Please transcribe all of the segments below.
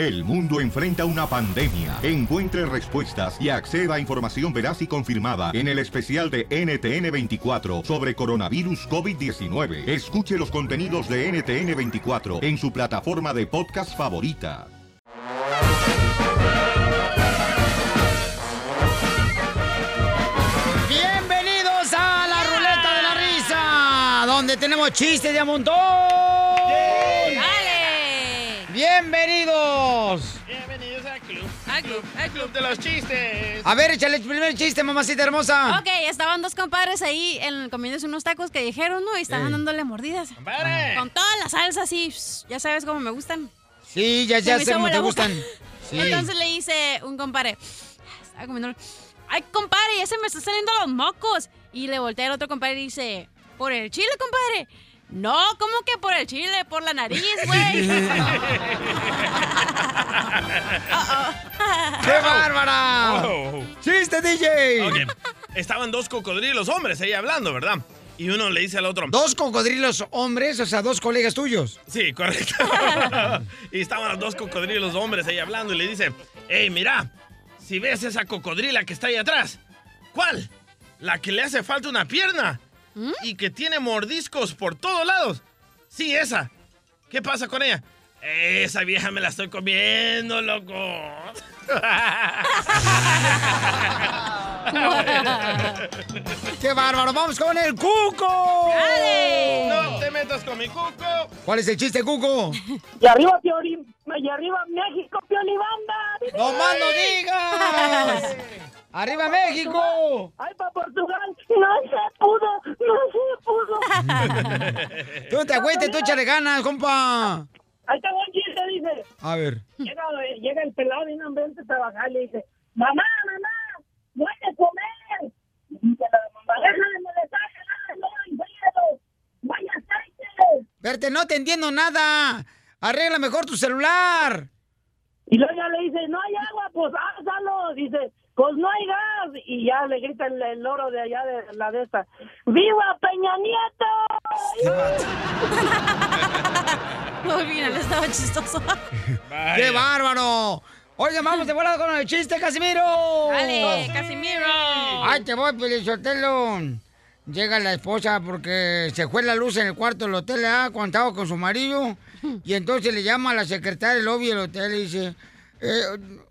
El mundo enfrenta una pandemia. Encuentre respuestas y acceda a información veraz y confirmada en el especial de NTN24 sobre coronavirus COVID-19. Escuche los contenidos de NTN24 en su plataforma de podcast favorita. Bienvenidos a la ruleta de la risa, donde tenemos chistes de a montón. Bienvenidos. Bienvenidos al club. Al club, al Club de los chistes. A ver, échale el primer chiste, mamacita hermosa. Ok, estaban dos compadres ahí en, comiéndose unos tacos que dijeron, ¿no? Y estaban Ey. dándole mordidas. ¡Compadre! Con toda la salsa así, ya sabes cómo me gustan. Sí, ya, Se ya me sé cómo te boca. gustan. Sí. Entonces le dice un compadre, estaba comiendo, ay, compadre, ya se me están saliendo los mocos. Y le voltea el otro compadre y dice, ¿por el chile, compadre? No, ¿cómo que por el chile? Por la nariz, güey. ¡Qué bárbara! Wow. ¡Chiste, DJ! Ok, Estaban dos cocodrilos hombres ahí hablando, ¿verdad? Y uno le dice al otro. Dos cocodrilos hombres, o sea, dos colegas tuyos. Sí, correcto. y estaban los dos cocodrilos hombres ahí hablando y le dice, hey, mira, si ves esa cocodrila que está ahí atrás, ¿cuál? La que le hace falta una pierna y que tiene mordiscos por todos lados. Sí, esa. ¿Qué pasa con ella? Esa vieja me la estoy comiendo, loco. ¡Qué bárbaro! ¡Vamos con el Cuco! No te metas con mi cuco. ¿Cuál es el chiste, Cuco? Y arriba, Piolín, y arriba México, Piolibanda. ¡No más no digas! ¡Arriba México! ¡Ay, para Portugal! ¡No se pudo! ¡No se pudo! Tú te agüites, tú échale ganas, compa. Ahí está un chiste, dice. A ver. Llega, llega el pelado de un ambiente a trabajar y le dice, mamá, mamá, no hay de comer. Y dice la mamá, déjale molestar, no, enfríalo, no hay aceite. Verte, no te entiendo nada. Arregla mejor tu celular. Y luego ya le dice, no hay agua, pues hazlo. Dice, pues no hay gas. Y ya le grita el, el loro de allá de la de esta, ¡Viva Peña Nieto! Al final estaba chistoso. ¡Qué bárbaro! Oigan, vamos de volada con el chiste, Casimiro. Dale, Casimiro. Ay, te voy, Pelizotelo. Llega la esposa porque se fue la luz en el cuarto del hotel, ¿ah? Cuando estaba con su marido. Y entonces le llama a la secretaria del lobby del hotel y dice... Eh,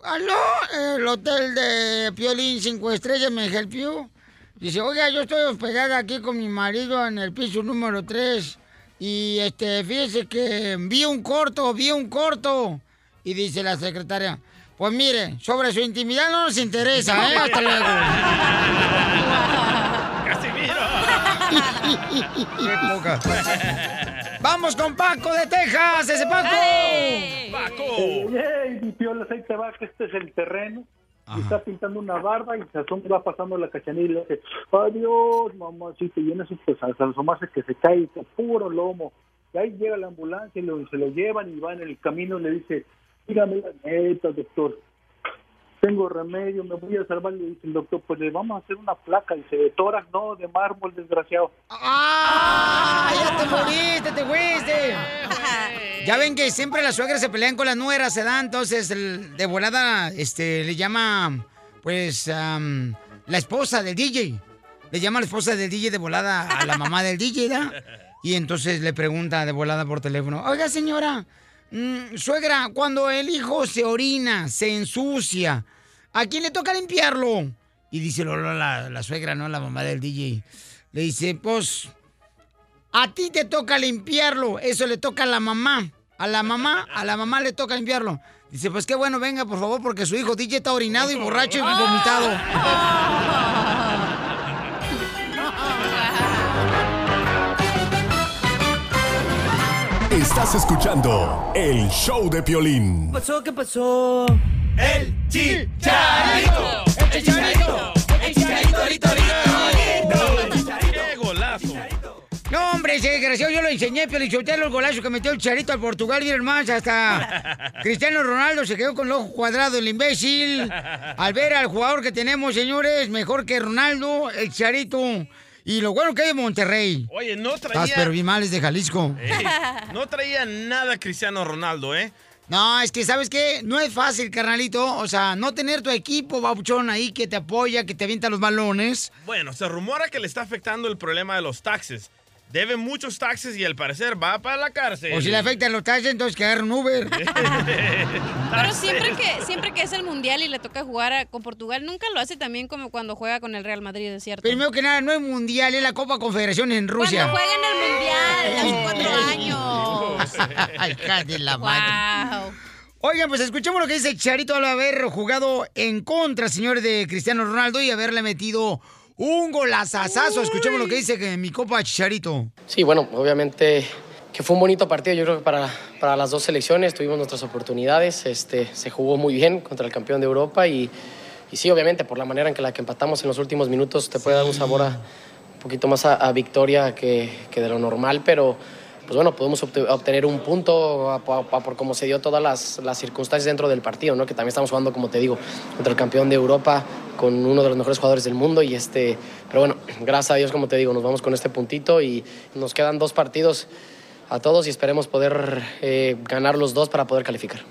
¿Aló? ¿El hotel de Piolín 5 estrellas me help you? Dice, oiga, yo estoy hospedada aquí con mi marido en el piso número 3. Y este, fíjese que vi un corto, vi un corto. Y dice la secretaria, pues mire, sobre su intimidad no nos interesa, ¿eh? Hasta luego. Qué poca. Vamos con Paco de Texas, ese Paco. ¡Paco! Ey, mi piola, ahí te va, que este es el terreno. Y está pintando una barba y se asoma, va pasando la cachanilla y le dice, adiós, mamacita, y en eso pues al asomarse que se cae, que puro lomo. Y ahí llega la ambulancia y lo- se lo llevan y va en el camino y le dice, dígame la neta, doctor, tengo remedio, me voy a salvar. Le dice el doctor, pues le vamos a hacer una placa. Dice, de toras, no, de mármol, desgraciado. ¡Ah! ¡Ya te moriste, te fuiste! Ya ven que siempre las suegras se pelean con las nueras, se dan, entonces el- de volada este, le llama, pues, am, la esposa del DJ. Le llama la esposa del DJ de volada a la mamá del DJ, ¿da? Y entonces le pregunta de volada por teléfono, oiga señora, mm, suegra, cuando el hijo se orina, se ensucia, ¿a quién le toca limpiarlo? Y dice Lolo, la, la suegra, ¿no? La mamá del DJ. Le dice, pues, a ti te toca limpiarlo, eso le toca a la mamá. A la mamá, a la mamá le toca limpiarlo. Dice, pues qué bueno, venga, por favor, porque su hijo DJ está orinado y borracho y vomitado. Estás escuchando el show de Piolín. pasó? ¿Qué pasó? ¡El chicharito! ¡El chicharito! ¡El chicharito, ¡Qué golazo! No, hombre, ese desgraciado, yo lo enseñé, Pelichotelo, el golazo que metió el charito al Portugal, y más, hasta Cristiano Ronaldo se quedó con el ojo cuadrado, el imbécil. Al ver al jugador que tenemos, señores, mejor que Ronaldo, el charito. Y lo bueno que hay en Monterrey. Oye, no Las traía... pervimales de Jalisco. Ey, no traía nada Cristiano Ronaldo, ¿eh? No, es que, ¿sabes qué? No es fácil, carnalito. O sea, no tener tu equipo, babuchón, ahí que te apoya, que te avienta los balones. Bueno, se rumora que le está afectando el problema de los taxes. Debe muchos taxes y al parecer va para la cárcel. O si le afectan los taxes, entonces que agarre un Uber. Pero siempre que, siempre que es el mundial y le toca jugar a- con Portugal, nunca lo hace tamén como cuando juega con el Real Madrid, es cierto. Primero que nada, no es mundial, es la Copa Confederaciones en Rusia. Cuando juega en el mundial, los cuatro años. Ay, de la Wow. madre. Oigan, pues escuchemos lo que dice Charito al haber jugado en contra, señores, de Cristiano Ronaldo y haberle metido un golazazazo. Escuchemos lo que dice que mi copa Charito. Sí, bueno, obviamente que fue un bonito partido, yo creo que para, para las dos selecciones tuvimos nuestras oportunidades, este, se jugó muy bien contra el campeón de Europa y, y sí, obviamente por la manera en que la que empatamos en los últimos minutos te puede dar un sabor a, un poquito más a, a victoria que, que de lo normal, pero pues bueno, podemos obte- obtener un punto a- a- a- por cómo se dio todas las, las circunstancias dentro del partido, ¿no? que también estamos jugando, como te digo, contra el campeón de Europa, con uno de los mejores jugadores del mundo. Y este, pero bueno, gracias a Dios, como te digo, nos vamos con este puntito y nos quedan dos partidos a todos y esperemos poder eh, ganar los dos para poder calificar.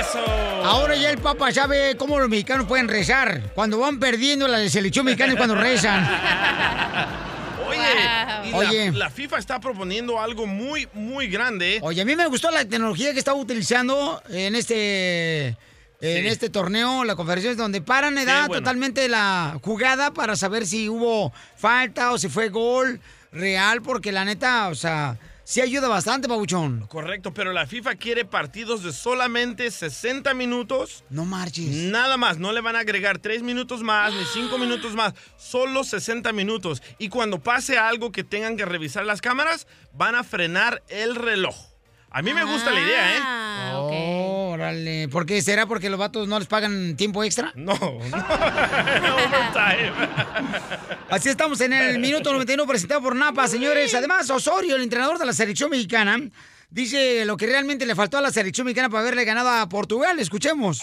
Eso. Ahora ya el Papa sabe cómo los mexicanos pueden rezar. Cuando van perdiendo la selección mexicana es cuando rezan. Oye, y la- Oye. La, FIFA está proponiendo algo muy, muy grande. Oye, a mí me gustó la tecnología que estaba utilizando en este en Sí. este torneo, la conferencia, donde paran edad bueno. totalmente la jugada para saber si hubo falta o si fue gol real, porque la neta, o sea, sí ayuda bastante, Pabuchón. Correcto, pero la FIFA quiere partidos de solamente 60 minutos. No marches. Nada más, no le van a agregar 3 minutos más ni 5 minutos más, solo 60 minutos. Y cuando pase algo que tengan que revisar las cámaras, van a frenar el reloj. A mí me gusta la idea, ¿eh? Ah, ok. Órale, ¿por qué? ¿Será porque los vatos no les pagan tiempo extra? No, no. Overtime. Así estamos en el minuto 91 presentado por Napa, señores. Además, Osorio, el entrenador de la selección mexicana, dice lo que realmente le faltó a la selección mexicana para haberle ganado a Portugal. Escuchemos.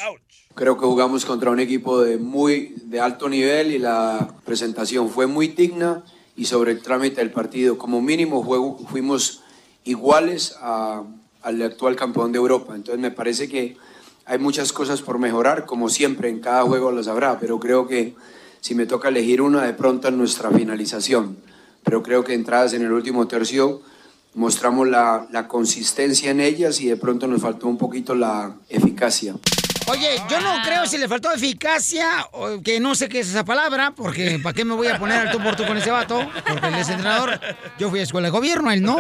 Creo que jugamos contra un equipo de muy de alto nivel y la presentación fue muy digna y sobre el trámite del partido como mínimo juego, fuimos iguales a- al actual campeón de Europa. Entonces me parece que hay muchas cosas por mejorar, como siempre en cada juego las habrá, pero creo que si me toca elegir una de pronto en nuestra finalización, pero creo que entradas en el último tercio mostramos la, la consistencia en ellas y de pronto nos faltó un poquito la eficacia. Oye, yo no creo si le faltó eficacia, o que no sé qué es esa palabra, porque ¿para qué me voy a poner al tú por tú con ese vato? Porque él es entrenador. Yo fui a escuela de gobierno, él no.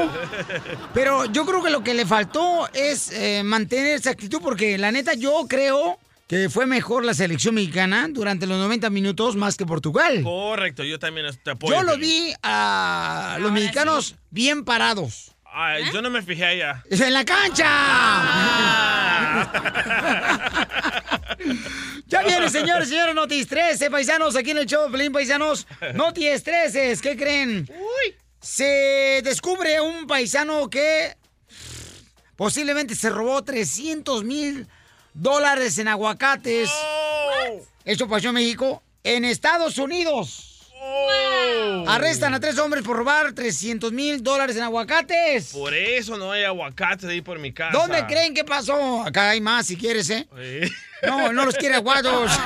Pero yo creo que lo que le faltó es eh, mantener esa actitud, porque la neta yo creo que fue mejor la selección mexicana durante los 90 minutos más que Portugal. Correcto, yo también te apoyo. Yo lo vi a los mexicanos bien parados. Ay, Yo no me fijé allá. ¡En la cancha! Ya viene, señores, señores, Notis 13, paisanos, aquí en el show de Pelín, paisanos. Notis 13, ¿qué creen? Se descubre un paisano que posiblemente se robó 300 mil dólares en aguacates. Eso pasó en México. En Estados Unidos. Arrestan a tres hombres por robar 300 mil dólares en aguacates. Por eso no hay aguacates ahí por mi casa. ¿Dónde creen que pasó? Acá hay más si quieres, ¿eh? No, no los quiere aguados.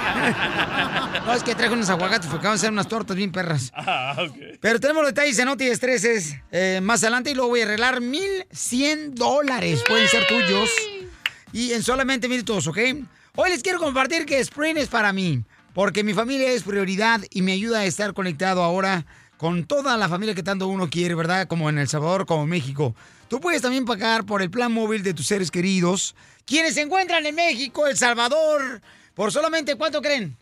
No, es que traigo unos aguacates porque vamos a hacer unas tortas bien perras. Ah, ok. Pero tenemos los detalles en Noti Estreses eh, más adelante y luego voy a arreglar 1100 dólares. Pueden ser tuyos. Y en solamente minutos, ¿ok? Hoy les quiero compartir que Sprint es para mí. Porque mi familia es prioridad y me ayuda a estar conectado ahora con toda la familia que tanto uno quiere, ¿verdad? Como en El Salvador, como en México. Tú puedes también pagar por el plan móvil de tus seres queridos, quienes se encuentran en México, El Salvador, por solamente, ¿cuánto creen?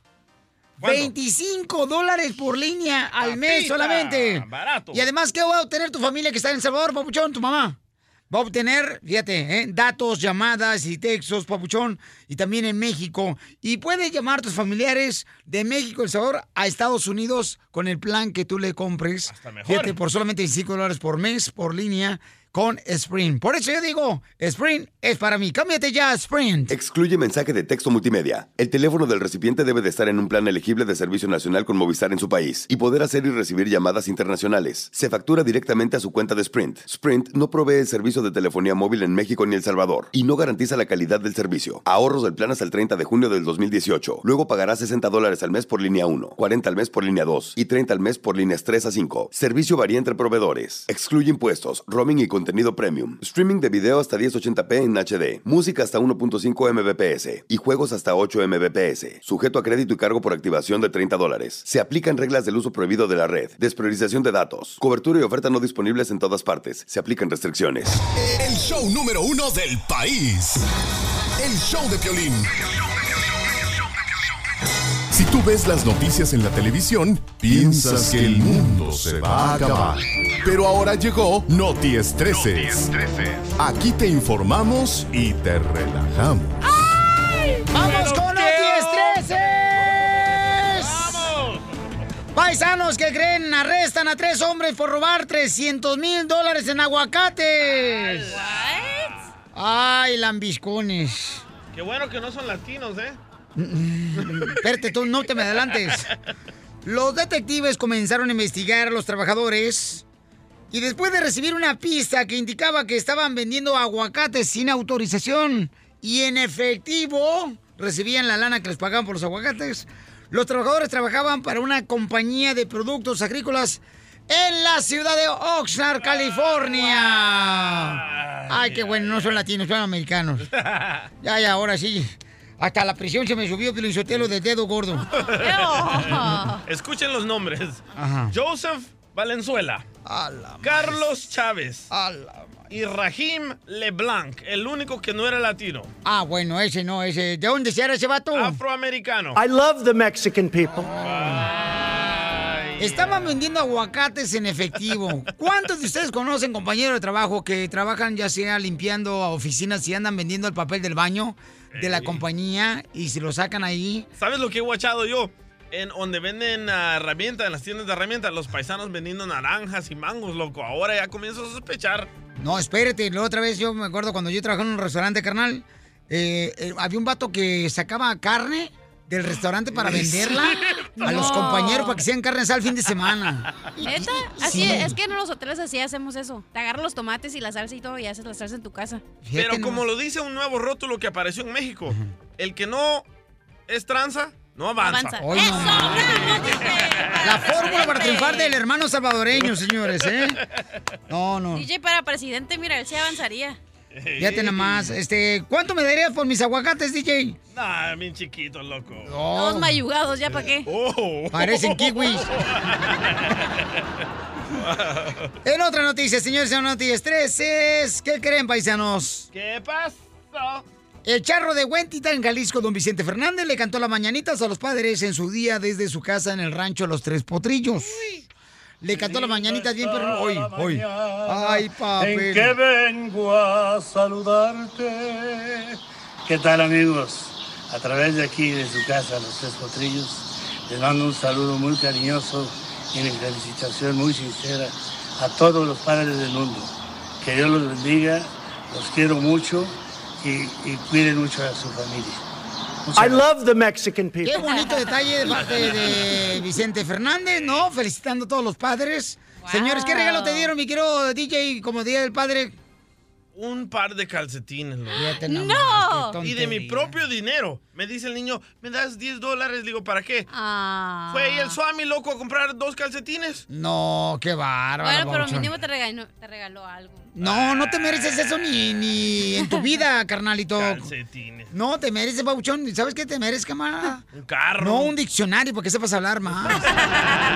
25 dólares por línea al mes solamente. barato. Y además, ¿qué va a obtener tu familia que está en El Salvador, papuchón, tu mamá? Va a obtener, fíjate, ¿eh? datos, llamadas y textos, papuchón, y también en México. Y puedes llamar a tus familiares de México, El Salvador, a Estados Unidos con el plan que tú le compres. Hasta mejor. Fíjate, por solamente 25 dólares por mes, por línea, con Sprint. Por eso yo digo, Sprint es para mí. Cámbiate ya Sprint. Excluye mensaje de texto multimedia. El teléfono del recipiente debe de estar en un plan elegible de servicio nacional con Movistar en su país y poder hacer y recibir llamadas internacionales. Se factura directamente a su cuenta de Sprint. Sprint no provee el servicio de telefonía móvil en México ni El Salvador y no garantiza la calidad del servicio. Ahorros del plan hasta el 30 de junio del 2018. Luego pagará 60 dólares al mes por línea 1, 40 al mes por línea 2 y 30 al mes por líneas 3 a 5. Servicio varía entre proveedores. Excluye impuestos, roaming y contenido premium. Streaming de video hasta 1080p en HD. Música hasta 1.5 mbps. Y juegos hasta 8 mbps. Sujeto a crédito y cargo por activación de 30 dólares. Se aplican reglas del uso prohibido de la red. Despriorización de datos. Cobertura y oferta no disponibles en todas partes. Se aplican restricciones. El show número uno del país. El show de Piolín. Tú ves las noticias en la televisión, piensas que el mundo se va a acabar. Pero ahora llegó Noti Estreses. Aquí te informamos y te relajamos. ¡Vamos con los estreses! Paisanos que creen arrestan a tres hombres por robar 300 mil dólares en aguacates. Ay, lambiscones. Qué bueno que no son latinos, ¿eh? Espérate, tú no te me adelantes. Los detectives comenzaron a investigar a los trabajadores y después de recibir una pista que indicaba que estaban vendiendo aguacates sin autorización y en efectivo recibían la lana que les pagaban por los aguacates, los trabajadores trabajaban para una compañía de productos agrícolas en la ciudad de Oxnard, California. Ay, qué bueno, no son latinos, son americanos. Ya, ya, ahora sí. Hasta la prisión se me subió el Sotelo de dedo gordo. Escuchen los nombres. Ajá. Joseph Valenzuela. Carlos Chávez. Y Rahim LeBlanc, el único que no era latino. Ah, bueno, ese no, ese. ¿De dónde era ese vato? Afroamericano. I love the Mexican people. Estaban vendiendo aguacates en efectivo. ¿Cuántos de ustedes conocen compañeros de trabajo que trabajan ya sea limpiando oficinas y andan vendiendo el papel del baño de la compañía y se lo sacan ahí? ¿Sabes lo que he guachado yo? En donde venden herramientas, en las tiendas de herramientas, los paisanos vendiendo naranjas y mangos, loco. Ahora ya comienzo a sospechar. No, espérate, la otra vez yo me acuerdo cuando yo trabajaba en un restaurante, carnal, eh, eh, había un vato que sacaba carne del restaurante para venderla a los No. compañeros para que sean carne asada el fin de semana. ¿Neta? Así Sí. es que en los hoteles así hacemos eso. Te agarras los tomates y la salsa y todo y haces la salsa en tu casa. Pero como lo dice un nuevo rótulo que apareció en México, el que no es tranza, no avanza. Avanza. Hoy no La fórmula para triunfar del hermano salvadoreño, señores, ¿eh? No, no. DJ para presidente, mira, él sí avanzaría. Fíjate nomás, este, ¿cuánto me darías por mis aguacates, DJ? Nah, bien chiquito, loco. Todos mayugados, ¿ya para qué? Oh. Parecen kiwis. En otra noticia, señores, en noticias 13, ¿qué creen, paisanos? ¿Qué pasó? El charro de Huentita en Jalisco, don Vicente Fernández, le cantó las mañanitas a los padres en su día desde su casa en el rancho Los Tres Potrillos. Le cantó las mañanitas bien, pero hoy, hoy. Ay, papel. En que vengo a saludarte. ¿Qué tal amigos? A través de aquí, de su casa, Los Tres Potrillos, les mando un saludo muy cariñoso y una felicitación muy sincera a todos los padres del mundo. Que Dios los bendiga, los quiero mucho y, y cuiden mucho a su familia. I love the Mexican people. Qué bonito detalle de parte de Vicente Fernández, ¿no? Felicitando a todos los padres. Señores, ¿qué regalo te dieron, mi querido DJ, como Día del Padre? Un par de calcetines, loco. Fíjate nomás, ¡No! Y de mi propio dinero. Me dice el niño, ¿me das 10 dólares? Digo, ¿para qué? Ah. Fue ahí el Swami, loco, a comprar dos calcetines. No, qué bárbaro. Bueno, pero babuchón. mínimo te regaló, te regaló algo. No, no te mereces eso ni, ni en tu vida, carnalito. Calcetines. No, te mereces, babuchón. ¿Sabes qué te mereces, camarada? Un carro. No, un diccionario, porque sepas hablar más.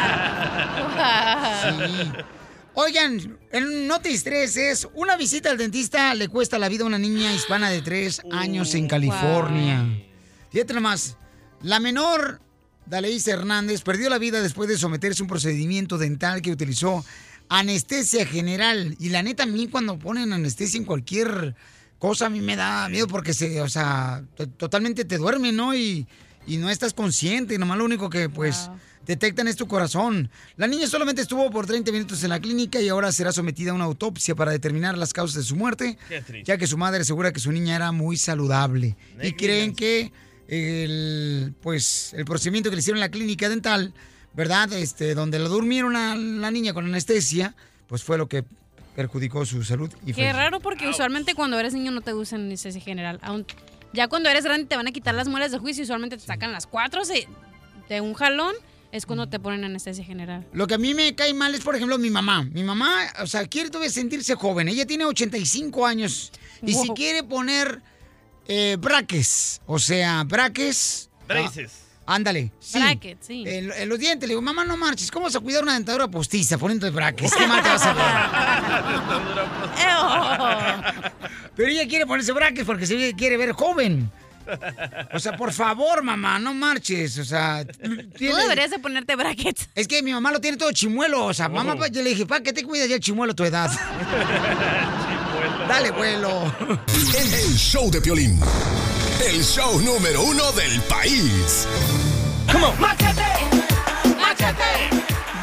Sí. Oigan, en Notis 3 es una visita al dentista le cuesta la vida a una niña hispana de 3 años en California. Fíjate nomás, la menor, Daleis Hernández, perdió la vida después de someterse a un procedimiento dental que utilizó anestesia general. Y la neta, a mí cuando ponen anestesia en cualquier cosa, a mí me da miedo porque se, o sea, to- totalmente te duerme, ¿no? Y, y no estás consciente, nomás lo único que, pues, detectan es tu corazón. La niña solamente estuvo por 30 minutos en la clínica y ahora será sometida a una autopsia para determinar las causas de su muerte, ya que su madre asegura que su niña era muy saludable. Y creen que el, pues, el procedimiento que le hicieron en la clínica dental, ¿verdad? Este, donde la durmieron a la niña con anestesia, pues fue lo que perjudicó su salud. Y Qué raro porque usualmente cuando eres niño no te usan anestesia general. Aún- ya cuando eres grande te van a quitar las muelas de juicio y usualmente te sacan las cuatro se- de un jalón. Es cuando te ponen anestesia general. Lo que a mí me cae mal es, por ejemplo, mi mamá. Mi mamá, o sea, quiere todavía sentirse joven. Ella tiene 85 años. Y si Wow. quiere poner eh, braques, o sea, braques... Braces. ah, ándale, sí. Brackets, sí. En, en los dientes. Le digo, mamá, no marches. ¿Cómo vas a cuidar una dentadura postiza poniendo braques? ¿Qué mal te vas a ver? Pero ella quiere ponerse braques porque se quiere ver joven. O sea, por favor, mamá, no marches. O sea, Tú tiene- deberías de ponerte brackets. es que mi mamá lo tiene todo chimuelo. O sea, mamá, pa- yo le dije, ¿para qué te cuidas ya el chimuelo a tu edad? Dale, vuelo. El show de Piolín. El show número uno del país.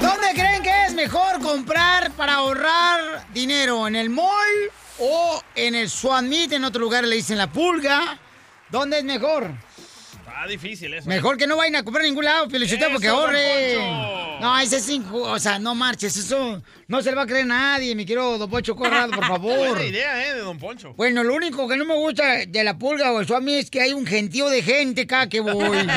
¿Dónde creen que es mejor comprar para ahorrar dinero? ¿En el mall o en el Swan Meat? En otro lugar le dicen la pulga. ¿Dónde es mejor? Está difícil eso. Mejor que no vayan a comprar en ningún lado, Felicitado, porque ahorre. No, ese es inju- O sea, no marches. Eso no se le va a creer a nadie. Mi quiero Don Poncho Corrado, por favor. Buena idea, ¿eh? De Don Poncho. Bueno, lo único que no me gusta de la pulga o el Swami es que hay un gentío de gente acá que voy.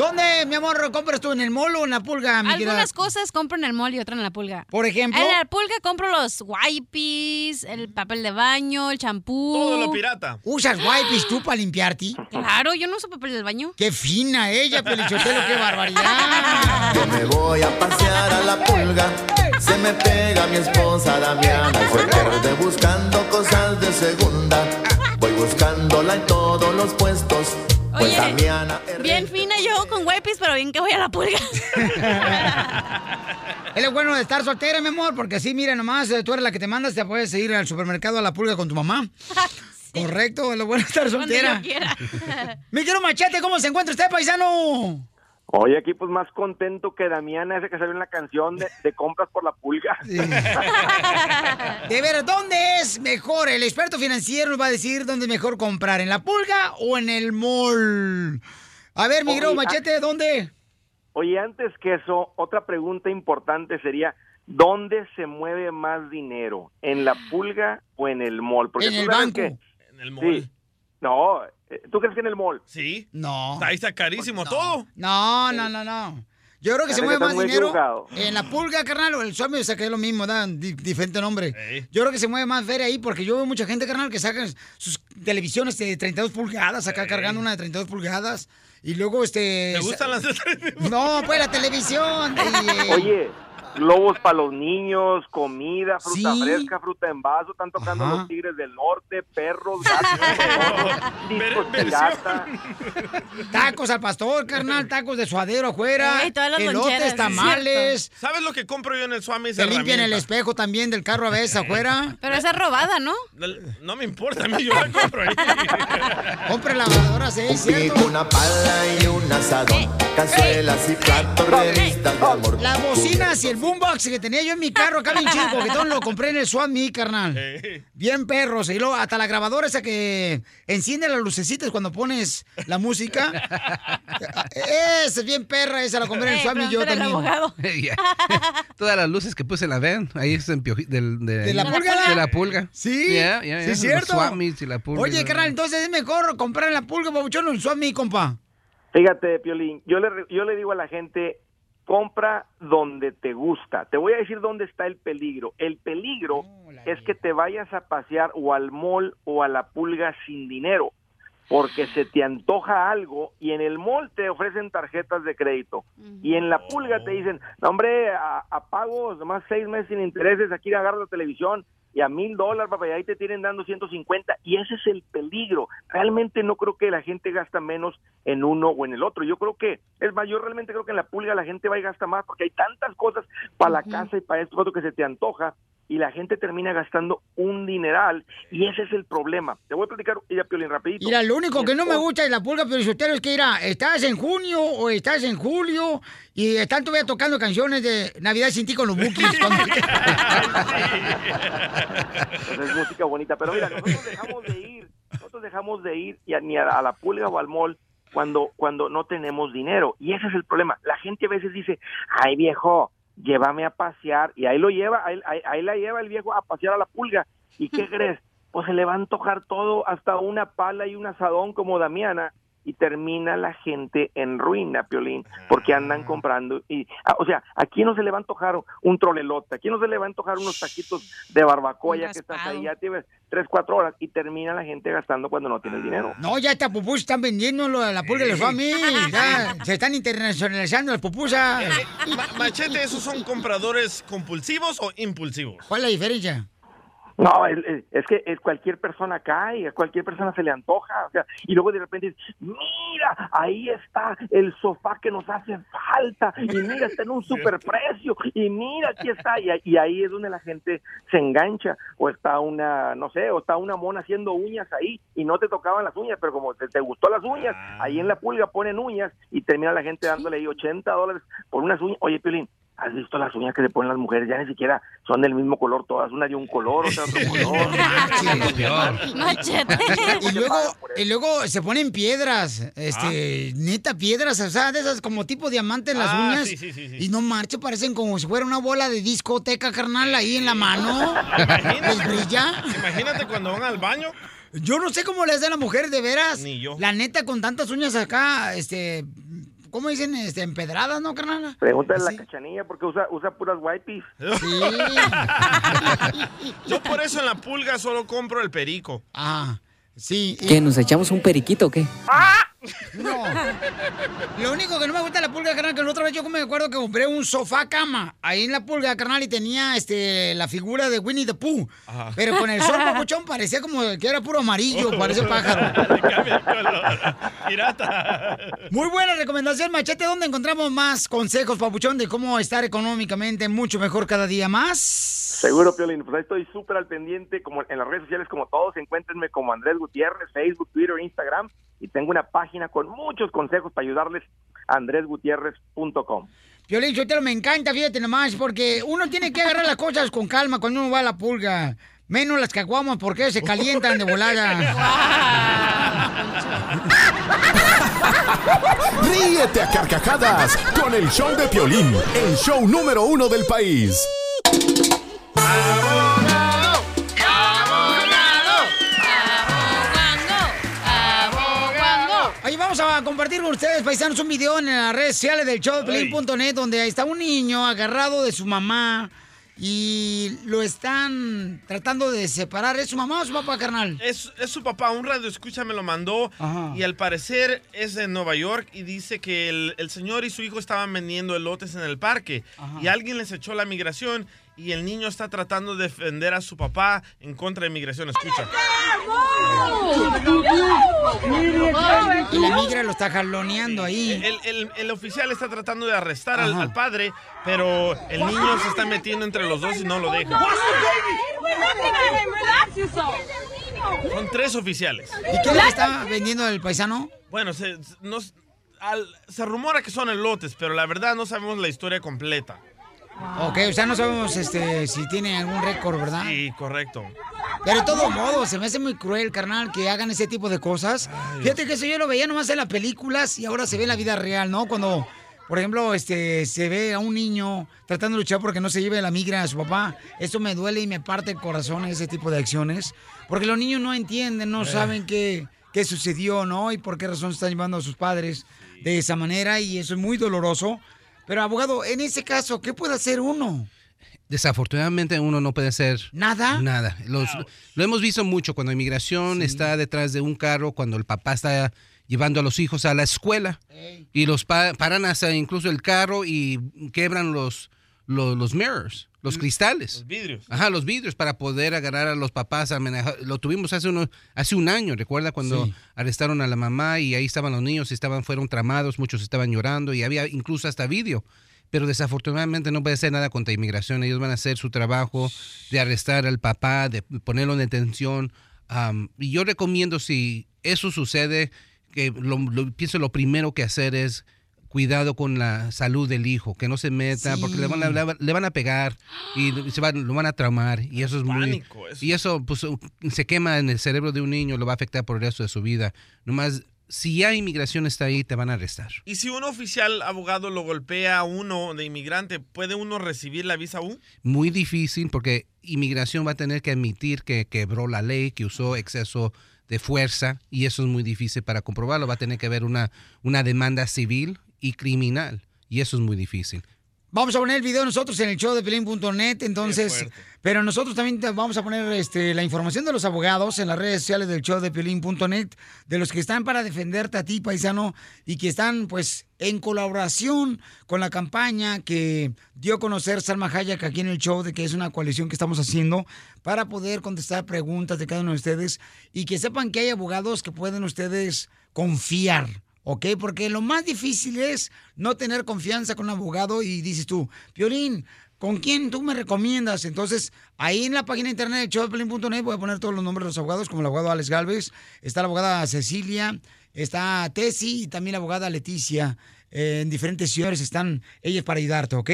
¿Dónde, mi amor, compras tú? ¿En el mall o en la pulga, mi querida? Algunas cosas compro en el mall y otras en la pulga. Por ejemplo. En la pulga compro los wipes, el papel de baño, el champú. pirata. ¿Usas wipes tú para limpiarte? Claro, yo no uso papel del baño. ¡Qué fina ella, Pelichotelo! ¡Qué barbaridad! Yo me voy a pasear a la pulga. Se me pega mi esposa Damiana. Y se pierde buscando cosas de segunda. Voy buscándola en todos los puestos. Pues Oye, Damiana. Bien fina yo con wipes, pero bien que voy a la pulga. Es lo bueno de estar soltera, mi amor, porque así, mira, nomás eh, tú eres la que te mandas, te puedes ir al supermercado a la pulga con tu mamá. Correcto, es lo bueno de estar Cuando soltera. yo quiera. Mi quiero machete, ¿cómo se encuentra usted, paisano? Oye, aquí pues más contento que Damián ese que salió en la canción de, de compras por la pulga. De ver, ¿dónde es mejor? El experto financiero nos va a decir dónde es mejor comprar, ¿en la pulga o en el mall? A ver, mi querido ah- machete, ¿dónde? Oye, antes que eso, otra pregunta importante sería, ¿dónde se mueve más dinero? ¿En la pulga o en el mall? En el sabes banco. que- En el mall. Sí. No, ¿tú crees que en el mall? Sí. No. Ahí está carísimo todo. No, no, no, no. Yo creo que se mueve más dinero equivocado. en la pulga, carnal, o el suami, o sea que es lo mismo, dan di- diferente nombre. Yo creo que se mueve más feria ahí porque yo veo mucha gente, carnal, que sacan sus televisiones de 32 pulgadas, acá cargando una de 32 pulgadas. Y luego, este... ¿Te gustan las de No, pues la televisión. y, eh, Oye, globos para los niños, comida, fruta Sí. fresca, fruta en vaso, están tocando Ajá. los tigres del norte, perros, gatos, discos pirata. Tacos al pastor, carnal, tacos de suadero afuera, Ey, elotes, tamales. ¿Sabes lo que compro yo en el Swami? Se limpian el espejo también del carro a veces afuera. Pero esa es robada, ¿no? No, me importa, a mí yo la compro ahí. Compre lavadora, sí, ¿cierto? Una pala y un asadón. Cazuelas y platos, revistas de amor. Las bocinas y el boombox que tenía yo en mi carro acá bien chido, porque todo lo compré en el Swap Me, carnal. Bien perros. Y luego hasta la grabadora esa que enciende las lucecitas cuando pones la música. Esa es bien perra, esa la compré en el Eh, Swap Me yo también. Todas las luces que puse la ven, ahí es en pioji- del, de, ¿De la pulga? De la pulga. Sí, sí, es cierto. Swamis y la pulga. Oye, carnal, entonces es mejor comprar en la pulga, babuchón, o en el Swap Me, compa. Fíjate, Piolín, yo le, yo le digo a la gente, compra donde te gusta. Te voy a decir dónde está el peligro. El peligro es que te vayas a pasear o al mall o a la pulga sin dinero, porque se te antoja algo y en el mall te ofrecen tarjetas de crédito y en la pulga te dicen, no hombre, a, a pagos, nomás seis meses sin intereses, aquí agarra la televisión y a mil dólares, papá, y ahí te tienen dando 150 y ese es el peligro. Realmente no creo que la gente gasta menos en uno o en el otro. Yo creo que, es más, yo realmente creo que en la pulga la gente va y gasta más porque hay tantas cosas para la casa y para esto, para otro que se te antoja y la gente termina gastando un dineral y ese es el problema. Te voy a platicar, ya Piolín, rapidito. Mira, lo único que no me gusta de la pulga pero es que, mira, estás en junio o estás en julio y están todavía tocando canciones de Navidad sin ti con los bookies. cuando- Pues es música bonita, pero mira, nosotros dejamos de ir, nosotros dejamos de ir y a- ni a, a la pulga o al mall cuando, cuando no tenemos dinero. Y ese es el problema. La gente a veces dice, ay viejo, llévame a pasear. Y ahí lo lleva, ahí, ahí- ahí la lleva el viejo a pasear a la pulga. ¿Y qué crees? Pues se le va a antojar todo, hasta una pala y un asadón como Damiana. Y termina la gente en ruina, Piolín, porque andan comprando. y ah, O sea, aquí no se le va a antojar un trolelote, aquí no se le va a antojar unos taquitos de barbacoa, ya que estás ahí, ya tienes tres, cuatro horas, y termina la gente gastando cuando no tienes dinero. No, ya esta pupusas están vendiendo lo de la pulga de los mí. Ya, se están internacionalizando las pupusas. Ma- machete, ¿esos son compradores compulsivos o impulsivos? ¿Cuál es la diferencia? No, es, que es cualquier persona cae, a cualquier persona se le antoja, o sea, y luego de repente mira, ahí está el sofá que nos hace falta, y mira, está en un superprecio, y mira, aquí está, y, ahí- y ahí es donde la gente se engancha, o está una, no sé, o está una mona haciendo uñas ahí, y no te tocaban las uñas, pero como te, te gustó las uñas, ahí en la pulga ponen uñas, y termina la gente dándole ahí 80 dólares por unas uñas, oye, Piolín, ¿Has visto las uñas que le ponen las mujeres? Ya ni siquiera son del mismo color todas. Una de un color, otra de otro color. Machete. Y luego, y luego se ponen piedras, este, neta piedras, o sea, de esas como tipo diamante en las Ah, uñas. sí, sí, sí, sí. Y no marche, parecen como si fuera una bola de discoteca carnal ahí en la mano. ¿Les brilla? Imagínate cuando van al baño. Yo no sé cómo le hacen a las mujeres, de veras. Ni yo. La neta, con tantas uñas acá, este, ¿cómo dicen? Este, empedradas, ¿no, carnal? Pregúntale a la cachanilla porque usa, usa puras wipes. Yo por eso en la pulga solo compro el perico. Ah, sí. ¿Qué, nos echamos un periquito o qué? No. Lo único que no me gusta de la pulga, carnal, que la otra vez yo me acuerdo que compré un sofá cama ahí en la pulga, carnal, y tenía este la figura de Winnie the Pooh. Ajá. Pero con el sol, papuchón, parecía como que era puro amarillo, parece pájaro. Pirata. Muy buena recomendación, Machete. ¿Dónde encontramos más consejos, papuchón, de cómo estar económicamente mucho mejor cada día más? Seguro, Piolín. Pues ahí estoy súper al pendiente, como en las redes sociales, como todos. Encuéntrenme como Andrés Gutiérrez, Facebook, Twitter, Instagram. Y tengo una página con muchos consejos para ayudarles, andresgutierrez.com. Violín, yo te lo me encanta, fíjate nomás, porque uno tiene que agarrar las cosas con calma cuando uno va a la pulga. Menos las caguamas porque se calientan de volada. Ríete a carcajadas con el show de Piolín, el show número uno del país. Oye, vamos a compartir con ustedes, paisanos, un video en las redes sociales del show de Pelín.net donde está un niño agarrado de su mamá y lo están tratando de separar. ¿Es su mamá o su papá, carnal? Es, es su papá, un radio escucha me lo mandó y al parecer es de Nueva York y dice que el, el señor y su hijo estaban vendiendo elotes en el parque y alguien les echó la migración y el niño está tratando de defender a su papá en contra de migración. Escucha. Y la migra lo está jaloneando ahí. El, el- el oficial está tratando de arrestar al, al padre, pero el niño se está metiendo entre los dos y no lo deja. Son tres oficiales. ¿Y qué le está vendiendo el paisano? Bueno, se, nos- al- se rumora que son elotes, pero la verdad no sabemos la historia completa. Ok, o sea, no sabemos este, si tiene algún récord, ¿verdad? Sí, correcto. Pero de todos modos, se me hace muy cruel, carnal, que hagan ese tipo de cosas. Fíjate que eso yo lo veía nomás en las películas y ahora se ve en la vida real, ¿no? Cuando, por ejemplo, este, se ve a un niño tratando de luchar porque no se lleve la migra a su papá. Eso me duele y me parte el corazón ese tipo de acciones. Porque los niños no entienden, no saben qué, qué sucedió, ¿no? Y por qué razón están llevando a sus padres de esa manera y eso es muy doloroso. Pero, abogado, en ese caso, ¿qué puede hacer uno? Desafortunadamente uno no puede hacer ¿Nada? Nada. Los- Lo hemos visto mucho cuando inmigración está detrás de un carro, cuando el papá está llevando a los hijos a la escuela y los pa- paran hasta incluso el carro y quebran los, los, los mirrors, los cristales. Los vidrios. Ajá, los vidrios para poder agarrar a los papás. Lo tuvimos hace, uno, hace un año, recuerda cuando Sí. arrestaron a la mamá y ahí estaban los niños, estaban, fueron tramados, muchos estaban llorando y había incluso hasta vídeo. pero desafortunadamente no puede hacer nada contra inmigración. Ellos van a hacer su trabajo de arrestar al papá, de ponerlo en detención. Am, y yo recomiendo si eso sucede, que lo, lo- pienso lo primero que hacer es cuidado con la salud del hijo, que no se meta, porque le van, a, le van- le van a pegar y se van- lo van a traumar y eso es muy... Pánico, eso. Y eso pues, se quema en el cerebro de un niño, lo va a afectar por el resto de su vida. Nomás, si ya inmigración está ahí, te van a arrestar. Y si un oficial abogado lo golpea a uno de inmigrante, ¿puede uno recibir la visa U? Muy difícil porque inmigración va a tener que admitir que quebró la ley, que usó exceso de fuerza y eso es muy difícil para comprobarlo. Va a tener que haber una, una demanda civil y criminal y eso es muy difícil. Vamos a poner el video nosotros en el show de Pelín.net, entonces, pero nosotros también te vamos a poner este, la información de los abogados en las redes sociales del show de Pelín.net, de los que están para defenderte a ti, paisano, y que están pues en colaboración con la campaña que dio a conocer Salma Hayek aquí en el show, de que es una coalición que estamos haciendo para poder contestar preguntas de cada uno de ustedes y que sepan que hay abogados que pueden ustedes confiar. ¿Ok? Porque lo más difícil es no tener confianza con un abogado y dices tú, Piolín, ¿con quién tú me recomiendas? Entonces, ahí en la página internet de showdepiolín.net voy a poner todos los nombres de los abogados, como el abogado Alex Galvez, está la abogada Cecilia, está Tessy y también la abogada Leticia. en diferentes ciudades están ellas para ayudarte, ¿ok?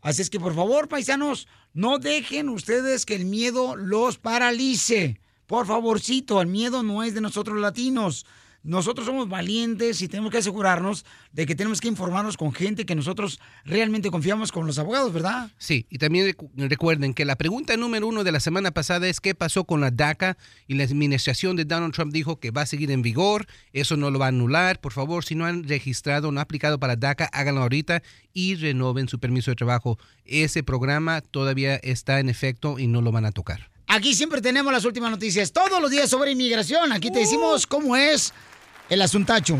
Así es que por favor, paisanos, no dejen ustedes que el miedo los paralice. Por favorcito, el miedo no es de nosotros latinos. Nosotros somos valientes y tenemos que asegurarnos de que tenemos que informarnos con gente que nosotros realmente confiamos con los abogados, ¿verdad? Sí, y también recu- recuerden que la pregunta número uno de la semana pasada es qué pasó con la DACA y la administración de Donald Trump dijo que va a seguir en vigor, eso no lo va a anular. Por favor, si no han registrado, no aplicado para DACA, háganlo ahorita y renoven su permiso de trabajo. Ese programa todavía está en efecto y no lo van a tocar. Aquí siempre tenemos las últimas noticias, todos los días sobre inmigración. Aquí te decimos cómo es el asuntacho.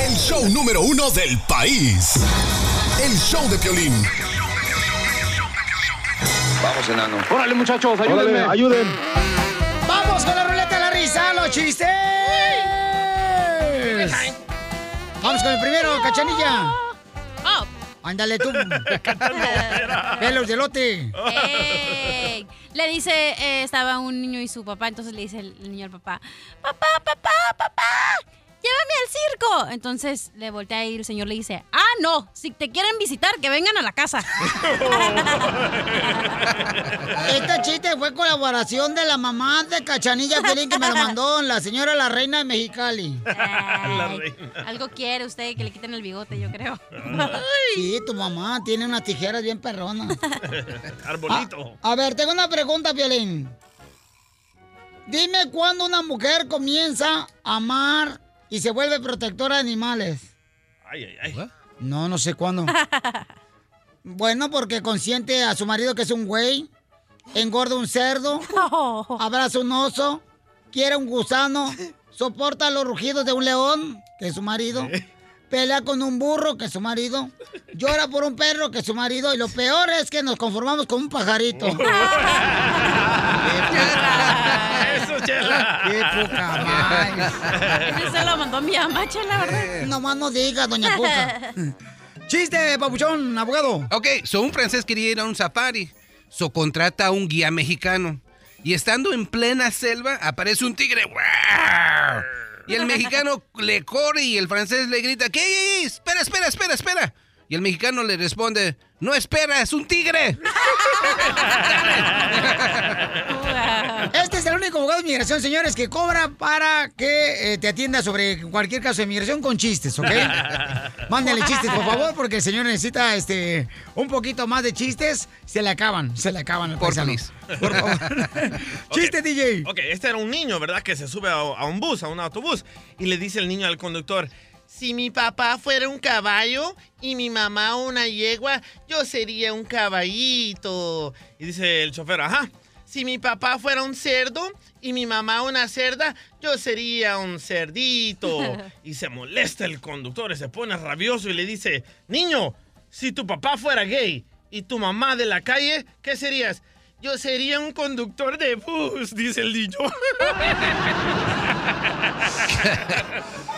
El show número uno del país. El show de Piolín. Vamos, enano. Órale, muchachos, ayúdenme. Órale, ayuden. Vamos con la ruleta de la risa, los chistes. Vamos con el primero, cachanilla. Oh. Ándale tú. Pelos de lote. Le dice, eh, estaba un niño y su papá, entonces le dice el niño al papá, papá, papá, papá, llévame al circo. Entonces le voltea y el señor le dice, ah, no, si te quieren visitar, que vengan a la casa. Este chiste fue colaboración de la mamá de Cachanilla Pelín que me lo mandó, la señora La Reina de Mexicali. Ay, algo quiere usted que le quiten el bigote, yo creo. Sí, tu mamá tiene unas tijeras bien perronas. Arbolito. A ver, tengo una pregunta, Violín. Dime cuándo una mujer comienza a amar y se vuelve protectora de animales. Ay, ay, ay. No, no sé cuándo. Bueno, porque consiente a su marido que es un güey, engorda un cerdo, abraza un oso, quiere un gusano, soporta los rugidos de un león, que es su marido, pelea con un burro, que es su marido, llora por un perro, que es su marido, y lo peor es que nos conformamos con un pajarito. Chela. ¡Qué poca más! Ese se lo mandó mi mamá, chela, ¿verdad? No más no digas, doña Cuca. Chiste, papuchón, abogado. Ok, so un francés quería ir a un safari. So contrata a un guía mexicano. Y estando en plena selva, aparece un tigre. Y el mexicano le corre y el francés le grita, ¿qué? Espera, espera, espera, espera. Y el mexicano le responde, no espera, es un tigre. Este es el único abogado de inmigración, señores, que cobra para que eh, te atienda sobre cualquier caso de inmigración con chistes, ¿ok? Mándenle chistes, por favor, porque el señor necesita este un poquito más de chistes. Se le acaban, se le acaban Por. Por favor. Chiste, DJ. Ok, este era un niño, ¿verdad? Que se sube a, a un bus, a un autobús, y le dice el niño al conductor, si mi papá fuera un caballo y mi mamá una yegua, yo sería un caballito. Y dice el chofer, ajá, si mi papá fuera un cerdo y mi mamá una cerda, yo sería un cerdito. Y se molesta el conductor y se pone rabioso y le dice, niño, si tu papá fuera gay y tu mamá de la calle, ¿qué serías? Yo sería un conductor de bus, dice el niño.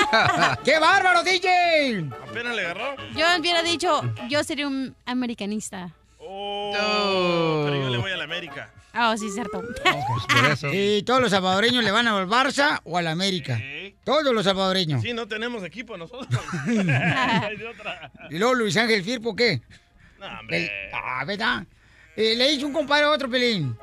¡Qué bárbaro, DJ! ¿Apenas le agarró? Yo hubiera dicho, yo sería un americanista. Oh, pero yo le voy a la América. Ah, sí, cierto. Y todos los salvadoreños le van al Barça o al América. Todos los salvadoreños. Sí, no tenemos equipo nosotros. Y luego Luis Ángel Firpo, ¿qué? Le- ah, ¿verdad? Eh, le hizo un compadre a otro pelín.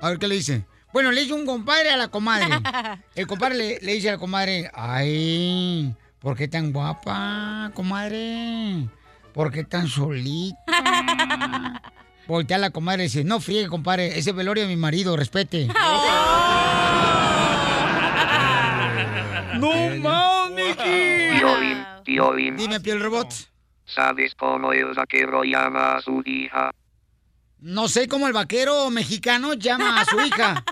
A ver qué le dice. Bueno, le hizo un compadre a la comadre. El compadre le, le dice a la comadre, ay, ¿por qué tan guapa, comadre? ¿Por qué tan solita? Voltea a la comadre y dice, no friegue, compadre, ese velorio de mi marido, respete. ¡No mames, Piolín, Piolín. Dime, piel robot. ¿Sabes cómo el vaquero llama a su hija? No sé cómo el vaquero mexicano llama a su hija.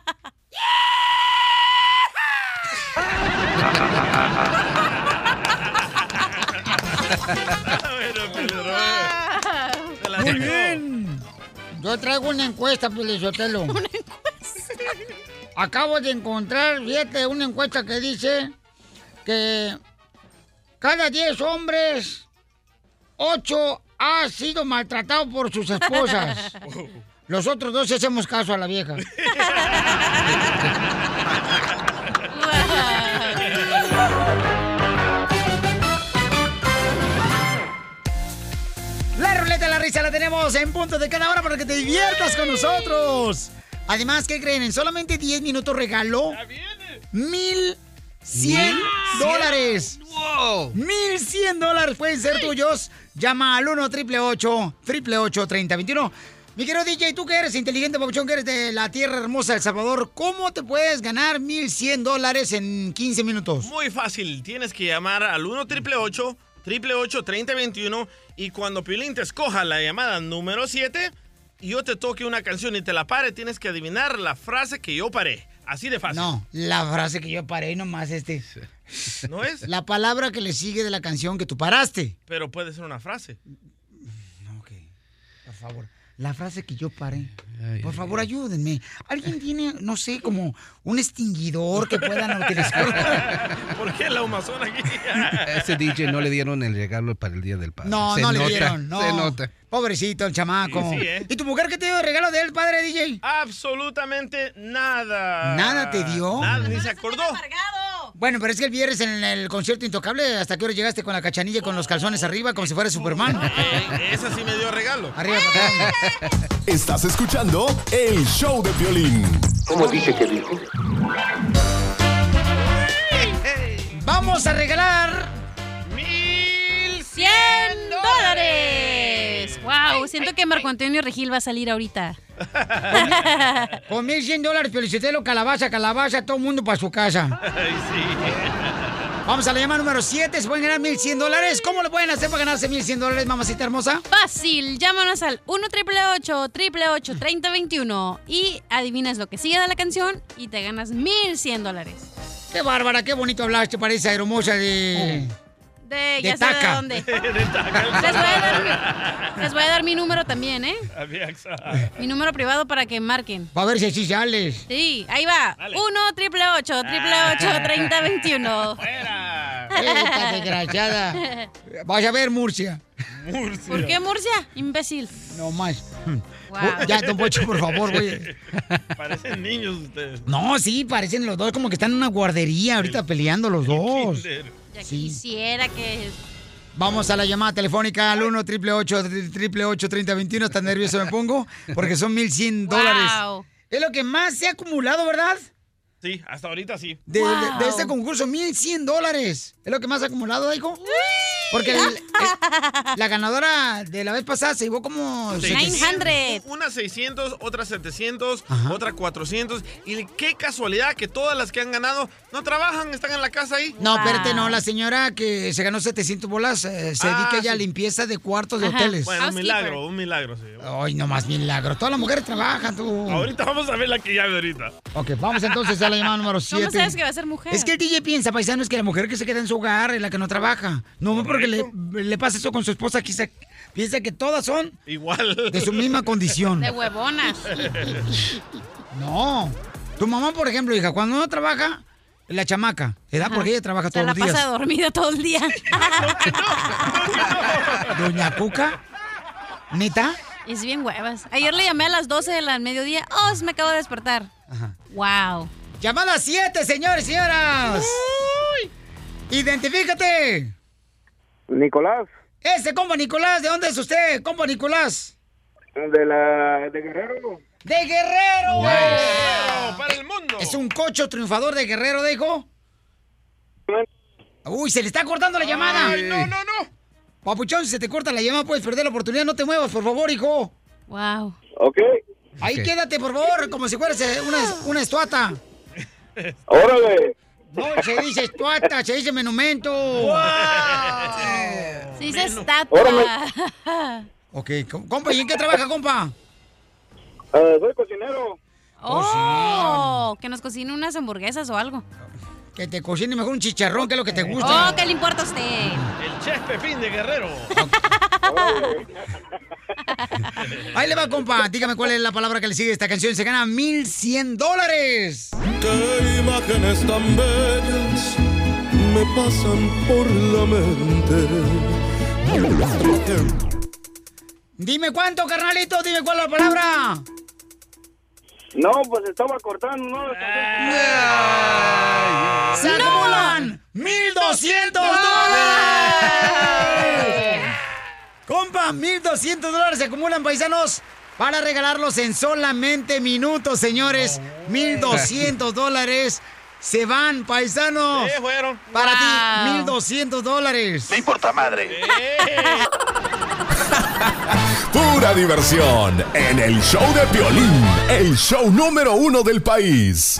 Muy bien. Yo traigo una encuesta, Pelizotelo. Una encuesta. Acabo de encontrar, fíjate, una encuesta que dice que cada 10 hombres, 8 ha sido maltratado por sus esposas. Los otros dos hacemos caso a la vieja. La ruleta de la risa la tenemos en punto de cada hora para que te diviertas con nosotros. Además, ¿qué creen? En solamente 10 minutos regalo mil cien dólares. Mil cien dólares pueden ser tuyos. Llama al 1 triple 888 3021 Mi querido DJ, tú que eres inteligente, papuchón, que eres de la tierra hermosa de El Salvador, ¿cómo te puedes ganar 1100 dólares en 15 minutos? Muy fácil. Tienes que llamar al 1 triple 888 3021 y cuando Piolín te escoja la llamada número 7 y yo te toque una canción y te la pare, tienes que adivinar la frase que yo paré. Así de fácil. No, la frase que yo paré nomás este. ¿No es? La palabra que le sigue de la canción que tú paraste. Pero puede ser una frase. Por favor. La frase que yo paré. Por favor, ayúdenme. ¿Alguien tiene, no sé, como un extinguidor que puedan utilizar? ¿Por qué la humazón aquí? A ese DJ no le dieron el regalo para el Día del Padre. No, Se no le dieron. No. Se nota. Pobrecito el chamaco. Sí, sí, ¿eh? ¿Y tu mujer qué te dio de regalo de él, padre DJ? Absolutamente nada. ¿Nada te dio? Nada, ni se acordó. Bueno, pero es que el viernes en el concierto intocable, ¿hasta qué hora llegaste con la cachanilla y con los calzones arriba como si fuera Superman? Eh, esa sí me dio regalo. Arriba, patrón. Estás escuchando el show de violín. ¿Cómo dice que dijo? Vamos a regalar Siento que Marco Antonio Regil va a salir ahorita. Con 1100 dólares, Felicitelo, calabaza, calabaza, todo el mundo para su casa. Vamos a la llamada número 7. ¿Se pueden ganar 1100 dólares? ¿Cómo lo pueden hacer para ganarse 1100 dólares, mamacita hermosa? Fácil, llámanos al 1 888 3021 y adivinas lo que sigue de la canción y te ganas 1100 dólares. Qué bárbara, qué bonito hablaste, parece hermosa de... De, De ya sé de taca. dónde. Les voy, a dar mi, les voy a dar mi número también, ¿eh? Mi número privado para que marquen. Va a ver si así sales. Sí, ahí va. 1 triple 8 triple 8 30 21. Esta desgraciada. Vas a ver, Murcia. ¿Por qué Murcia? Imbécil. No más. Wow. Ya, don Pocho, por favor, güey. Parecen niños ustedes. No, sí, parecen los dos como que están en una guardería ahorita peleando los dos. Ya Sí. quisiera que. Vamos a la llamada telefónica al 1 888 3021 Tan nervioso me pongo porque son 1100 dólares. Wow. Es lo que más se ha acumulado, ¿verdad? Sí, hasta ahorita sí. De, de- de este concurso, 1100 dólares. ¿Es lo que más ha acumulado, hijo? Porque el- el- la ganadora de la vez pasada se llevó como 900. Una 600, otra 700, Ajá. otra 400. Y qué casualidad que todas las que han ganado no trabajan, están en la casa ahí. No, espérate, no. La señora que se ganó 700 bolas eh, se Ah, dedica ella a limpieza de cuartos de Ajá. hoteles. Bueno, un milagro, un milagro, sí. Ay, no más milagro. Todas las mujeres trabajan, tú. Ahorita vamos a ver la que llave ahorita. Ok, vamos entonces a la llamada número 7. ¿Cómo sabes que va a ser mujer? Es que el DJ piensa, paisano, es que la mujer que se queda en su hogar es la que no trabaja. No, porque le, le pasa eso con su esposa, quizá piensa que todas son Igual. de su misma condición. De huevonas. No. Tu mamá, por ejemplo, hija, cuando no trabaja, La chamaca, ¿verdad? Porque ella trabaja todos la los días. pasa dormida todo el día. Doña Cuca, ¿neta? Es bien huevas. Ayer le llamé a las 12 del mediodía. Oh, me acabo de despertar. Wow. Llamada 7, señores y señoras. Identifícate. Nicolás, Ese compa Nicolás, ¿de dónde es usted, compa Nicolás? de la de Guerrero. ¡De Guerrero! Guerrero, para el mundo. ¿Es un cocho triunfador de Guerrero, dijo? Uy, se le está cortando la llamada. Ay, no, no, no. Papuchón, si se te corta la llamada, puedes perder la oportunidad. No te muevas, por favor, hijo. Wow. Ok. Ahí quédate, por favor, como si fueras eh, una, una estuata. Órale. No, se dice estuata, se dice monumento. Se dice estatua. Ok, com- compa, ¿y en qué trabaja, compa? Eh, soy cocinero. Oh, que nos cocine unas hamburguesas o algo. Que te cocine mejor un chicharrón, que es lo que te gusta. Oh, ¿qué le importa a usted? El chef Pepín de Guerrero. Ahí le va, compa. Dígame cuál es la palabra que le sigue a esta canción. Se gana 1100 dólares. Qué imágenes tan bellas me pasan por la mente. Dime cuánto, carnalito. Dime cuál es la palabra. No, pues estaba cortando, ¿no? ¡Se acumulan 1200 dólares! Compa, 1200 dólares se acumulan, paisanos, para regalarlos en solamente minutos, señores. 1200 dólares se van, paisanos. Sí, fueron. Para Wow. ti, 1200 dólares. Me importa madre. Pura diversión en el show de Piolín, el show número uno del país.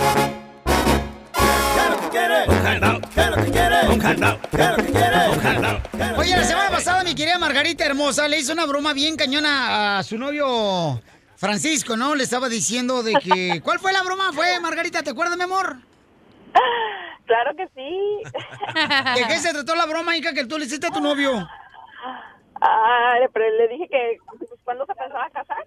Oye, la semana pasada mi querida Margarita Hermosa le hizo una broma bien cañona a su novio Francisco, ¿no? Le estaba diciendo de que... ¿Cuál fue la broma? ¿Fue, Margarita? ¿Te acuerdas, mi amor? Claro que sí. ¿De qué se trató la broma, hija, que tú le hiciste a tu novio? Ah, pero le dije que pues, cuando se pensaba casar.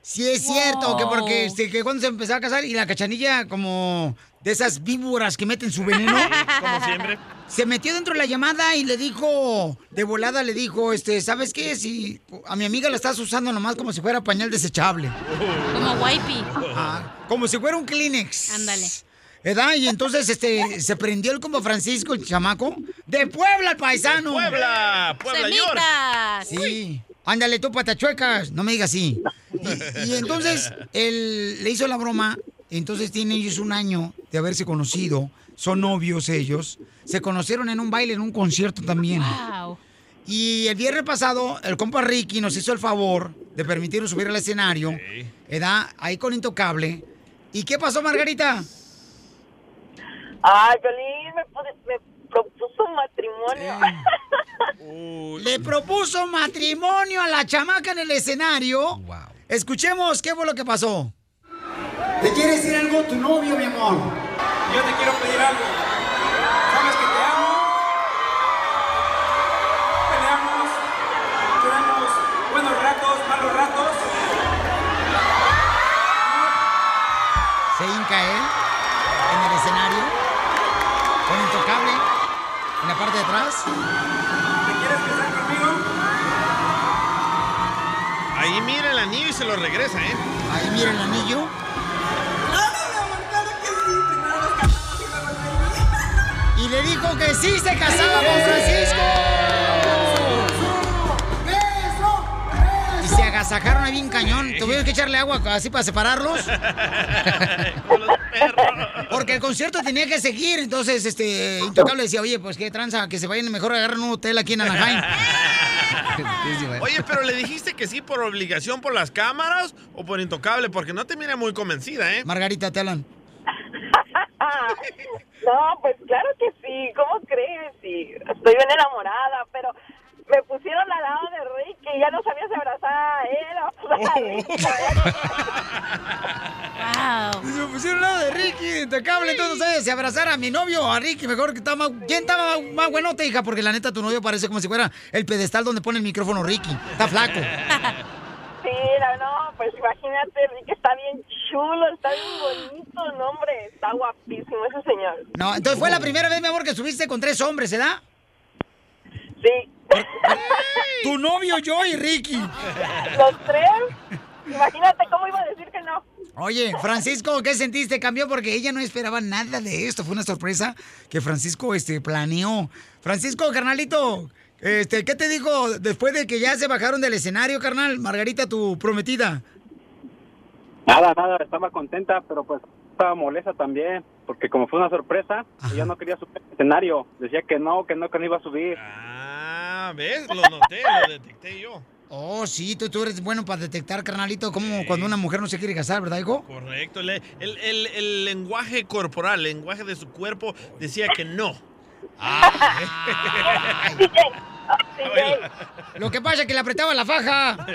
Sí, es cierto, que porque este, que cuando se empezó a casar y la cachanilla como de esas víboras que meten su veneno. Como siempre. Se metió dentro de la llamada y le dijo, de volada le dijo, este, ¿sabes qué? Si a mi amiga la estás usando nomás como si fuera pañal desechable. Como wipey. Ajá, como si fuera un Kleenex. Ándale. ¿Verdad? Y entonces este se prendió el como Francisco, el chamaco. ¡De Puebla, el paisano! Puebla, Puebla, York. ¡Semitas! Sí. Ándale tú, patachuecas. No me digas así. Y, y entonces él le hizo la broma. Entonces tienen ellos un año de haberse conocido. Son novios ellos. Se conocieron en un baile, en un concierto también. Wow. Y el viernes pasado, el compa Ricky nos hizo el favor de permitirnos subir al escenario. ¿Verdad? Ahí con Intocable. ¿Y qué pasó, Margarita? Ay, Piolín me, propuso matrimonio. Le propuso matrimonio a la chamaca en el escenario. Escuchemos qué fue lo que pasó. ¿Le quiere decir algo a tu novio, mi amor? Yo te quiero pedir algo. Sabes que te amo. Peleamos. Tenemos buenos ratos, malos ratos. Se hinca él en el escenario con Intocable en la parte de atrás. ¿Te quieres casar conmigo? Ahí mira el anillo y se lo regresa, ¿eh? Ahí mira el anillo. Le dijo que sí se casaba con Francisco. Y se agasajaron ahí bien cañón. Tuvieron que echarle agua así para separarlos. Porque el concierto tenía que seguir. Entonces, este, Intocable decía, oye, pues qué tranza, que se vayan mejor a agarrar un hotel aquí en Anaheim. Oye, pero le dijiste que sí por obligación por las cámaras o por intocable, porque no te mira muy convencida, ¿eh? Margarita, te hablan. No, pues claro que sí. ¿Cómo crees? Sí, estoy bien enamorada, pero me pusieron al lado de Ricky y ya no sabía si abrazar a él o a Ricky. Y se pusieron al lado de Ricky, Intocable. Entonces, no sé, si abrazar a mi novio o a Ricky, mejor que está más. ¿Quién estaba más, más buenote, hija? Porque la neta, tu novio parece como si fuera el pedestal donde pone el micrófono Ricky. Está flaco. Mira, no, pues imagínate, Ricky está bien chulo, está bien bonito, no, hombre, está guapísimo ese señor. No, entonces fue la primera vez, mi amor, que estuviste con tres hombres, ¿verdad? Sí. Tu novio, yo y Ricky. Los tres, imagínate cómo iba a decir que no. Oye, Francisco, ¿qué sentiste? Cambió porque ella no esperaba nada de esto. Fue una sorpresa que Francisco este, planeó. Francisco, carnalito, este, ¿qué te dijo después de que ya se bajaron del escenario, carnal? Margarita, tu prometida. Nada, nada, estaba contenta, pero pues estaba molesta también, porque como fue una sorpresa, ella no quería subir al escenario. Decía que no, que no, que no iba a subir. Ah, ¿ves? Lo noté, lo detecté yo. Oh, sí, tú, tú eres bueno para detectar, carnalito, como cuando una mujer no se quiere casar, ¿verdad, hijo? Correcto. El- el lenguaje corporal, el lenguaje de su cuerpo decía que no. Lo que pasa es que le apretaba la faja.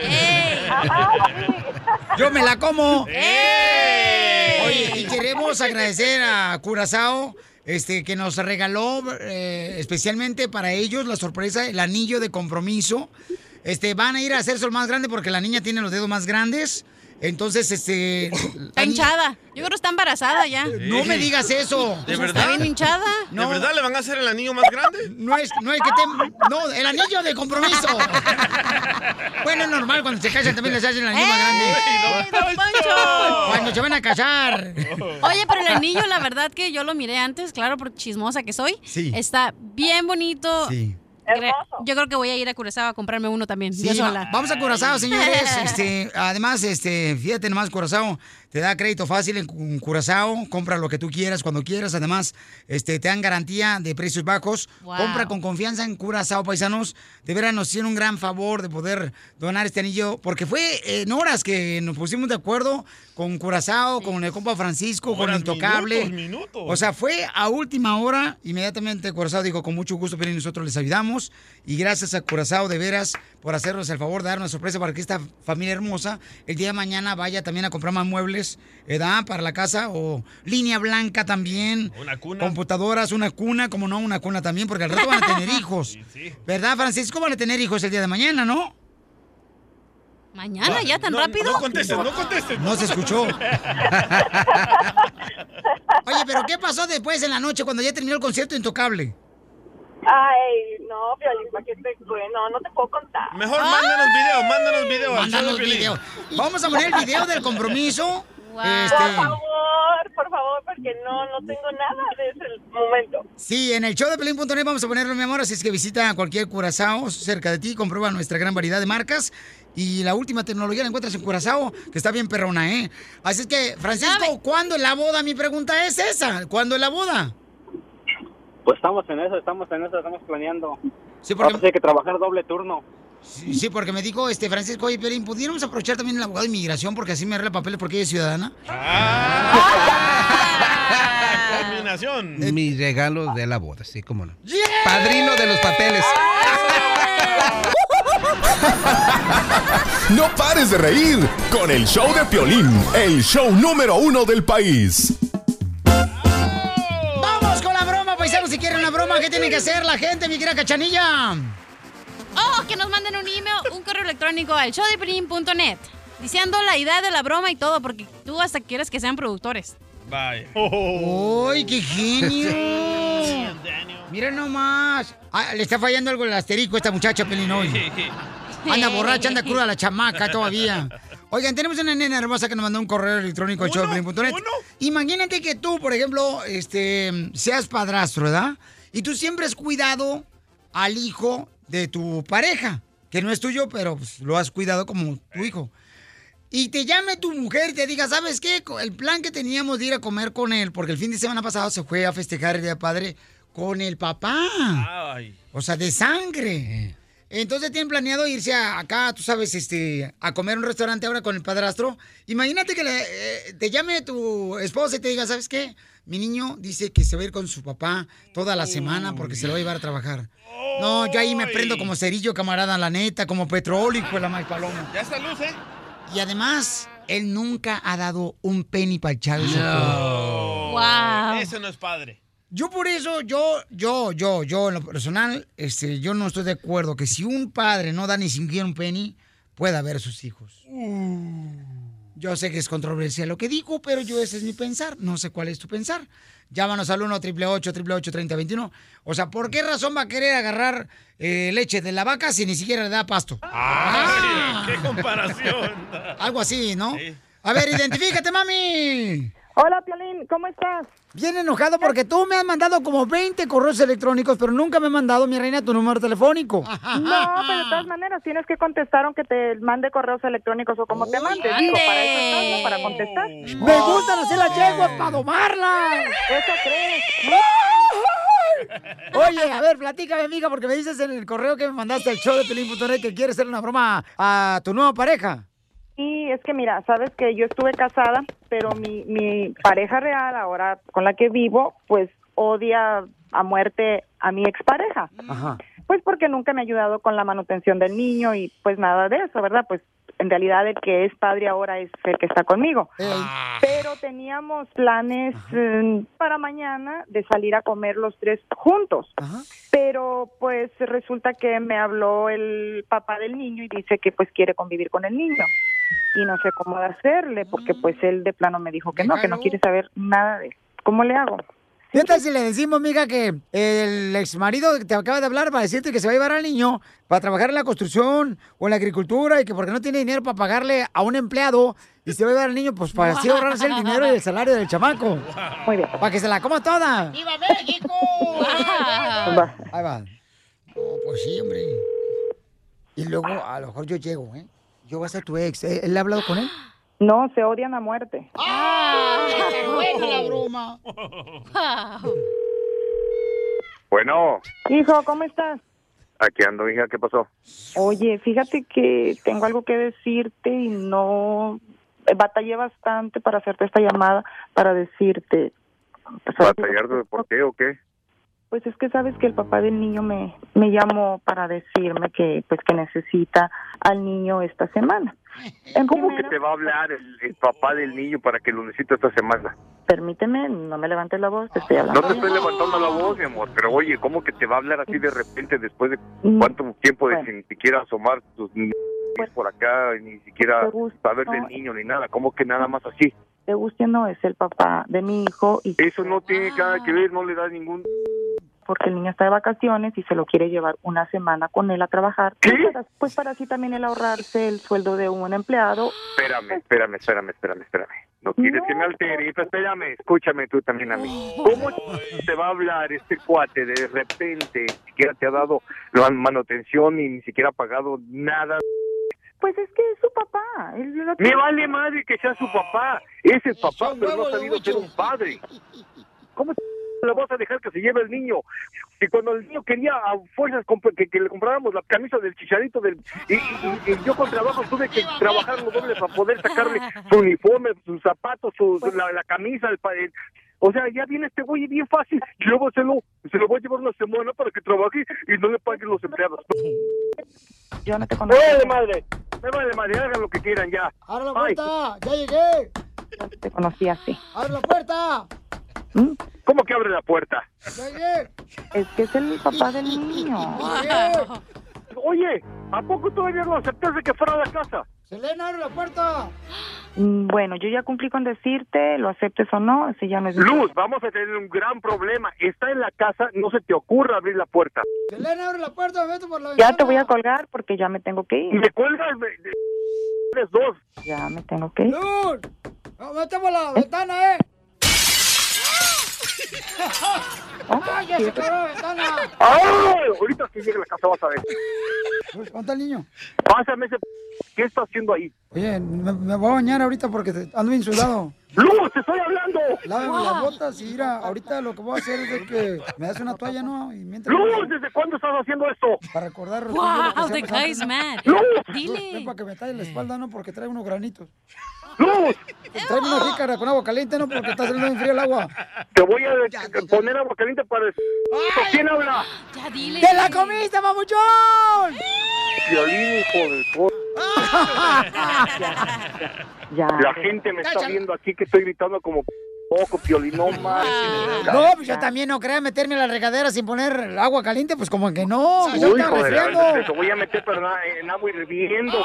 Yo me la como. Oye, y queremos agradecer a Curazao. Este, que nos regaló eh, especialmente para ellos la sorpresa, el anillo de compromiso. Este, van a ir a hacerse el más grande porque la niña tiene los dedos más grandes. Entonces, este. Está hinchada. Yo creo que está embarazada ya. No me digas eso. ¿De Está verdad? bien hinchada. ¿De verdad le van a hacer el anillo más grande? No es, no es que te. No, el anillo de compromiso. bueno, es normal, cuando se casan también les hacen el anillo más grande. ¡Eh, don Poncho! Cuando se van a casar. Oye, pero el anillo, la verdad que yo lo miré antes, claro, por chismosa que soy. Sí. Está bien bonito. Sí. Yo creo que voy a ir a Curazao a comprarme uno también. Sí, yo va- sola. vamos a Curazao, señores. Este, además, este, fíjate nomás, Curazao te da crédito fácil en Cu- Curazao. Compra lo que tú quieras, cuando quieras. Además, este, te dan garantía de precios bajos. Wow. Compra con confianza en Curazao, paisanos. De veras nos hicieron un gran favor de poder donar este anillo, porque fue en horas que nos pusimos de acuerdo con Curazao, con el compa Francisco, con Horas, Intocable. minutos, minutos. O sea, fue a última hora. Inmediatamente Curazao dijo, con mucho gusto, pero nosotros les ayudamos. Y gracias a Curazao, de veras, por hacernos el favor de dar una sorpresa para que esta familia hermosa el día de mañana vaya también a comprar más muebles, ¿verdad? Para la casa o línea blanca también. Una cuna. Computadoras, una cuna, como no, una cuna también, porque al rato van a tener hijos. ¿Verdad, Francisco? Van a tener hijos el día de mañana, ¿no? Mañana, ya tan No, rápido. No contestes, no contestes. No se escuchó. Oye, pero ¿qué pasó después en la noche cuando ya terminó el concierto Intocable? Ay, no, Piolín, ¿para qué te bueno? No te puedo contar. Mejor mándanos video, mándanos video. Mándanos video. Vamos a poner el video del compromiso. Por Este, favor, por favor, porque no, no tengo nada de ese momento. sí, en el show de Pelín.net vamos a ponerlo, mi amor. Así es que visita cualquier Curazao cerca de ti, comprueba nuestra gran variedad de marcas. Y la última tecnología la encuentras en Curazao, que está bien perrona, ¿eh? Así es que, Francisco, ¿cuándo es la boda? Mi pregunta es esa. ¿Cuándo es la boda? Pues estamos en eso, estamos en eso, estamos planeando. Sí, porque- Vamos a tener que trabajar doble turno. Sí, sí, porque me dijo este Francisco, oye, Pelín, ¿pudiéramos aprovechar también el abogado de inmigración? Porque así me arregla papeles porque ella es ciudadana. Combinación. Mi regalo de la boda, sí, cómo no. Padrino de los papeles. No pares de reír con el show de Piolín, el show número uno del país. Paisanos! Si quieren una broma, ¿qué tiene que hacer la gente, mi querida cachanilla? Oh, que nos manden un email, un correo electrónico al showdepelín.net diciendo la idea de la broma y todo, porque tú hasta quieres que sean productores. Vaya. ¡Uy, qué genio! Mira nomás. Ah, le está fallando algo el asterisco a esta muchacha, Pelín, hoy. Anda borracha, anda cruda la chamaca todavía. Oigan, tenemos una nena hermosa que nos mandó un correo electrónico al showdepelín.net. Imagínate que tú, por ejemplo, este, seas padrastro, ¿verdad? Y tú siempre has cuidado al hijo de tu pareja, que no es tuyo, pero pues, lo has cuidado como tu hijo. Y te llame tu mujer y te diga, ¿sabes qué? El plan que teníamos de ir a comer con él, porque el fin de semana pasado se fue a festejar el Día Padre con el papá. Ay. O sea, de sangre. Entonces tienen planeado irse a- acá, tú sabes, este, a comer a un restaurante ahora con el padrastro. Imagínate que le, eh, te llame tu esposa y te diga, ¿sabes qué? Mi niño dice que se va a ir con su papá toda la semana porque se lo va a llevar a trabajar. No, yo ahí me prendo como cerillo, camarada, la neta, como petróleo, la más paloma. Ya está luz, ¿eh? Y además, él nunca ha dado un penny para echar eso. Wow. Ese no es padre. Yo por eso, yo, yo, yo, yo, en lo personal, este, yo no estoy de acuerdo que si un padre no da ni siquiera un penny, pueda ver a sus hijos. Yo sé que es controversial lo que digo, pero yo ese es mi pensar. No sé cuál es tu pensar. Llámanos al 1 888 3021 O sea, ¿por qué razón va a querer agarrar eh, leche de la vaca si ni siquiera le da pasto? ¡Ay, qué comparación! Algo así, ¿no? A ver, identifícate, mami. Hola, Piolín, ¿cómo estás? Bien enojado porque tú me has mandado como 20 correos electrónicos, pero nunca me has mandado, mi reina, tu número telefónico. No, pero de todas maneras tienes que contestar aunque te mande correos electrónicos o como te mande. Digo, para eso estás, ¿no? Para contestar. Me gustan hacer las yeguas para domarlas. ¿Eso crees? Oye, a ver, platícame, amiga, porque me dices en el correo que me mandaste al show de Pelín.net que quieres hacer una broma a tu nueva pareja. Sí, es que mira, sabes que yo estuve casada, pero mi, mi pareja real, ahora con la que vivo, pues odia a muerte a mi expareja. Ajá. Pues porque nunca me ha ayudado con la manutención del niño y pues nada de eso, ¿verdad? Pues en realidad el que es padre ahora es el que está conmigo. Pero teníamos planes eh, para mañana de salir a comer los tres juntos. Pero pues resulta que me habló el papá del niño y dice que pues quiere convivir con el niño. Y no sé cómo hacerle porque pues él de plano me dijo que no, que no quiere saber nada de él. ¿Cómo le hago? ¿Qué tal si le decimos, amiga, que el ex marido que te acaba de hablar para decirte que se va a llevar al niño para trabajar en la construcción o en la agricultura y que porque no tiene dinero para pagarle a un empleado y se va a llevar al niño pues para así ahorrarse el dinero y el salario del chamaco? Muy bien. Para que se la coma toda. ¡Viva México! Ahí va. No, pues sí, hombre. Y luego a lo mejor yo llego, ¿eh? Yo voy a ser tu ex. ¿Eh? ¿Él ha hablado con él? No, se odian a muerte. ¡Ah! ¡Qué buena la broma! Bueno, Hijo, ¿cómo estás? aquí ando, hija, ¿qué pasó? Oye, fíjate que tengo algo que decirte y no batallé bastante para hacerte esta llamada para decirte. pues. ¿Batallar de por qué o qué? Pues es que sabes que el papá del niño me me llamó para decirme que pues que necesita al niño esta semana. ¿Cómo que te va a hablar el, el papá del niño para que lo necesite esta semana? Permíteme, no me levantes la voz, te estoy hablando. No te estoy levantando la voz, mi amor, pero oye, ¿cómo que te va a hablar así de repente después de Mm, cuánto tiempo de bueno. sin siquiera asomar tus n- por acá, ni siquiera te saber del niño ni nada? ¿Cómo que nada más así? De Agustín no es el papá de mi hijo y Eso no tiene nada que ver, no le da ningún... porque el niño está de vacaciones y se lo quiere llevar una semana con él a trabajar. ¿Qué? Pues para, pues para así también él ahorrarse el sueldo de un empleado. Espérame, espérame, espérame, espérame, espérame. No quieres que me altere, espérame, escúchame tú también a mí. ¿Cómo te va a hablar este cuate de repente? Ni siquiera te ha dado la manutención y ni siquiera ha pagado nada. Pues es que es su papá. él lo Me vale madre que sea su papá. Es el papá, pero no ha sabido ser un padre. ¿Cómo le vas a dejar que se lleve el niño? Si cuando el niño quería a fuerzas que, que le compráramos la camisa del chicharito del y, y- y yo con trabajo tuve que trabajar los dobles para poder sacarle su uniforme, sus zapatos, su, su- la, la camisa, el, el- o sea, ya viene este güey bien fácil. Y luego se lo, se lo voy a llevar una semana para que trabaje y no le paguen los empleados. Yo no te Me conozco. vale madre, me vale madre, hagan lo que quieran ya. ¡Abre la Ay. puerta! ¡Ya llegué! Te conocí así. ¡Abre la puerta! ¿Cómo que abre la puerta? ¡Ya! Es que es el papá del niño. Oye, ¿a poco todavía no aceptaste que fuera a la casa? ¡Selena, abre la puerta! Mm, Bueno, yo ya cumplí con decirte, lo aceptes o no, ese ya no es Luz, vamos a tener un gran problema. Está en la casa, no se te ocurra abrir la puerta. ¡Selena, abre la puerta! ¡Me meto por la Ya ventana! te voy a colgar porque ya me tengo que Y ir. me cuelgas de, de- eres dos. Ya me tengo que ir. ¡Luz! ¡No, ¡Mete por la ventana, eh! ¡Ay, ya se quebró la ventana! ¡Ay! Ahorita que llegue a la casa vas a ver. ¿Dónde está el niño? Pásame ese... ¿Qué está haciendo ahí? Oye, me, me voy a bañar ahorita porque ando bien sudado. ¡Luz, te estoy hablando! Lávame las botas y mira, ahorita lo que voy a hacer es de que me das una toalla, ¿no? Y mientras... ¡Luz, ¿desde cuándo estás haciendo esto? Para recordar... Wow, the guy's mad. ¡Luz! Dile. para que me talle la espalda, ¿no? Porque trae unos granitos. ¡Luz! Trae una jícara con agua caliente, ¿no? Porque está saliendo bien frío el agua. Te voy a poner agua caliente para... ¿Quién habla? Ya dile. ¡Te la comiste, mamuchón! Violín, hijo de... Ya. La gente me está viendo aquí que estoy gritando como... poco, Piolín, no más. No, pues yo también no quería meterme a la regadera sin poner agua caliente, pues como que no. Uy, yo estaba hijo de la- resfriando. te voy a meter pero na- en agua hirviendo.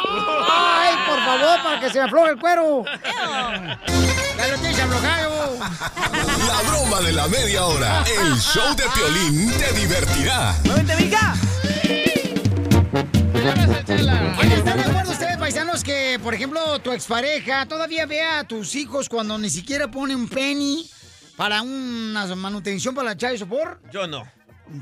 Ay, por favor, para que se me afloje el cuero. Ya lo tienes aflojado. La broma de la media hora. El show de Piolín te divertirá. ¡Vente, ¿Están de acuerdo ustedes, paisanos, que, por ejemplo, tu expareja todavía vea a tus hijos cuando ni siquiera pone un penny para una manutención para la child support? Yo no.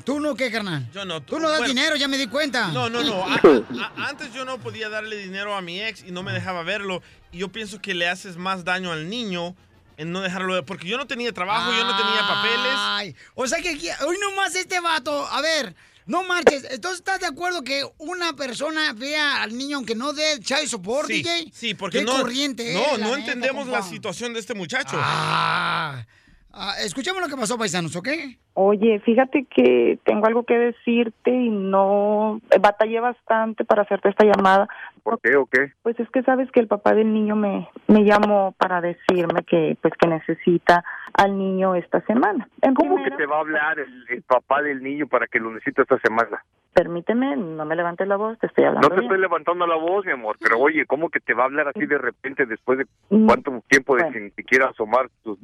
¿Tú no qué, carnal? Yo no. Tú no das Bueno, dinero, ya me di cuenta. No, no, no. A- a- antes yo no podía darle dinero a mi ex y no me dejaba verlo. Y yo pienso que le haces más daño al niño en no dejarlo ver. Porque yo no tenía trabajo, yo no tenía papeles. Ay, o sea que aquí- hoy nomás este vato, a ver, no marches. Entonces, ¿estás de acuerdo que una persona vea al niño aunque no dé child support, Sí, DJ? sí, porque Qué no, corriente no, la no neta, entendemos la situación de este muchacho. Ah, ah, escuchemos lo que pasó, paisanos, ¿ok? Oye, fíjate que tengo algo que decirte y no batallé bastante para hacerte esta llamada. ¿Por qué o qué? Pues es que sabes que el papá del niño me, me llamó para decirme que pues que necesita al niño esta semana. En ¿Cómo que te va a hablar el, el papá del niño para que lo necesite esta semana? Permíteme, no me levantes la voz, te estoy hablando. No te bien. estoy levantando la voz, mi amor, pero oye, ¿cómo que te va a hablar así de repente después de Mm. cuánto tiempo de Bueno. sin siquiera asomar tus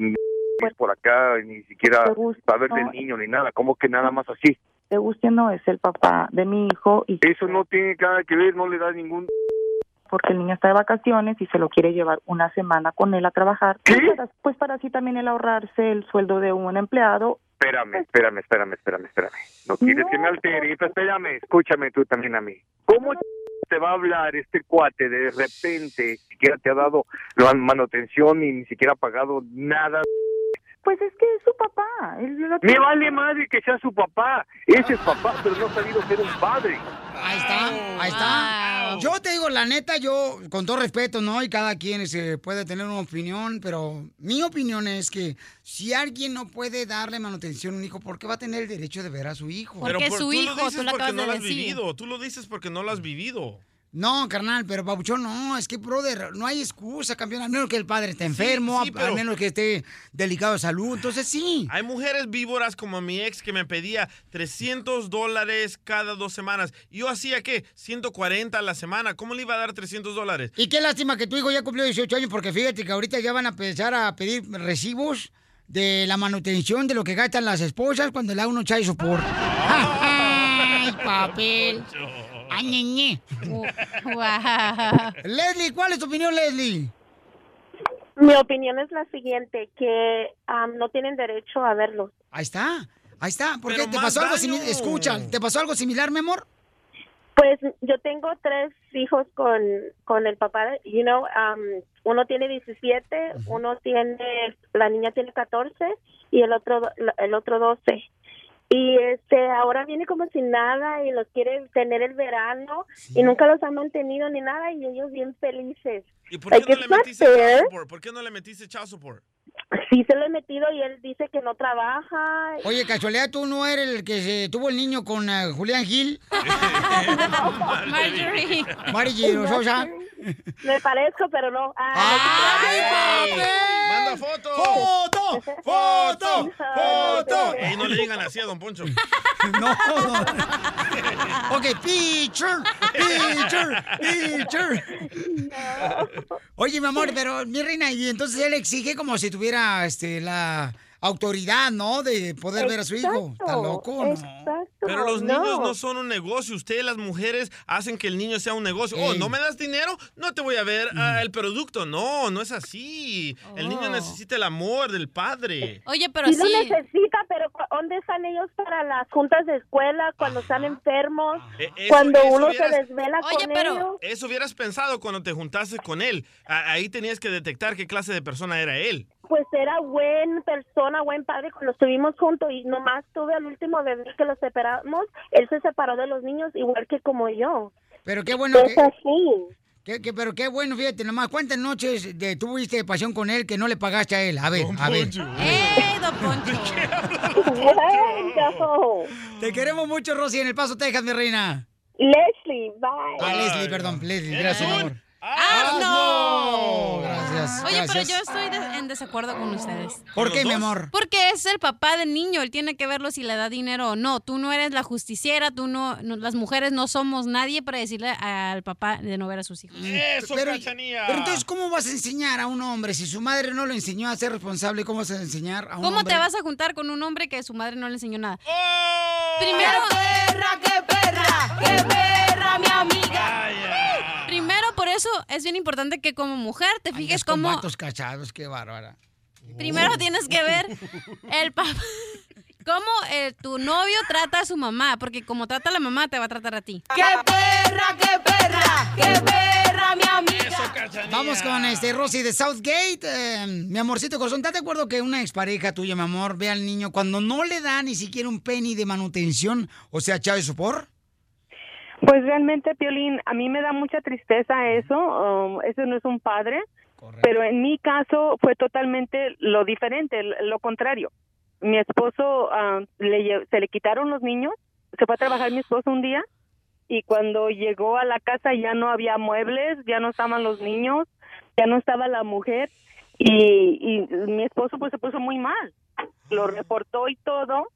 por acá, ni siquiera saber del niño ni nada? ¿Cómo que nada más así? Te guste o no, es el papá de mi hijo y Eso no tiene nada que ver, no le da ningún... porque el niño está de vacaciones y se lo quiere llevar una semana con él a trabajar. Pues para, pues para así también él ahorrarse el sueldo de un empleado. Espérame, espérame, espérame, espérame, espérame. No quieres que me altere, pero espérame, escúchame tú también a mí. ¿Cómo te va a hablar este cuate de repente? Ni siquiera te ha dado la manutención y ni siquiera ha pagado nada. Pues es que es su papá. él lo Me vale madre que sea su papá. Ese es papá, pero no ha sabido ser un padre. Ahí está, ahí está. Yo te digo, la neta, yo, con todo respeto, ¿no? Y cada quien se puede tener una opinión, pero mi opinión es que si alguien no puede darle manutención a un hijo, ¿por qué va a tener el derecho de ver a su hijo? Pero por- tú lo dices porque no lo has vivido. Tú lo dices porque no lo has vivido. No, carnal, pero Pabuchón, no, es que, brother, no hay excusa, campeón, al menos que el padre esté enfermo, sí, a- pero- al menos que esté delicado de salud, entonces sí. Hay mujeres víboras como mi ex que me pedía 300 dólares cada dos semanas. ¿Y yo hacía qué? 140 a la semana. ¿Cómo le iba a dar 300 dólares? Y qué lástima que tu hijo ya cumplió 18 años, porque fíjate que ahorita ya van a empezar a pedir recibos de la manutención de lo que gastan las esposas cuando le da uno child support. ¡Ay, papel! ¡Ay, ñeñe! Leslie, ¿cuál es tu opinión, Leslie? Mi opinión es la siguiente, que am, no tienen derecho a verlos. Ahí está, ahí está. ¿Por qué? ¿Te pasó algo similar? Escucha, ¿te pasó algo similar, mi amor? Pues yo tengo tres hijos con, con el papá, you know, am, uno tiene 17, uno tiene, la niña tiene 14 y el otro, el otro 12. Y este, ahora viene como sin nada y los quiere tener el verano y nunca los ha mantenido ni nada y ellos bien felices. ¿Y por qué Like, no le metiste child support? ¿Por qué no le metiste child support? Sí se lo he metido y él dice que no trabaja. Oye, casualidad, ¿tú no eres el que se tuvo el niño con eh, Julián Gil? Marjorie. Marjorie Sosa. Me parezco, pero no. Ah, ¡Manda foto! ¡Foto! ¡Foto! ¡Foto! Y no le digan así a Don Poncho. No. Ok, picture, picture, picture. Oye, mi amor, pero mi reina, y entonces él exige como si tuviera este la autoridad, ¿no? De poder ver a su hijo. ¿Está loco? No. Pero los niños no son un negocio. Ustedes, las mujeres, hacen que el niño sea un negocio. Oh. ¿no me das dinero? No te voy a ver ah, el producto. No, no es así. El niño Oh. necesita el amor del padre. Oye, pero sí sí. lo necesita, pero ¿dónde están ellos para las juntas de escuela cuando están enfermos? Eh, eso- cuando eso uno hubieras- se desvela con ellos. Eso hubieras pensado cuando te juntaste con él. A- Ahí tenías que detectar qué clase de persona era él. Pues era buen persona, buen padre cuando estuvimos juntos y nomás tuve al último bebé que lo separamos. Él se separó de los niños igual que como yo. Pero qué bueno Es que... así. que- que- pero qué bueno, fíjate, nomás, ¿cuántas noches de, tuviste pasión con él que no le pagaste a él? A ver, a ver. ¡Ey, don Poncho! Te queremos mucho, Rosy, en El Paso, Texas, mi reina. Leslie, bye. Ah, Leslie, perdón, Leslie, gracias, amor. ¡Ah, no! Gracias. Oye, pero yo estoy de- en desacuerdo con ustedes. ¿Por qué, mi amor? Porque es el papá del niño, él tiene que verlo si le da dinero o no. Tú no eres la justiciera, tú no, no- las mujeres no somos nadie para decirle al papá de no ver a sus hijos. Eso, pero, Cachanía. pero entonces, ¿cómo vas a enseñar a un hombre? Si su madre no lo enseñó a ser responsable, ¿cómo vas a enseñar a un ¿Cómo hombre? te vas a juntar con un hombre que su madre no le enseñó nada? ¡Oh! Primero. ¡Qué perra, qué perra! ¡Qué perra, mi amiga! Eso es bien importante que como mujer te fijes cómo. cachados, qué bárbara. Primero tienes que ver el papá. Cómo eh, tu novio trata a su mamá, porque como trata a la mamá, te va a tratar a ti. ¡Qué perra, qué perra! ¡Qué perra, mi amiga! Vamos con este Rosy de Southgate. Eh, mi amorcito corazón, ¿estás de acuerdo que una expareja tuya, mi amor, ve al niño cuando no le da ni siquiera un penny de manutención, o sea, chave sopor? Pues realmente, Piolín, a mí me da mucha tristeza eso. um, eso no es un padre. Pero en mi caso fue totalmente lo diferente, lo contrario. Mi esposo, ah, le se le quitaron los niños, se fue a trabajar mi esposo un día y cuando llegó a la casa ya no había muebles, ya no estaban los niños, ya no estaba la mujer y, y mi esposo pues se puso muy mal. Lo reportó y todo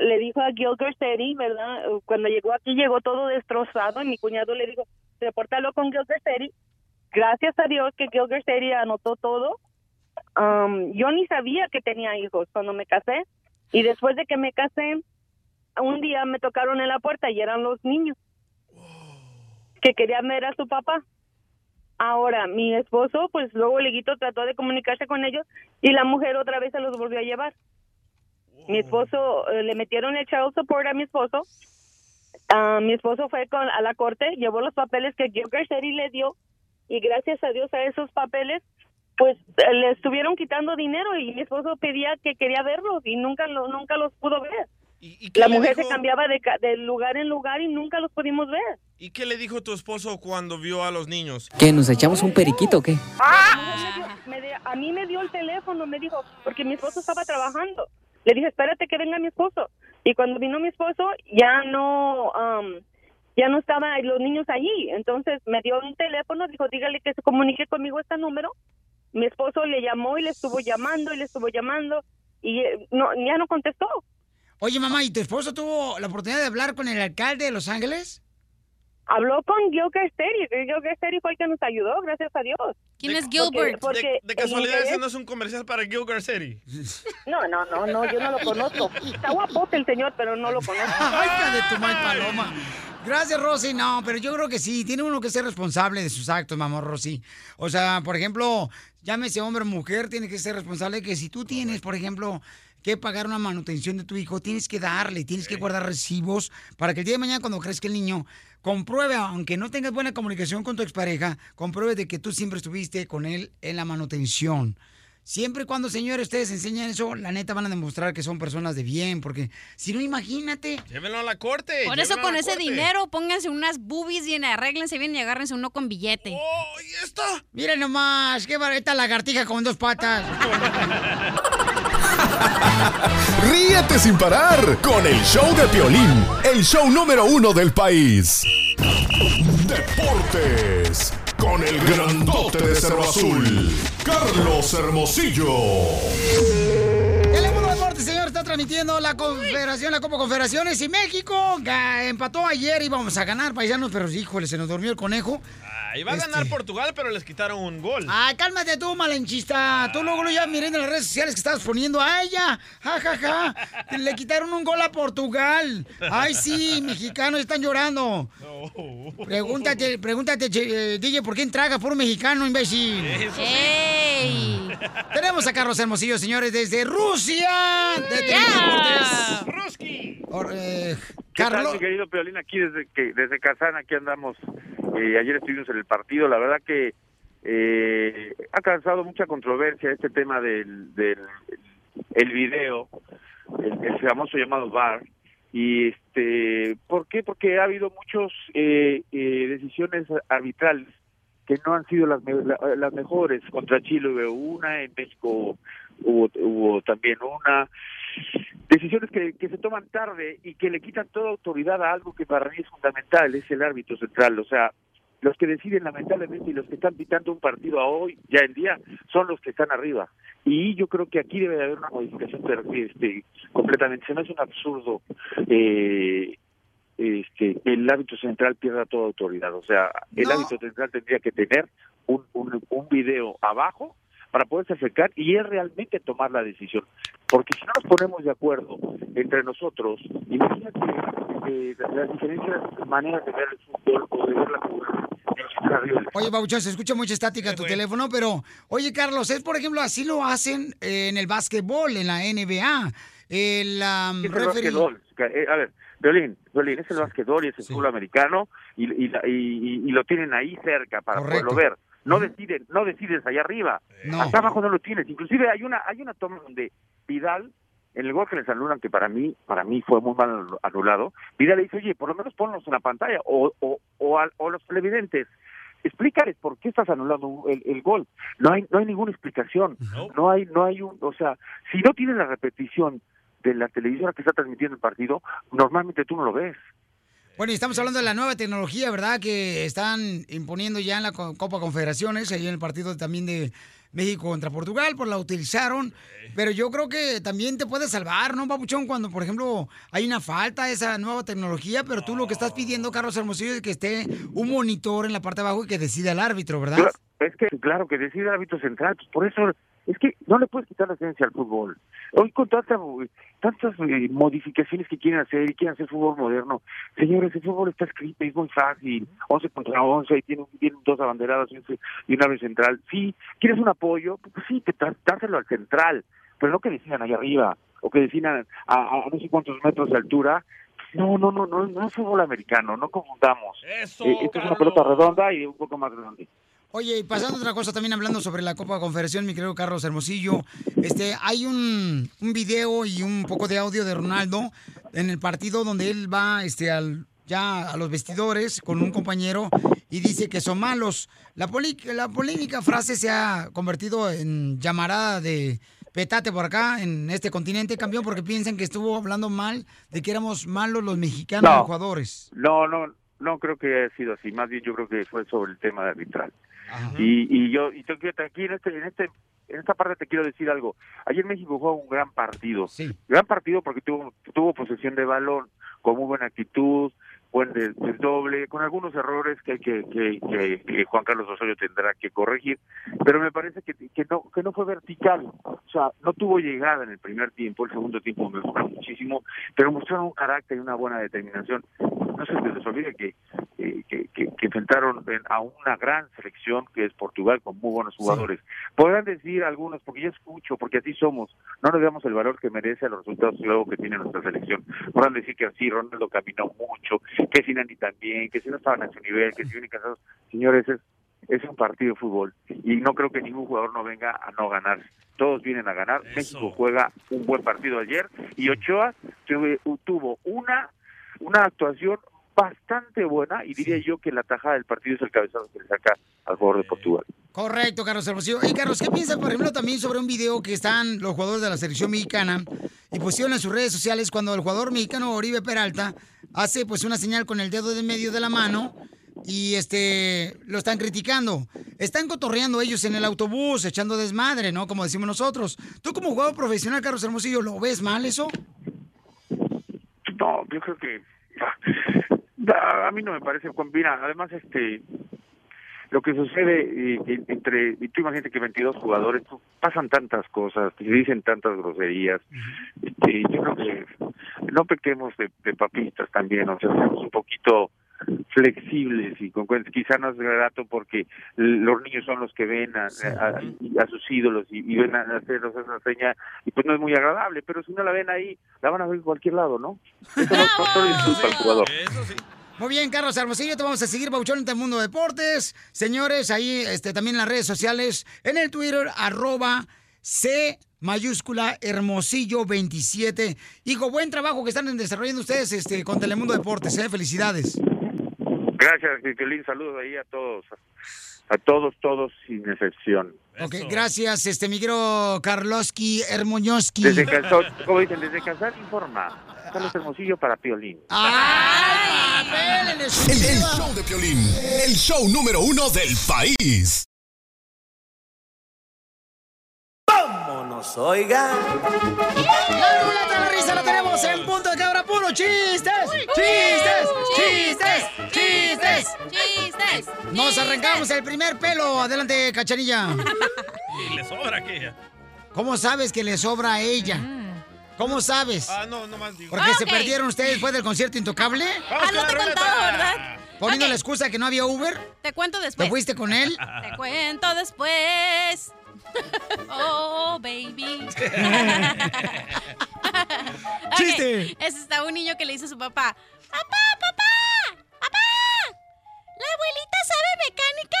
le dijo a Gilbert City, ¿verdad? Uh, Cuando llegó aquí llegó todo destrozado y mi cuñado le dijo, repórtalo con Gilbert City. Gracias a Dios que Gilbert City anotó todo. Um, yo ni sabía que tenía hijos cuando me casé y después de que me casé, un día me tocaron en la puerta y eran los niños que querían ver a su papá. Ahora, mi esposo, pues luego Leguito trató de comunicarse con ellos y la mujer otra vez se los volvió a llevar. Mi esposo, eh, le metieron el child support a mi esposo. Ah, mi esposo fue con, a la corte, llevó los papeles que Gilbert City le dio y gracias a Dios a esos papeles, pues eh, le estuvieron quitando dinero y mi esposo pedía que quería verlos y nunca, lo, nunca los pudo ver. qué La mujer dijo? se cambiaba de, lugar en lugar y nunca los pudimos ver. ¿Y qué le dijo tu esposo cuando vio a los niños? ¿Qué, nos echamos un periquito o qué? Me dio- a mí me dio el teléfono, me dijo, porque mi esposo estaba trabajando. Le dije, espérate que venga mi esposo. Y cuando vino mi esposo, ya no, um, ya no estaban los niños allí. Entonces me dio un teléfono, dijo, dígale que se comunique conmigo este número. Mi esposo le llamó y le estuvo llamando y le estuvo llamando y eh, no, ya no contestó. Oye, mamá, ¿y tu esposo tuvo la oportunidad de hablar con el alcalde de Los Ángeles? Habló con Gilbert Steri. Gilbert Steri fue el que nos ayudó, gracias a Dios. ¿Quién es Gilbert? porque de, de casualidad, ese no es un comercial para Gilbert City. No, no, no, no, yo no lo conozco. Está guapote el señor, pero no lo conozco. Ay, de tu mal paloma. Gracias, Rosy. No, pero yo creo que sí, tiene uno que ser responsable de sus actos, mamá Rosy. O sea, por ejemplo, llámese hombre o mujer, tiene que ser responsable de que si tú tienes, por ejemplo, que pagar una manutención de tu hijo, tienes que darle, tienes que guardar recibos para que el día de mañana cuando crezca el niño, compruebe, aunque no tengas buena comunicación con tu expareja, compruebe de que tú siempre estuviste con él en la manutención. Siempre y cuando, señores, ustedes enseñan eso, la neta van a demostrar que son personas de bien, porque si no, imagínate. Llévenlo a la corte. Por eso con ese corte. dinero pónganse unas boobies y arréglense bien y agárrense uno con billete. ¡Oh, y esto! Miren nomás, qué barata lagartija con dos patas. Ríete sin parar con el show de Piolín, el show número uno del país. Deportes con el grandote de Cerro Azul, Carlos Hermosillo. Telemundo Deportes, señor, está transmitiendo la Confederación, la Copa Confederaciones y México empató ayer, íbamos a ganar, paisanos, pero híjole, se nos durmió el conejo. Ah, iba a ganar Este. Portugal, pero les quitaron un gol. Ay, cálmate tú, malenchista. Tú luego ya miré en las redes sociales que estabas poniendo a ella. Ja, ja, ja. Le quitaron un gol a Portugal. Ay, sí, mexicanos están llorando. Pregúntate, pregúntate, eh, DJ, ¿por qué traga por un mexicano, imbécil? Eso sí. ¡Ey! Tenemos a Carlos Hermosillo, señores, desde Rusia. De. ¡Ruski! Or- eh, ¿Qué tal, Carlos. mi querido Piolín? Aquí desde que desde Kazán, aquí andamos. Eh, ayer estuvimos en el partido. La verdad que eh, ha causado mucha controversia este tema del, del el video, el, famoso llamado VAR. Y este, ¿por qué? Porque ha habido muchas eh, eh, decisiones arbitrales que no han sido las, la- las mejores. Contra Chile hubo una, en México hubo, hubo también una. Decisiones que, que se toman tarde y que le quitan toda autoridad a algo que para mí es fundamental, es el árbitro central. O sea, los que deciden lamentablemente y los que están pitando un partido a hoy, ya en día, son los que están arriba. Y yo creo que aquí debe de haber una modificación pero, este, completamente. Se me hace un absurdo eh, este, el árbitro central pierda toda autoridad. O sea, el árbitro central tendría que tener un, un, un video abajo para poderse acercar y es realmente tomar la decisión. Porque si no nos ponemos de acuerdo entre nosotros, imagínate eh, las diferentes maneras de ver el fútbol o de ver la fútbol. Oye, Babuchón, se escucha mucha estática tu teléfono, pero, oye, Carlos, es por ejemplo, así lo hacen eh, en el básquetbol, en la NBA. El, um, Es el referee- básquetbol. Eh, a ver, Violín, Violín, es el básquetbol y es el fútbol americano y, y, la- y- y- y lo tienen ahí cerca para Correcto. poderlo ver. No deciden, no decides allá arriba. No. Acá abajo no lo tienes. Inclusive hay una hay una toma donde Vidal en el gol que les anulan que para mí para mí fue muy mal anulado. Vidal le dice, "Oye, por lo menos ponlos en la pantalla o o o, al- o los televidentes explícales por qué estás anulando el, el gol. No hay no hay ninguna explicación. No hay no hay un, o sea, si no tienes la repetición de la televisora que está transmitiendo el partido, normalmente tú no lo ves. Bueno, y estamos hablando de la nueva tecnología, ¿verdad? Que están imponiendo ya en la Co- Copa Confederaciones, ahí en el partido también de México contra Portugal, pues la utilizaron. Pero yo creo que también te puede salvar, ¿no, Papuchón? Cuando, por ejemplo, hay una falta de esa nueva tecnología, pero tú lo que estás pidiendo, Carlos Hermosillo, es que esté un monitor en la parte de abajo y que decida el árbitro, ¿verdad? Claro, es que, claro, que decide el árbitro central, por eso es que no le puedes quitar la esencia al fútbol. Hoy con tanta, tantas eh, modificaciones que quieren hacer y quieren hacer fútbol moderno, señores, el fútbol está escrito, es muy fácil, 11 contra 11, y tienen, tienen dos abanderadas y un- y un ave central. Sí, ¿quieres un apoyo? Pues sí, te, dáselo al central, pero no que decidan allá arriba, o que decidan a, a- a no sé cuántos metros de altura. No, no, no, no, no es fútbol americano, no confundamos. Eso, Eh, esto es una pelota redonda y un poco más grande. Oye, y pasando a otra cosa, también hablando sobre la Copa Confederación, mi querido Carlos Hermosillo, este, hay un, un video y un poco de audio de Ronaldo en el partido donde él va este, al, ya a los vestidores con un compañero y dice que son malos. La, poli- la polémica frase se ha convertido en llamarada de petate por acá, en este continente, campeón, porque piensan que estuvo hablando mal de que éramos malos los mexicanos No. los jugadores. No, no, no creo que haya sido así. Más bien yo creo que fue sobre el tema de arbitral. Y, y yo, y te quiero- aquí en este, en este, en esta parte te quiero decir algo. Ayer México jugó un gran partido. Gran partido porque tuvo, tuvo posesión de balón, con muy buena actitud, buen des- desdoble, con algunos errores que, que, que, que- que Juan Carlos Osorio tendrá que corregir, pero me parece que, que no que no fue vertical, o sea, no tuvo llegada en el primer tiempo, el segundo tiempo mejoró muchísimo, pero mostraron un carácter y una buena determinación. No se les olvide que, eh, que, que, que enfrentaron en- a una gran selección que es Portugal con muy buenos jugadores. Podrán decir algunos, porque yo escucho, porque así somos, no le damos el valor que merece a los resultados luego que tiene nuestra selección. Podrán decir que así Ronaldo caminó mucho, que Sinani también, que si no estaban a su nivel, que si vienen cansados. Señores, es, es un partido de fútbol y no creo que ningún jugador no venga a no ganar. Todos vienen a ganar. México juega un buen partido ayer y Ochoa tuve- tuvo una, una actuación bastante buena y diría yo que la tajada del partido es el cabezazo que le saca al jugador de Portugal. Correcto, Carlos Hermosillo. Y Carlos, ¿qué piensas, por ejemplo, también sobre un video que están los jugadores de la selección mexicana y pusieron en sus redes sociales cuando el jugador mexicano Oribe Peralta hace pues una señal con el dedo de medio de la mano y este lo están criticando. Están cotorreando ellos en el autobús, echando desmadre, ¿no? Como decimos nosotros. Tú como jugador profesional, Carlos Hermosillo, ¿lo ves mal eso? No, yo creo que a, mí no me parece mira además este lo que sucede eh, en- entre y tú imagínate que 22 jugadores pues, pasan tantas cosas se dicen tantas groserías este, yo creo que no pequemos de, de papitas también o sea seamos un poquito flexibles y con cuenta- quizá no es grato porque los niños son los que ven a, a- a sus ídolos y, y ven a hacerlos esa seña y pues no es muy agradable pero si no la ven ahí la van a ver en cualquier lado ¿no? Eso no, al jugador Muy bien, Carlos Hermosillo, te vamos a seguir, Bauchón, en el mundo de deportes. Señores, ahí este, también en las redes sociales, en el Twitter, arroba C mayúscula Hermosillo 27. Hijo, buen trabajo que están desarrollando ustedes este, con Telemundo Deportes, ¿eh? Felicidades. Gracias, Violín. Saludos ahí a todos. A todos, todos, sin excepción. Ok, gracias, este, mi querido Karloski Hermoñoski. Desde Calzón, como dicen, desde Calzón informa. Carlos Hermosillo para Piolín. ¡Ay, El, el show de Piolín, el show número uno del país. Oiga. La ruleta de la risa la tenemos en punto de cabra puro. ¡Chistes! ¡Chistes! ¡Chistes! ¡Chistes! ¡Chistes! Nos arrancamos el primer pelo. Adelante, cachanilla. Y le sobra aquella. ¿Cómo sabes que le sobra a ella? ¿Cómo sabes? Ah, no, no más digo. ¿Porque se perdieron ustedes después del concierto intocable? Ah, no te he contado, ¿verdad? Poniendo la excusa que no había Uber. Te cuento después. ¿Te fuiste con él? Te cuento después. Oh, baby. ¡Chiste! Ese está un niño que le dice a su papá: ¡Papá, papá! ¡Papá! ¿La abuelita sabe mecánica?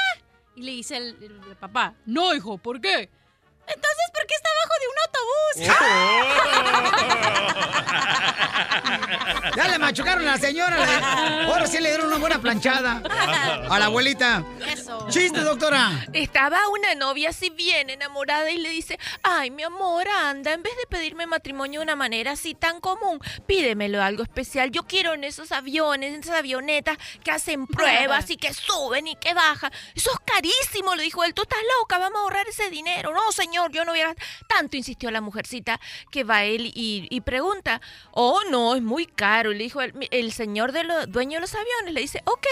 Y le dice el, el- el papá: No, hijo, ¿por qué? Entonces, ¿por qué está de un autobús? Ya le machucaron a la señora. Ahora sí le dieron una buena planchada a la abuelita. Eso. ¡Chiste, doctora! Estaba una novia así bien enamorada y le dice, ay, mi amor, anda, en vez de pedirme matrimonio de una manera así tan común, pídemelo algo especial. Yo quiero en esos aviones, en esas avionetas que hacen pruebas y que suben y que bajan. Eso es carísimo, le dijo él. Tú estás loca, vamos a ahorrar ese dinero. No, señor, yo no voy a gastar. Tanto insistió la mujercita que va él y, y pregunta, oh, no, es muy caro. Y le dijo el, el señor de los dueño de los aviones, le dice, ok,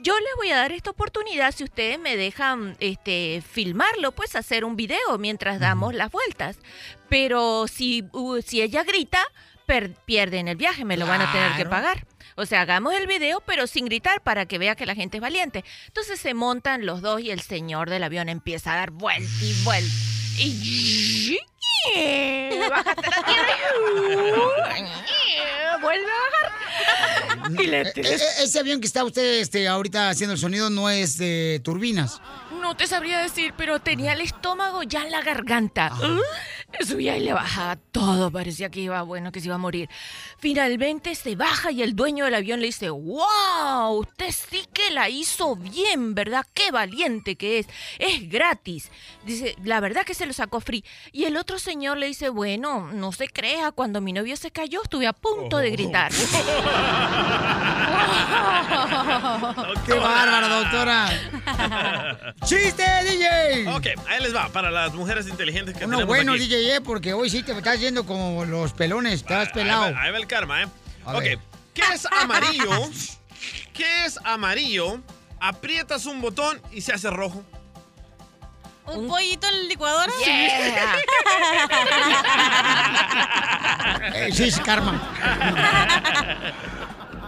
yo les voy a dar esta oportunidad si ustedes me dejan este filmarlo, pues hacer un video mientras damos las vueltas. Pero si, uh, si ella grita, per- pierden el viaje, me lo van a tener que pagar. O sea, hagamos el video, pero sin gritar para que vea que la gente es valiente. Entonces se montan los dos y el señor del avión empieza a dar vuelta y vuelta. Y la tierra vuelve a bajar. Y le e- ese avión que está usted este, ahorita haciendo el sonido no es de turbinas. No te sabría decir, pero tenía el estómago ya en la garganta. Subía y le bajaba todo. Parecía que iba, bueno, que se iba a morir. Finalmente se baja y el dueño del avión le dice, wow, usted sí que la hizo bien, ¿verdad? Qué valiente que es. Es gratis. Dice, la verdad que se lo sacó free. Y el otro señor le dice, bueno, no se crea, cuando mi novio se cayó estuve a punto de gritar. ¡Qué bárbara, doctora! ¡Chiste, DJ! Ok, ahí les va, para las mujeres inteligentes que Uno tenemos bueno, aquí. DJ, eh, porque hoy sí te estás yendo como los pelones, estás pelado. Ahí va, ahí va el karma, ¿eh? A ok, ver. ¿qué es amarillo? ¿Qué es amarillo? Aprietas un botón y se hace rojo. ¿Un pollito en la licuadora? Eh, sí, es karma.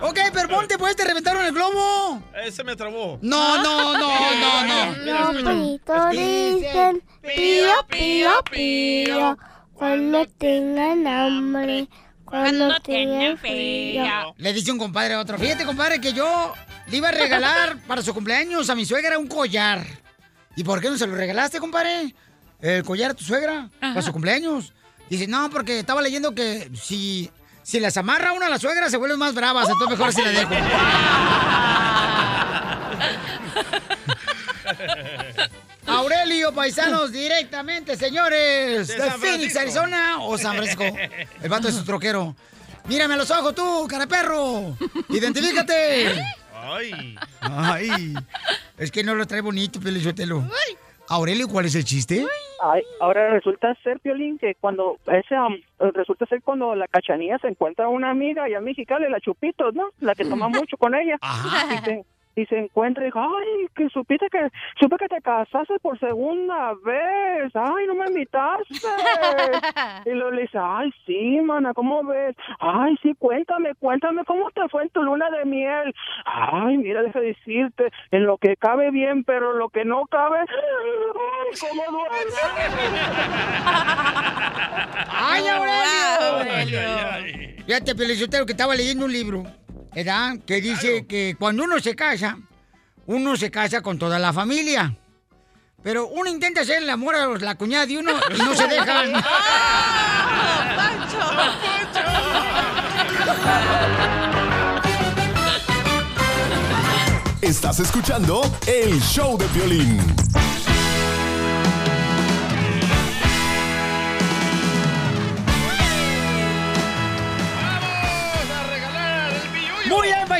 ok, pero ponte, pues, te reventaron el globo. Ese me trabó. No, no, no, no, no. Escucha. Lobitos dicen pío, pío, pío, cuando tengan hambre, cuando tengan frío. Le dice un compadre a otro. Fíjate, compadre, que yo le iba a regalar para su cumpleaños a mi suegra un collar. ¿Y por qué no se lo regalaste, compadre? El collar a tu suegra para su cumpleaños. Dice, no, porque estaba leyendo que si, si las amarra una a la suegra se vuelven más bravas, entonces mejor si la dejo. Aurelio, paisanos, directamente, señores. De Phoenix. Arizona o San Francisco. El vato es su troquero. Mírame a los ojos tú, cara perro. Identifícate. Ay. Ay. Es que no lo trae bonito, Pelichotelo. Aurelio, ¿cuál es el chiste? Ay, ahora resulta ser, Piolín, que cuando ese resulta ser cuando la cachanilla se encuentra una amiga allá en Mexicali, la Chupitos, ¿no? La que toma mucho con ella. Y se, y se encuentra y dijo, ay, que supiste que, supe que te casaste por segunda vez. Ay, no me invitaste. y luego le dice, ay, sí, mana, ¿cómo ves? Ay, sí, cuéntame, cuéntame, ¿cómo te fue en tu luna de miel? Ay, mira, deja decirte, en lo que cabe bien, pero lo que no cabe, ay, ¿cómo duele? ¡Ay, Aurelio! Fíjate, Pelichotelo, que estaba leyendo un libro, ¿verdad? Que dice que cuando uno se casa, uno se casa con toda la familia. Pero uno intenta hacer el amor a los- la cuñada de uno y no se dejan. Estás escuchando el show de violín.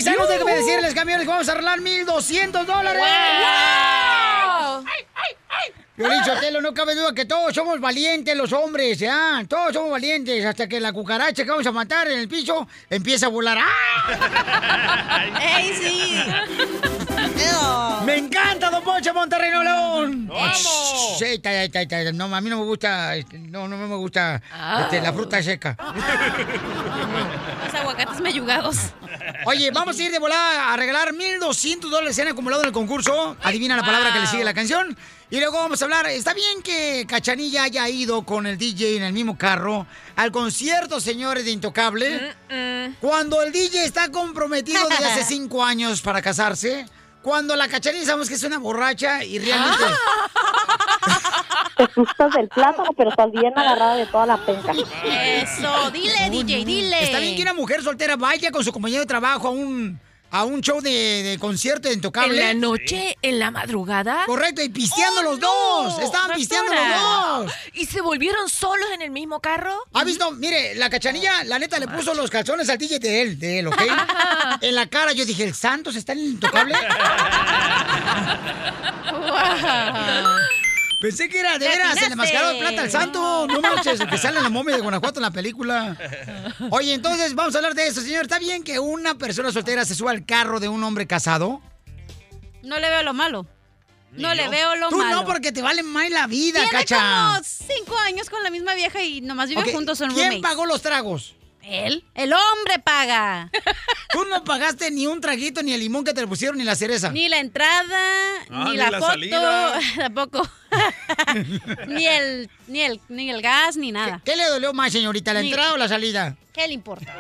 Paisanos, déjenme decirles, camiones, vamos a arreglar 1,200 dólares. ¡Wow! Piolín Sotelo, no cabe duda que todos somos valientes los hombres, ¿ya? Todos somos valientes hasta que la cucaracha que vamos a matar en el piso empieza a volar. ¡Ah! ¡Ey, sí! ¡Me encanta, Don Poncho Monterrey León! ¡Vamos! Sí, está, está, está. No, a mí no me gusta, este, no, no me gusta Ah. este, la fruta seca. Los aguacates mayugados. Oye, vamos a ir de volada a regalar 1.200 dólares en acumulado en el concurso. Adivina la palabra que le sigue la canción. Y luego vamos a hablar. Está bien que Cachanilla haya ido con el DJ en el mismo carro al concierto, señores de Intocable. Cuando el DJ está comprometido desde hace cinco años para casarse. Cuando la Cachanilla sabemos que es una borracha y realmente. Te gustas del plátano, pero estás bien agarrada de toda la penca. Eso, dile, DJ, dile. Está bien que una mujer soltera vaya con su compañero de trabajo a un, a un show de, de concierto de Intocable. ¿En la noche? ¿En la madrugada? Correcto, y pisteando ¡Oh, los no! dos. Estaban pisteando los dos. ¿Y se volvieron solos en el mismo carro? ¿Ha visto? Mire, la cachanilla, la neta, le puso los calzones al DJ de él, de él, ¿ok? en la cara yo dije, ¿el Santos está en el intocable? Pensé que era de veras, el enmascarado de plata al santo. No manches, el que sale en la momia de Guanajuato en la película. Oye, entonces vamos a hablar de eso, señor. ¿Está bien que una persona soltera se suba al carro de un hombre casado? No le veo lo malo. No le veo lo Tú malo. no, porque te vale más la vida, Tiene cacha. como cinco años con la misma vieja y nomás viven Ok, juntos, son ¿Quién roommates. pagó los tragos? Él. El hombre paga. Tú no pagaste ni un traguito, ni el limón que te le pusieron, ni la cereza. Ni la entrada, Ah, ni, ni la, la foto, salida. tampoco. ni el, ni el, ni el gas, ni nada. ¿Qué le dolió más, señorita, la Ni- entrada o la salida? ¿Qué le importa?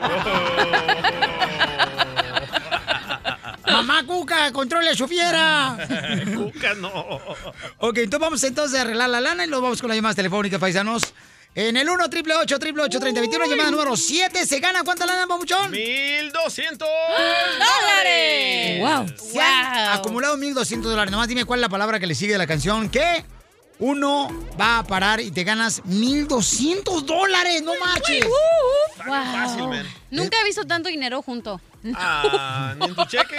Mamá Cuca, controle su fiera. Cuca no. ok, entonces vamos entonces a arreglar la lana y luego vamos con las llamadas telefónicas, paisanos. En el 1 triple 8 triple 8 3021, llamada número 7, ¿se gana cuánta lana, papuchón? 1200 dólares. Wow. Se han acumulado 1200 dólares. Nomás dime cuál es la palabra que le sigue de la canción. ¿Qué? Uno va a parar y te ganas 1200 dólares, no marches. Wow. Nunca he visto tanto dinero junto. Ah, ¿ni en tu cheque?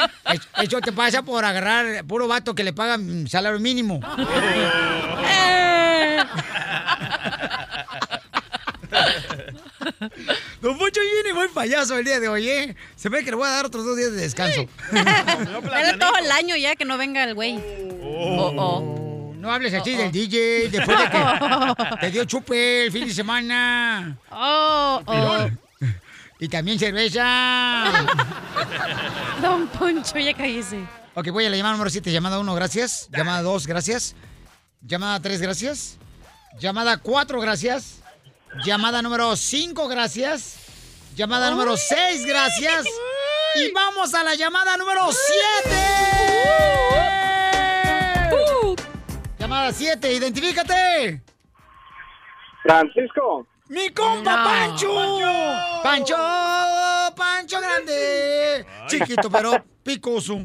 Eso- te pasa por agarrar puro vato que le pagan salario mínimo. Don Poncho viene muy payaso el día de hoy, ¿eh? Se ve que le voy a dar otros dos días de descanso. Dale todo el año ya que no venga el güey. Oh, oh. No hables así del DJ después de que te dio chupe el fin de semana. Oh, oh. Y también cerveza. Don Poncho, ya cállese. Ok, voy a la llamada número 7. Llamada 1, gracias. Llamada 2, gracias. Llamada 3, gracias. Llamada 4, gracias. Llamada número 5, gracias. Llamada número 6, gracias. Y vamos a la llamada número 7. Llamada 7, identifícate. Francisco. ¡Mi compa No. Pancho! ¡Pancho! ¡Pancho grande! Chiquito, pero picoso.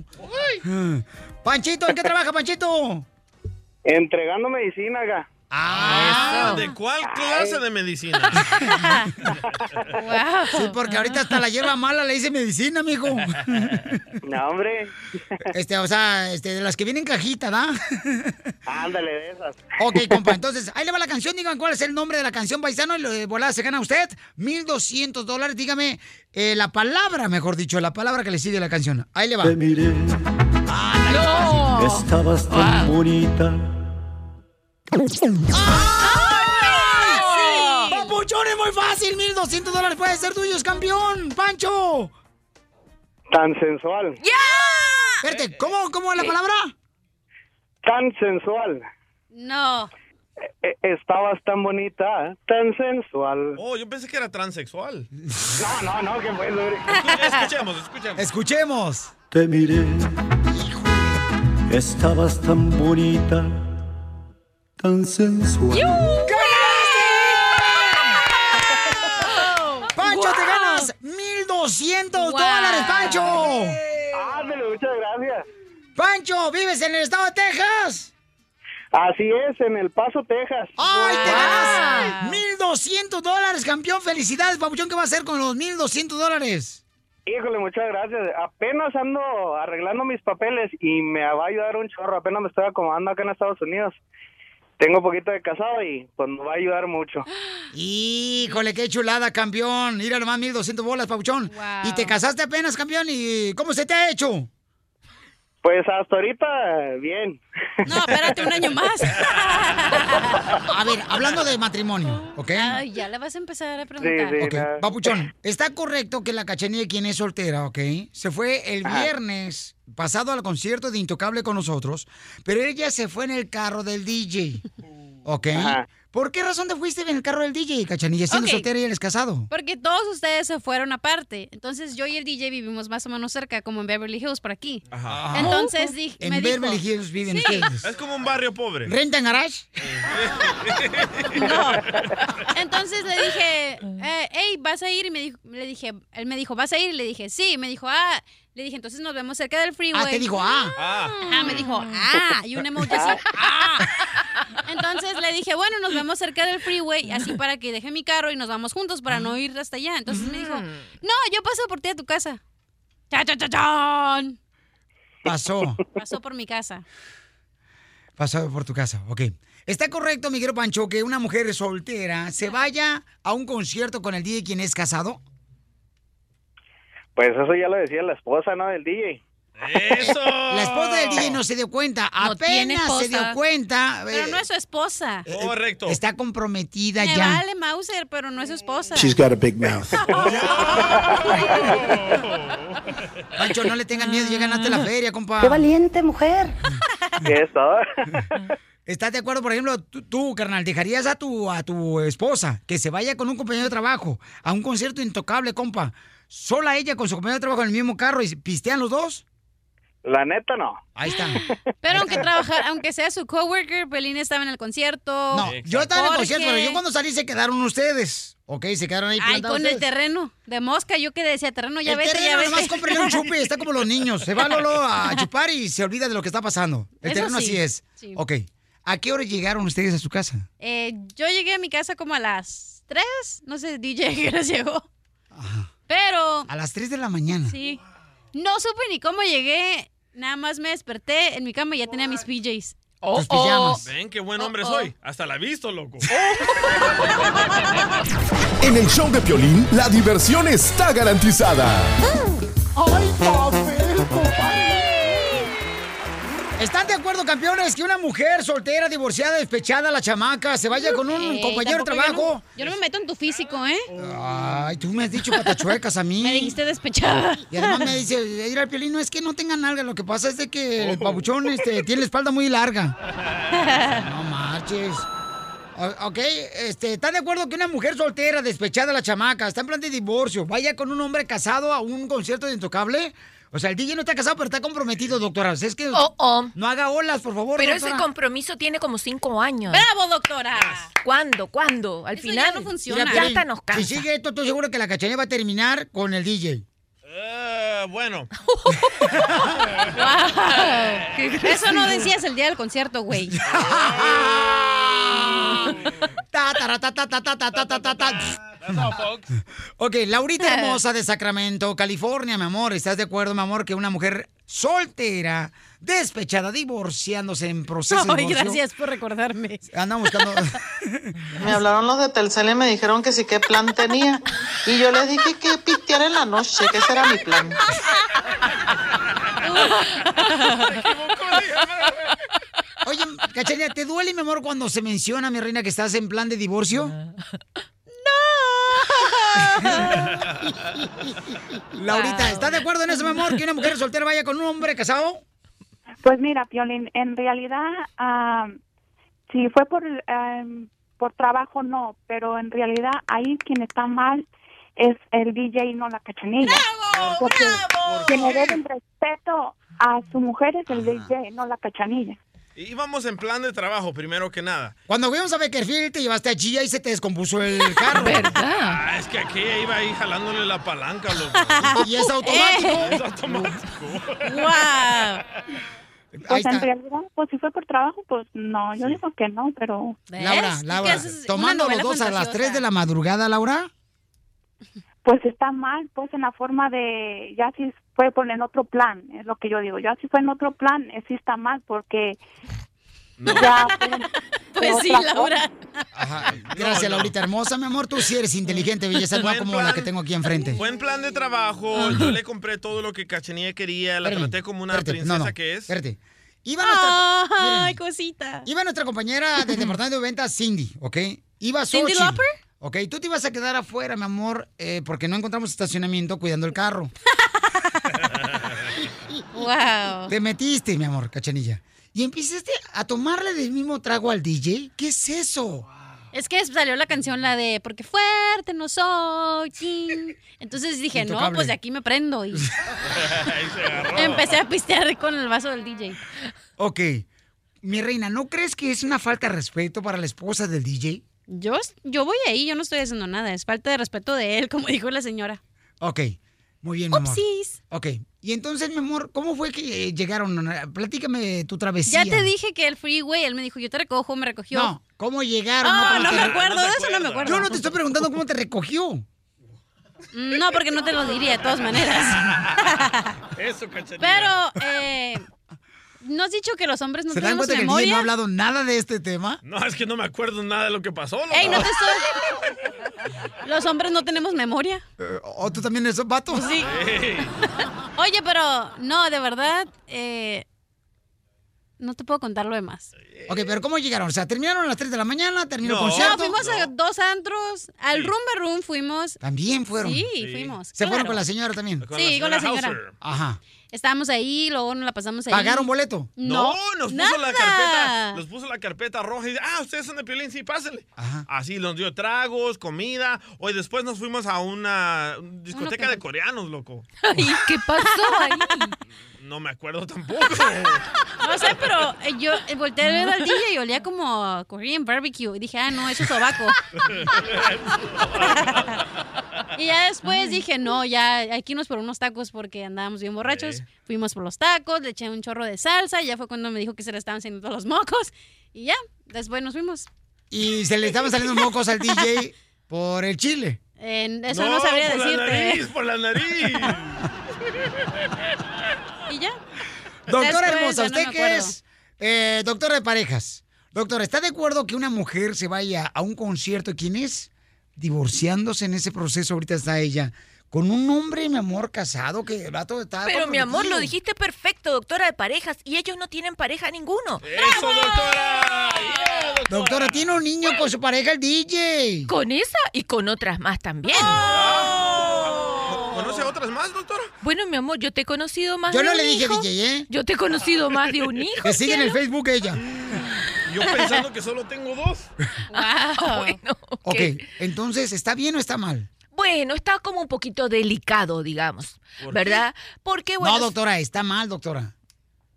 Panchito, ¿en qué trabaja, Panchito? Entregando medicina, acá. Ah, ¿De cuál clase de medicina? Sí, porque ahorita hasta la hierba mala le dice medicina, mijo. No, hombre. Este, o sea, este, de las que vienen en cajita, ¿da? Ándale, de esas. Ok, compa, entonces, ahí le va la canción, digan cuál es el nombre de la canción, paisano, y lo de volada se gana usted 1,200 dólares, dígame eh, la palabra, mejor dicho, la palabra que le sigue a la canción. Ahí le va. Te miré, ¡No! estabas tan bonita. ¡Ay! ¡Papuchón, es muy fácil! 1,200 dólares puede ser tuyos, campeón, Pancho. Tan sensual. ¡Ya! Espérate, ¿cómo, cómo es la palabra? Tan sensual. No. E- estabas tan bonita, tan sensual. Oh, yo pensé que era transexual. No, no, no, que fue. Escuchemos, escuchemos. Escuchemos. Te miré, estabas tan bonita, tan sensual. ¡Pancho, te ganas 1,200 dólares, Pancho! Ándale, muchas gracias. Pancho, ¿vives en el estado de Texas? Así es, en El Paso, Texas. ¡Ay, te ganas 1,200 dólares, campeón! ¡Felicidades, Papuchón! ¿Qué va a hacer con los 1,200 dólares? Híjole, muchas gracias. Apenas ando arreglando mis papeles y me va a ayudar un chorro. Apenas me estoy acomodando acá en Estados Unidos. Tengo un poquito de casado y pues me va a ayudar mucho. Híjole, qué chulada, campeón. Mira nomás, 1200 bolas, Pabuchón. Y te casaste apenas, campeón. ¿Y cómo se te ha hecho? Pues hasta ahorita, bien. No, espérate un año más. A ver, hablando de matrimonio, ¿ok? Ay, ya le vas a empezar a preguntar. Ok, Papuchón, ¿está correcto que la cachanilla, quien es soltera, ok? Se fue el Ajá. viernes pasado al concierto de Intocable con nosotros, pero ella se fue en el carro del DJ, ¿ok? Ajá. ¿Por qué razón te fuiste en el carro del DJ, cachanilla, siendo Ok. soltera y él es casado? Porque todos ustedes se fueron aparte. Entonces yo y el DJ vivimos más o menos cerca, como en Beverly Hills, por aquí. Ajá. Entonces dije, En me dijo, Beverly Hills viven Sí. ustedes. Es como un barrio pobre. ¿Rentan garage? No. Entonces le dije, eh, hey, ¿vas a ir? Y me dijo, le dije, él me dijo, ¿vas a ir? Y le dije, sí. Me dijo, ah. Le dije, entonces nos vemos cerca del freeway. Ah, te dijo, ah. Ajá, me dijo, ah. Y un emoji así, ah. Entonces le dije, bueno, nos vemos cerca del freeway, así para que deje mi carro y nos vamos juntos para no ir hasta allá. Entonces me dijo, no, yo paso por ti a tu casa. ¡Cha, cha, cha, chan! Pasó, Pasó por mi casa. pasó por tu casa, ok. ¿Está correcto, Miguel Pancho, que una mujer soltera se vaya a un concierto con el DJ quien es casado? Pues eso ya lo decía la esposa, ¿no? Del DJ. ¡Eso! La esposa del DJ no se dio cuenta, No apenas se dio cuenta. Pero eh, no es su esposa. Correcto. Está comprometida Me ya. vale Mauser, pero no es su esposa. She's got a big mouth. Pancho, no le tengas miedo, ya ganaste la feria, compa. ¡Qué valiente mujer! Eso. ¿Estás de acuerdo, por ejemplo, tú, tú, carnal, dejarías a tu, a tu esposa que se vaya con un compañero de trabajo a un concierto intocable, compa? ¿Sola ella con su compañero de trabajo en el mismo carro y pistean los dos? La neta, no. Ahí está. Pero aunque trabajar, aunque sea su coworker, Pelín estaba en el concierto. No, yo estaba en el concierto, pero yo cuando salí se quedaron ustedes. Ok, se quedaron ahí Ay, con el terreno de mosca, yo que decía terreno, ya el vete, terreno, ya vete. nomás un chupe, está como los niños. Se va Lolo a chupar y se olvida de lo que está pasando. El Eso terreno sí, así es. sí. Ok. ¿A qué hora llegaron ustedes a su casa? Eh, yo llegué a mi casa como a las 3, no sé, DJ que hora llegó. Pero, A las 3 de la mañana. sí, no supe ni cómo llegué, nada más me desperté en mi cama y ya tenía mis PJs. Tus pijamas. Ven qué buen hombre Oh, oh. soy. Hasta la he visto, loco. En el show de Piolín, la diversión está garantizada. ¡Ay, papel, ¿Están de acuerdo, campeones, que una mujer soltera, divorciada, despechada, la chamaca, se vaya con un compañero de yo trabajo? no- Yo no, me meto en tu físico, ¿eh? Ay, tú me has dicho patachuecas a mí. Me dijiste despechada. Y además me dice, ir al piolín, no es que no tenga nalga, lo que pasa es de que el pabuchón este, tiene la espalda muy larga. No marches. O- Ok, este, ¿están de acuerdo que una mujer soltera, despechada, la chamaca, está en plan de divorcio, vaya con un hombre casado a un concierto de Intocable? O sea, el DJ no está casado, pero está comprometido, doctora. O sea, es que no haga olas, por favor, Pero ese compromiso tiene como cinco años. ¡Bravo, doctora! ¿Cuándo? ¿Cuándo? Al Eso final ya no funciona. Ya Piolín, hasta nos cansa. Si sigue esto, estoy seguro que la cachanilla va a terminar con el DJ. Eh, bueno. Eso no decías el día del concierto, güey. ok, Laurita hermosa de Sacramento, California, mi amor. ¿Estás de acuerdo, mi amor, que una mujer soltera despechada, divorciándose en proceso de Ay, divorcio? gracias por recordarme. Andamos buscando. Me hablaron los de Telcel y me dijeron que sí, qué plan tenía. Y yo les dije que pistear en la noche, que ese era mi plan. Oye, Cachanilla, ¿te duele, mi amor, cuando se menciona, mi reina, que estás en plan de divorcio? Laurita, ¿estás de acuerdo en eso, mi amor, que una mujer soltera vaya con un hombre casado? Pues mira, Piolín, en realidad, ah, si fue por, em, por trabajo, no, pero en realidad ahí quien está mal es el DJ y no la cachanilla. Porque quien le deben respeto a su mujer es el DJ, no la cachanilla. Íbamos en plan de trabajo, primero que nada. Cuando fuimos a Beckerfield, te llevaste a Gia y se te descompuso el carro. Ah, es que aquella iba ahí jalándole la palanca, loco. ¿Y es automático? Es automático. Pues en realidad, pues si fue por trabajo, pues no, yo digo que no, pero... Laura, Laura, tomando los dos a las 3 de la madrugada, Laura. Pues está mal, pues en la forma de, ya si fue por en otro plan, es lo que yo digo, ya si fue en otro plan, eh, sí está mal, porque ya Pues sí, Laura. Ajá. Gracias, Laurita hermosa, mi amor. Tú sí eres inteligente, belleza, no como plan. la que tengo aquí enfrente. Buen plan de trabajo. Yo le compré todo lo que Cachanilla quería. La Espérame, traté como una espérate, princesa no, no, que es. Espérate. Iba nuestra, Ay, cosita. iba nuestra compañera del departamento de ventas, Cindy, ¿ok? Iba ¿Cindy Xochitl, Lauper? Ok, tú te ibas a quedar afuera, mi amor, eh, porque no encontramos estacionamiento cuidando el carro. Wow. Te metiste, mi amor, cachanilla. Y empezaste a tomarle del mismo trago al DJ. ¿Qué es eso? Es que salió la canción, la de Porque fuerte no soy. chin". Entonces dije, no, pues de aquí me prendo. Y empecé a pistear con el vaso del DJ. Ok. Mi reina, ¿no crees que es una falta de respeto para la esposa del DJ? Yo, yo voy ahí, yo no estoy haciendo nada. Es falta de respeto de él, como dijo la señora. Ok. Muy bien, mi amor. Upsis. Ok. Y entonces, mi amor, ¿cómo fue que eh, llegaron? Platícame tu travesía. Ya te dije que el freeway, él me dijo, yo te recojo, me recogió. No, ¿cómo llegaron? Ah, ¿Cómo no te me acuerdo, de eso no me acuerdo. Yo no te estoy preguntando cómo te recogió. No, porque no te lo diría de todas maneras. Eso, Cachanilla. Pero, eh, ¿no has dicho que los hombres no ¿Se dan tenemos cuenta que el DJ no ha memoria? hablado nada de este tema? No, es que no me acuerdo nada de lo que pasó. loco. Ey, no te estoy... Los hombres no tenemos memoria. Eh, ¿O tú también eres vato? Pues sí. Oye, pero no, de verdad, eh, no te puedo contar lo demás. Ok, pero ¿cómo llegaron? O sea, terminaron a las 3 de la mañana, terminó el No, concierto. fuimos a dos antros, al Room Room fuimos. También fueron. Sí, fuimos. Se fueron con la señora también. Sí, con la señora. Ajá. Estábamos ahí, luego nos la pasamos ahí. ¿Pagaron boleto? No, nos puso nada. la carpeta, nos puso la carpeta roja y dice, ah, ustedes son de Piolín, sí, pásenle. Así nos dio tragos, comida. Hoy después nos fuimos a una discoteca de coreanos, loco. ¿Y qué pasó ahí? No me acuerdo tampoco. No sé, pero eh, yo eh, volteé a ver al DJ y olía como Korean barbecue. Y dije, ah, no, eso es sobaco. y ya después dije, no, ya hay que irnos por unos tacos porque andábamos bien borrachos. Fuimos por los tacos, le eché un chorro de salsa. Y ya fue cuando me dijo que se le estaban saliendo todos los mocos. Y ya, después nos fuimos. Y se le estaban saliendo mocos al DJ por el chile. Eh, eso no, sabría por decirte. la nariz, por la nariz. y ya. Doctora Después, hermosa, no usted que acuerdo. es eh, doctora de parejas. Doctora, ¿está de acuerdo que una mujer se vaya a un concierto? ¿Quién es? Divorciándose en ese proceso, ahorita está ella. Con un hombre, mi amor, casado, que el vato está... Pero mi amor, lo dijiste perfecto, doctora de parejas, y ellos no tienen pareja ninguno. ¡Eso, doctora! Doctora, tiene un niño con su pareja, el DJ. Con esa y con otras más también. ¿Conoce a otras más, doctora? Bueno, mi amor, yo te he conocido más Yo de no un le dije. DJ, ¿eh? Yo te he conocido más de un hijo. Que sigue en el. Facebook ella. Yo pensando que solo tengo dos. Ah, bueno, Ok, entonces, ¿está bien o está mal? Bueno, está como un poquito delicado, digamos, ¿verdad? Porque, bueno, no, doctora, está mal, doctora.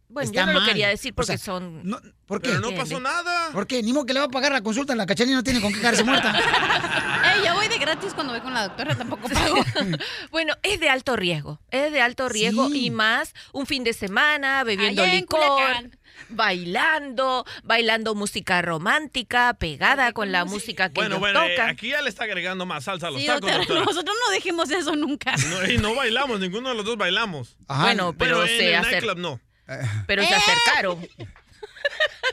bueno está yo no lo quería decir O porque sea, son... no, ¿Por qué? Pero no pasó nada. ¿Por qué? Ni modo que le va a pagar la consulta, la cachanilla no tiene con qué quedarse muerta. Ey, yo voy de gratis cuando voy con la doctora, tampoco pago. Bueno, es de alto riesgo, es de alto riesgo Sí. y más un fin de semana bebiendo Allá en licor, Culiacán. Bailando, bailando música romántica, pegada con la música que Bueno, ellos bueno, eh, tocan. aquí ya le está agregando más salsa a los Sí, tacos, doctora, doctora. nosotros no dejemos eso nunca. No, y no bailamos, ninguno de los dos bailamos. Ajá. Bueno, pero Bueno, en se el acer- nightclub no. pero se acercaron.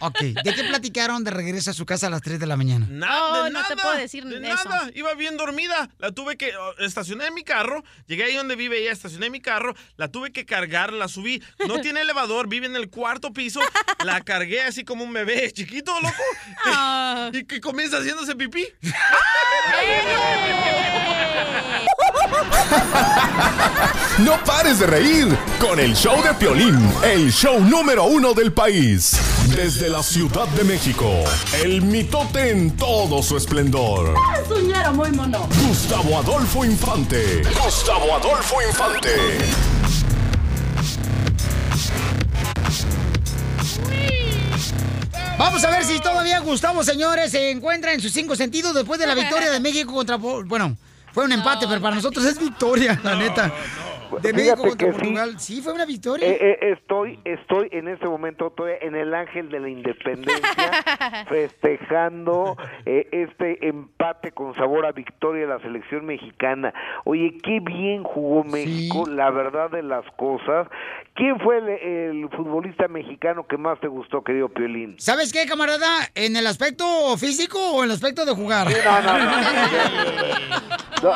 Ok, ¿de qué platicaron de regreso a su casa a las 3 de la mañana? Nada, Oh, de no te puedo decir de eso. nada. Iba bien dormida. La tuve que oh, estacioné en mi carro. Llegué ahí donde vive ella, estacioné mi carro. La tuve que cargar, la subí. No tiene elevador, vive en el cuarto piso. La cargué así como un bebé chiquito, loco. Ah. Y que comienza haciéndose pipí. No pares de reír con el show de Piolín, el show número uno del país. Desde la Ciudad de México, el mitote en todo su esplendor. Soñara muy mono. Gustavo Adolfo Infante. Gustavo Adolfo Infante. Vamos a ver si todavía Gustavo, señores, se encuentra en sus cinco sentidos después de la victoria de México contra... Bueno, fue un empate, pero para nosotros es victoria, la neta. De México Fíjate contra que sí. Portugal. Sí, fue una victoria. Eh, eh, estoy, estoy en este momento todavía en el ángel de la independencia, festejando eh, este empate con sabor a victoria de la selección mexicana. Oye, qué bien jugó México, la verdad de las cosas. ¿Quién fue el, el futbolista mexicano que más te gustó, querido Piolín? ¿Sabes qué, camarada? ¿En el aspecto físico o en el aspecto de jugar? No, no, no. No,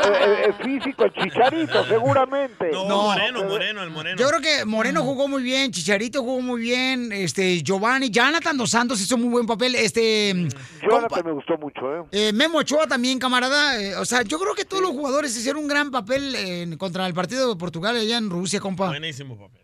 físico, el chicharito, seguramente. No, Moreno, Moreno, el Moreno. Yo creo que Moreno jugó muy bien, Chicharito jugó muy bien, este Giovanni, Jonathan Dos Santos hizo muy buen papel, este Jonathan me gustó mucho, ¿eh? eh, Memo Ochoa también, camarada. eh, o sea, yo creo que todos los jugadores hicieron un gran papel en- contra el partido de Portugal allá en Rusia, compa. Buenísimo papel.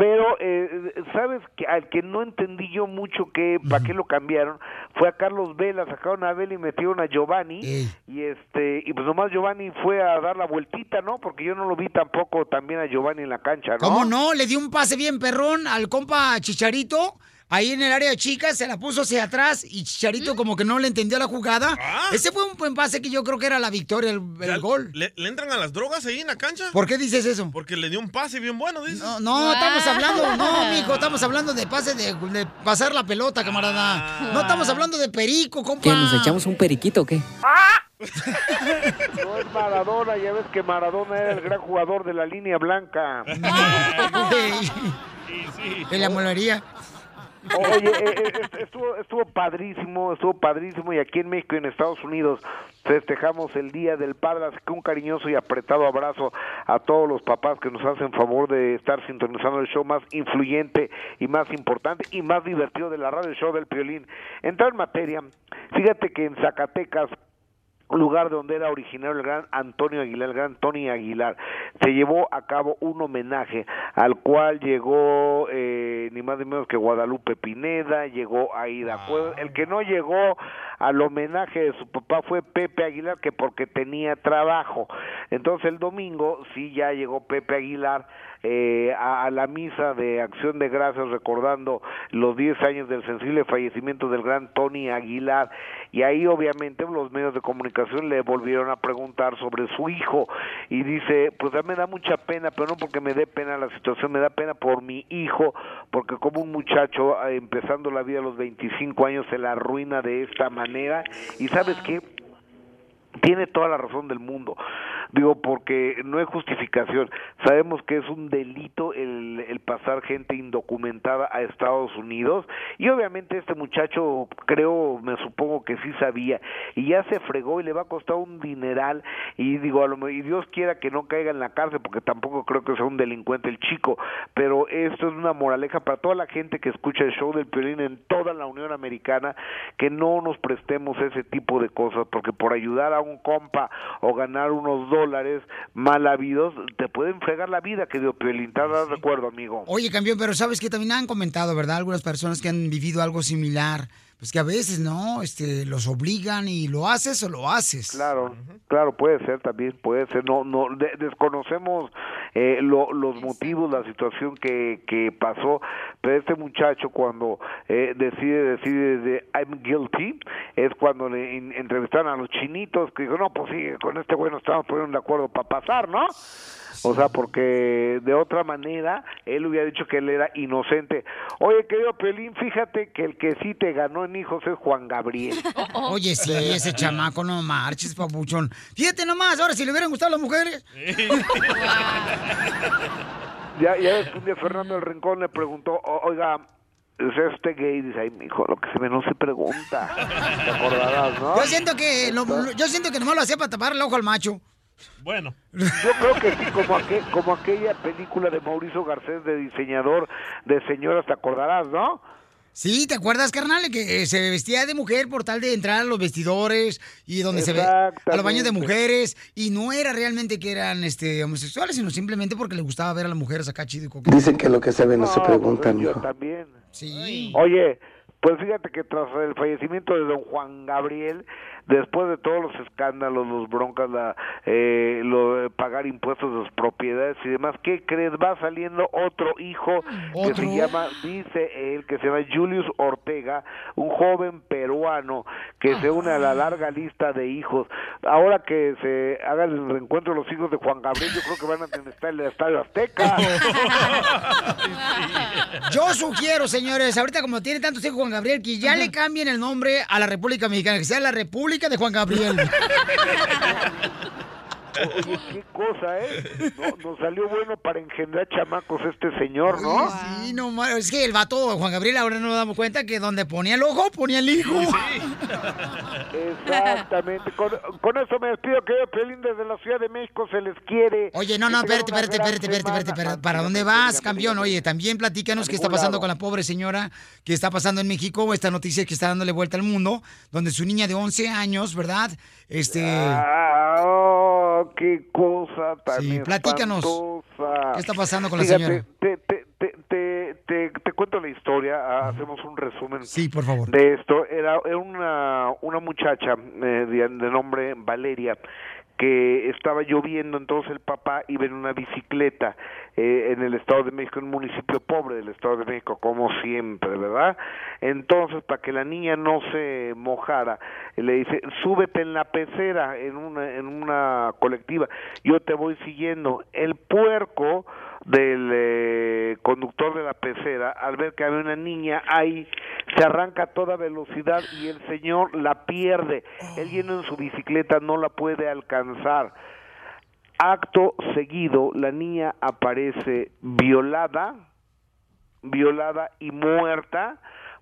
Pero, eh, ¿sabes? que Al que no entendí yo mucho que para qué lo cambiaron fue a Carlos Vela, sacaron a Vela y metieron a Giovanni. Y este y pues nomás Giovanni fue a dar la vueltita, ¿no? Porque yo no lo vi tampoco también a Giovanni en la cancha, ¿no? ¿Cómo no? Le dio un pase bien perrón al compa Chicharito. Ahí en el área chica se la puso hacia atrás y Chicharito como que no le entendió la jugada. Ese fue un buen pase que yo creo que era la victoria, el, el gol. ¿Le, le entran a las drogas ahí en la cancha? ¿Por qué dices eso? Porque le dio un pase bien bueno, dices. No, no, estamos hablando, no, mijo, estamos hablando de pase de, de pasar la pelota, camarada. No estamos hablando de perico, compa. ¿Qué, nos echamos un periquito o qué? No es Maradona, ya ves que Maradona era el gran jugador de la línea blanca. En la molería. Oye, eh, eh, estuvo, estuvo padrísimo, estuvo padrísimo y aquí en México y en Estados Unidos festejamos el Día del Padre, así que un cariñoso y apretado abrazo a todos los papás que nos hacen favor de estar sintonizando el show más influyente y más importante y más divertido de la radio, el show del Piolín. Entrar en materia, fíjate que en Zacatecas lugar donde era originario el gran Antonio Aguilar, el gran Tony Aguilar, se llevó a cabo un homenaje al cual llegó eh, ni más ni menos que Guadalupe Pineda, llegó Aida Cuevas, el que no llegó al homenaje de su papá fue Pepe Aguilar, que porque tenía trabajo. Entonces el domingo sí ya llegó Pepe Aguilar eh, a, a la misa de acción de gracias recordando los 10 años del sensible fallecimiento del gran Tony Aguilar. Y ahí obviamente los medios de comunicación le volvieron a preguntar sobre su hijo. Y dice pues a mí me da mucha pena pero no porque me dé pena la situación me da pena por mi hijo porque como un muchacho eh, empezando la vida a los 25 años se la arruina de esta manera y sabes qué tiene toda la razón del mundo. Digo, porque no es justificación. Sabemos que es un delito el, el pasar gente indocumentada a Estados Unidos y obviamente este muchacho creo, me supongo que sí sabía y ya se fregó y le va a costar un dineral y digo, a lo y Dios quiera que no caiga en la cárcel porque tampoco creo que sea un delincuente el chico, pero esto es una moraleja para toda la gente que escucha el show del Piolín en toda la Unión Americana que no nos prestemos ese tipo de cosas porque por ayudar a un compa o ganar unos dólares mal habidos te pueden fregar la vida, querido Piolín, ¿estás de acuerdo, amigo? Oye, campeón, pero sabes que también han comentado, ¿verdad? Algunas personas que han vivido algo similar, pues que a veces, ¿no? Este, los obligan y lo haces o lo haces. Claro, claro, puede ser también, puede ser. No, no, de- desconocemos eh, lo- los motivos, la situación que, que pasó, pero este muchacho cuando eh, decide, decide de I'm guilty, es cuando le in- entrevistaron a los chinitos que dijo, no, pues sí, con este güey nos estamos poniendo de acuerdo para pasar, ¿no? O sea, porque de otra manera él hubiera dicho que él era inocente. Oye, querido Pelín, fíjate que el que sí te ganó en hijos es Juan Gabriel. Oye, sí, ese chamaco, no marches, papuchón. Fíjate nomás, ahora si le hubieran gustado las mujeres. Ya, ya un día Fernando del Rincón le preguntó, "O- oiga, ¿es usted gay? Dice, ay, mijo, lo que se ve no se pregunta. Te acordarás, ¿no? Yo siento que lo- yo siento que nomás lo hacía para tapar el ojo al macho. Bueno. Yo creo que sí, como, aquel- como aquella película de Mauricio Garcés de diseñador de señoras, te acordarás, ¿no? Sí, ¿te acuerdas, carnal? Que eh, se vestía de mujer por tal de entrar a los vestidores y donde se ve a los baños de mujeres y no era realmente que eran este homosexuales, sino simplemente porque le gustaba ver a las mujeres acá chido y coqueto. Dicen que lo que se ve no, se pregunta, pues, yo también. Sí. Oye, pues fíjate que tras el fallecimiento de don Juan Gabriel, después de todos los escándalos, los broncas, la, eh, lo de pagar impuestos de sus propiedades y demás, ¿qué crees? Va saliendo otro hijo que se llama, dice él, que se llama Julius Ortega, un joven peruano que se une a la larga lista de hijos. Ahora que se haga el reencuentro de los hijos de Juan Gabriel, yo creo que van a estar en el Estadio Azteca. Yo sugiero, señores, ahorita como tiene tantos hijos Juan Gabriel, que ya le cambien el nombre a la República Mexicana, que sea la República de Juan Gabriel. Oye, qué cosa, ¿eh? No, nos salió bueno para engendrar chamacos este señor, ¿no? Oye, Sí, no es que el vato Juan Gabriel ahora nos damos cuenta que donde ponía el ojo, ponía el hijo. Exactamente. Con, con eso me despido, que Pelín desde la Ciudad de México se les quiere. Oye, no, no, espérate, espérate, espérate, espérate, espérate. ¿Para dónde vas, campeón? Oye, también platícanos qué está pasando lado. con la pobre señora que está pasando en México, esta noticia que está dándole vuelta al mundo, donde su niña de 11 años, ¿verdad? Este... Ah, oh, qué cosa tan Sí, platícanos. espantosa. ¿Qué está pasando con la señora? Te, te, te, te, te- te cuento la historia, ah, hacemos un resumen Sí, por favor. de esto. Era, era una, una muchacha eh, de, de nombre Valeria que estaba lloviendo, entonces el papá iba en una bicicleta eh, en el Estado de México, en un municipio pobre del Estado de México, como siempre, ¿verdad? Entonces, para que la niña no se mojara, le dice, súbete en la pecera, en una, en una colectiva, yo te voy siguiendo. El puerco del eh, conductor de la pecera, al ver que había una niña ahí, se arranca a toda velocidad y el señor la pierde. Él yendo en su bicicleta no la puede alcanzar. Acto seguido, la niña aparece violada, violada y muerta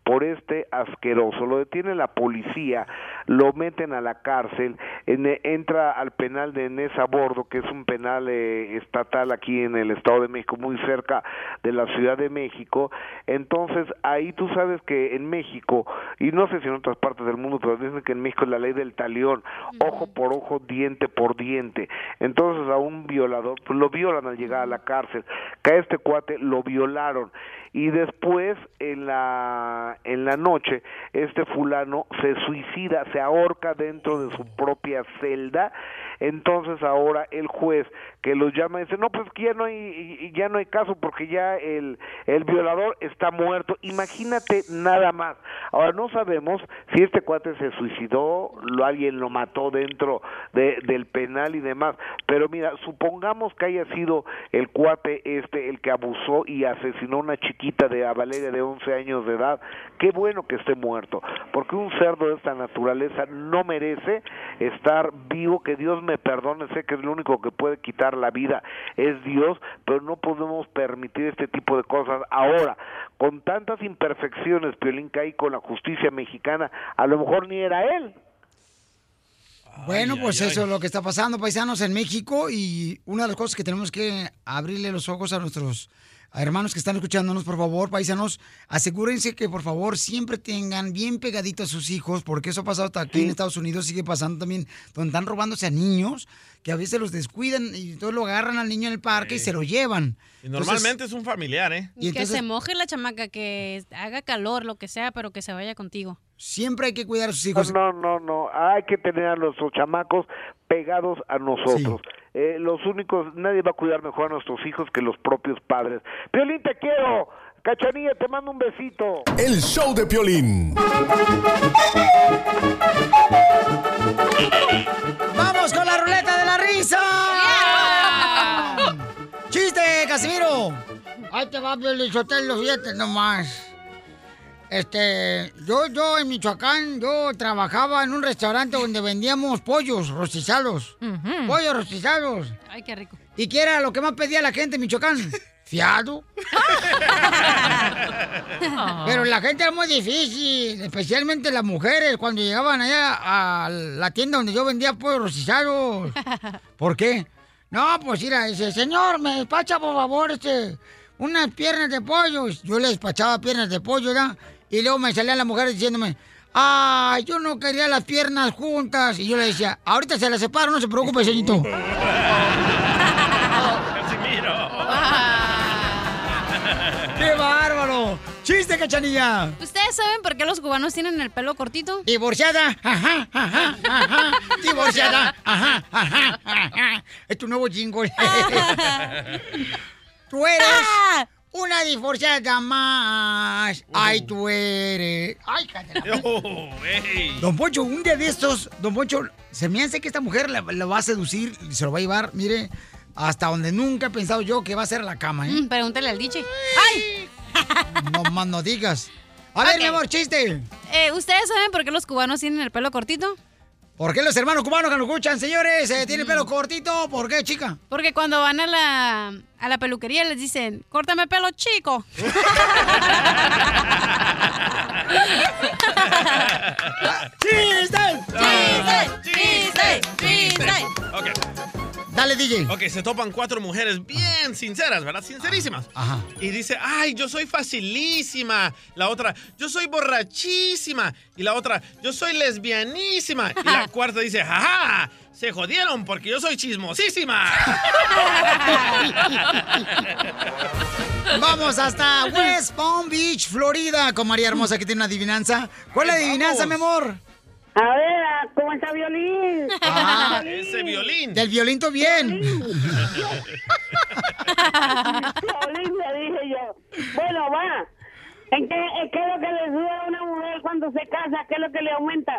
por este asqueroso. Lo detiene la policía, lo meten a la cárcel, en- entra al penal de Enés a Bordo, que es un penal eh, estatal aquí en el Estado de México, muy cerca de la Ciudad de México. Entonces, ahí tú sabes que en México, y no sé si en otras partes del mundo, pero dicen que en México es la ley del talión, ojo por ojo, diente por diente. Entonces, a un violador, pues lo violan al llegar a la cárcel, que a este cuate lo violaron y después en la en la noche este fulano se suicida, se ahorca dentro de su propia celda. Entonces ahora el juez que los llama dice, "No, pues que ya no hay y- y ya no hay caso porque ya el el violador está muerto." Imagínate nada más. Ahora no sabemos si este cuate se suicidó, lo alguien lo mató dentro de, del penal y demás, pero mira, supongamos que haya sido el cuate este el que abusó y asesinó a una chiquita de a Valeria de 11 años de edad, qué bueno que esté muerto, porque un cerdo de esta naturaleza no merece estar vivo, que Dios me perdone, sé que es lo único que puede quitar la vida es Dios, pero no podemos permitir este tipo de cosas ahora, con tantas imperfecciones, Piolín, hay con la justicia mexicana, a lo mejor ni era él. Bueno, pues eso es lo que está pasando, paisanos, en México. Y una de las cosas que tenemos que abrirle los ojos a nuestros hermanos que están escuchándonos, por favor, paisanos, asegúrense que por favor siempre tengan bien pegaditos a sus hijos, porque eso ha pasado hasta aquí en Estados Unidos, sigue pasando también, donde están robándose a niños, que a veces los descuidan y entonces lo agarran al niño en el parque y se lo llevan. Y normalmente es un familiar, ¿eh? Y que se moje la chamaca, que haga calor, lo que sea, pero que se vaya contigo. Siempre hay que cuidar a sus hijos. No, no, no, hay que tener a nuestros chamacos pegados a nosotros. Eh, los únicos, nadie va a cuidar mejor a nuestros hijos que los propios padres. Piolín, te quiero. Cachanilla, te mando un besito. El show de Piolín. ¡Vamos con la ruleta de la risa! ¡Chiste, Casimiro! Ahí te va, Piolichotelo, fíjate nomás. Este, yo, yo en Michoacán, yo trabajaba en un restaurante donde vendíamos pollos rostizados. Pollos rostizados. Ay, qué rico. ¿Y qué era lo que más pedía la gente en Michoacán? Fiado. Pero la gente era muy difícil, especialmente las mujeres, cuando llegaban allá a la tienda donde yo vendía pollos rostizados. ¿Por qué? No, pues mira, dice, señor, me despacha por favor este, unas piernas de pollo. Yo le despachaba piernas de pollo, ¿verdad? Y luego me salían las mujeres diciéndome, ay, yo no quería las piernas juntas. Y yo le decía, ahorita se las separo, no se preocupe, señorito. ¡Qué bárbaro! ¡Chiste, cachanilla! ¿Ustedes ¿Ustedes saben por qué los cubanos tienen el pelo cortito? Divorciada, ajá, ajá, ajá. Divorciada, ajá, ajá, ajá. Es tu nuevo jingle. Tú eres una divorciada más. Ay, tú eres. Ay, cállate. Oh. Don Poncho, un día de estos, Don Poncho, se me hace que esta mujer la va a seducir y se lo va a llevar, mire, hasta donde nunca he pensado yo que va a ser la cama, ¿eh? Mm, pregúntale al DJ. ¡Ay! No más no digas. A ver, mi amor, chiste. Eh, ¿Ustedes saben por qué los cubanos tienen el pelo cortito? ¿Por qué los hermanos cubanos que nos escuchan, señores, eh, tienen pelo cortito? ¿Por qué, chica? Porque cuando van a la, a la peluquería les dicen, córtame pelo chico. ¡Chiste! ¡Chiste! ¡Chiste! Ok. Dale, DJ. Ok, se topan cuatro mujeres bien sinceras, ¿verdad? Sincerísimas. Ajá. Y dice, ay, yo soy facilísima. La otra, yo soy borrachísima. Y la otra, yo soy lesbianísima. Y la cuarta dice, jaja, se jodieron porque yo soy chismosísima. Vamos hasta West Palm Beach, Florida, con María Hermosa, que tiene una adivinanza. ¿Cuál es la adivinanza, mi amor? A ver, ¿cómo está Violín? Ah, ese violín. Del violín bien. Violín le dije yo. Bueno, va. ¿En qué, en qué es lo que le sube a una mujer cuando se casa? ¿Qué es lo que le aumenta?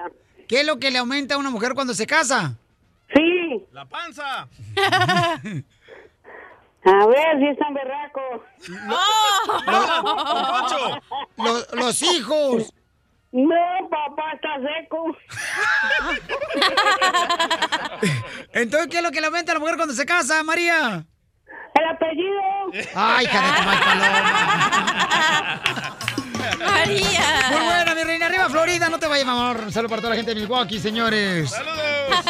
¿Qué es lo que le aumenta a una mujer cuando se casa? Sí. La panza. A ver si es tan berraco. Los, los hijos. No, papá, está seco. Entonces, ¿qué es lo que le aumenta a la mujer cuando se casa, María? El apellido. Ay, hija de tu mal paloma. María. Muy buena, mi reina. Arriba, Florida. No te vayas, amor. Un saludo para toda la gente de Milwaukee, señores.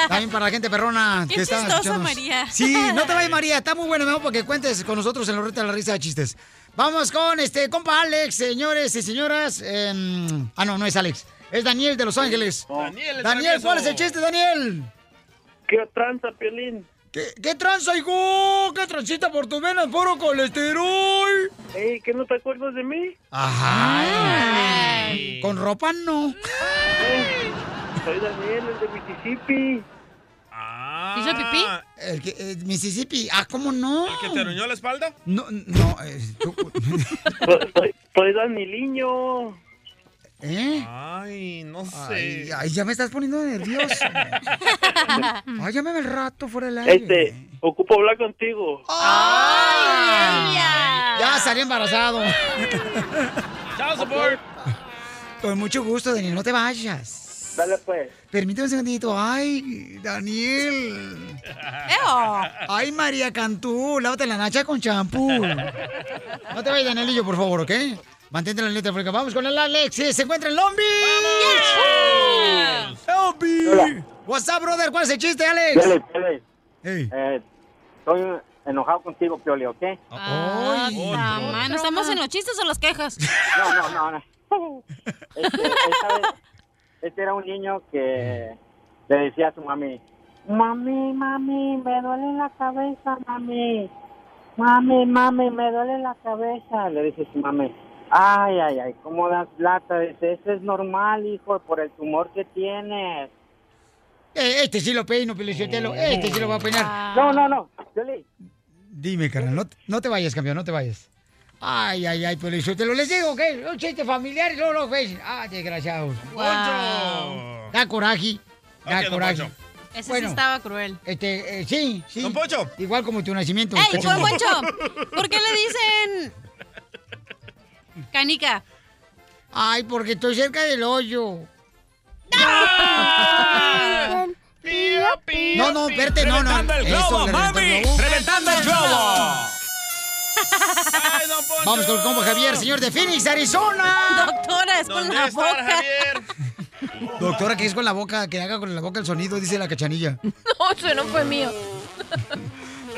También para la gente perrona Qué que chistosa. María. Sí, no te vayas, María. Está muy bueno, mi amor, porque cuentes con nosotros en la reta de la risa de chistes. Vamos con este compa Alex, señores y señoras. Em, ah, no, no es Alex. Es Daniel de Los Ángeles. Daniel, el Daniel, ¿cuál es el chiste, Daniel? ¿Qué tranza, Piolín? ¿Qué, qué tranza, hijo? ¿Qué transita por tus venas? ¿Puro colesterol? Ey, ¿qué no te acuerdas de mí? Ajá. Con ropa no. Soy Daniel, el de Mississippi. ¿Hizo pipí? El que, eh, Mississippi. Ah, ¿cómo no? ¿El que te aruñó la espalda? No, no. eh, tú- Soy, soy Daniliño. ¿Eh? Ay, no sé. Ay, ay, ya me estás poniendo nervioso. Ay, llámame el rato fuera del aire. Este, ocupo hablar contigo. Ya salí embarazado. Chao, support. Con mucho gusto, Daniel, no te vayas. Dale, pues. Permíteme un segundito. Ay, Daniel. ¡Eo! Ay, María Cantú, lávate la nacha con champú. No te vayas, Danielillo, por favor, ¿ok? Mantente en la letra porque vamos con el Alex. Se encuentra en Long Beach. Long Beach. What's up, brother? ¿Cuál es el chiste, Alex? Ey. Eh, estoy enojado contigo, Pioli, ¿ok? Ah, ta mano, ¿Estamos en los chistes o las quejas? No, no, no. no. Este, esta vez, este era un niño que le decía a su mami, mami, mami, me duele la cabeza, mami. Mami, mami, me duele la cabeza. Le dice su mami, ay, ay, ay, ¿cómo das lata? Dice, eso es normal, hijo, por el tumor que tienes. Eh, Este sí lo peino, Pelichotelo. Este sí lo va a peinar. No, no, no. Dime, carnal, no, no te vayas, campeón, no te vayas. Ay, ay, ay, Pelichotelo. Les digo que un chiste familiar y luego lo ves. Ah, desgraciados. Poncho. Da coraje. Da don coraje. Ese Bueno. sí estaba cruel. Este, eh, sí, sí. Don Poncho. Igual como tu nacimiento. ¡Ey. Juan Poncho! ¿Por qué le dicen canica? Ay, porque estoy cerca del hoyo. Pío, pío, No, no, espérate, no, no. Reventando el Eso, globo, mami. Reventando el globo. Ay, don Poncho. Vamos con el compa Javier, señor de Phoenix, Arizona. Doctora, es con ¿Dónde la está boca. Javier? Doctora, que es con la boca, que haga con la boca el sonido, dice la cachanilla. No, eso no fue mío.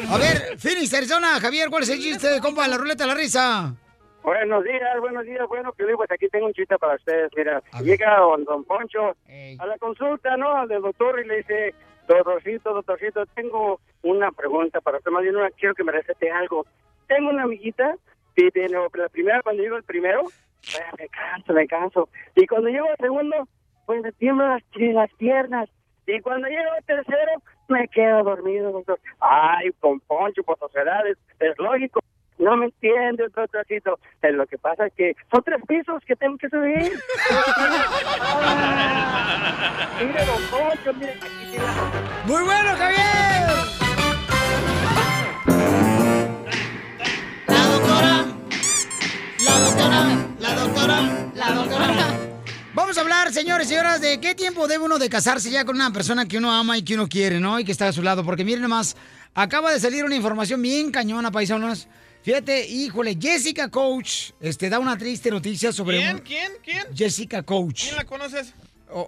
A ver, Phoenix, Arizona, Javier, ¿cuál es el chiste, compa? La ruleta de la risa. Buenos días, buenos días. Bueno, Piolín, pues aquí tengo un chiste para ustedes. Mira, llega don, don Poncho a la consulta, ¿no? Al del doctor y le dice, doctorcito, doctorcito, tengo una pregunta para usted. Más bien, una, quiero que me recete algo. Tengo una amiguita no, pero la primera, cuando llego el primero, pues, me canso, me canso. Y cuando llego el segundo, pues me tiemblan las, las piernas. Y cuando llego el tercero, me quedo dormido, doctor. Ay, con Poncho, por sus edades, es lógico. No me entiende, doctorcito. Eh, Lo que pasa es que son tres pisos que tengo que subir. Mire, don Poncho, mire, aquí tiene la- ¡Muy bueno, Javier! La doctora, la doctora. Vamos a hablar, señores y señoras, de qué tiempo debe uno de casarse ya con una persona que uno ama y que uno quiere, ¿no? Y que está a su lado. Porque miren nomás, acaba de salir una información bien cañona, paisanos. Fíjate, híjole, Jessica Coach este, da una triste noticia sobre... ¿Quién? un- ¿Quién? ¿Quién? Jessica Coach. ¿Quién la conoces? Oh,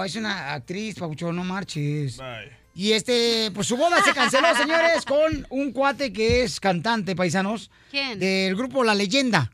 oh, es una actriz, Paucho, no marches. Bye. Y este, pues su boda se canceló, señores, con un cuate que es cantante, paisanos. ¿Quién? Del grupo La Leyenda.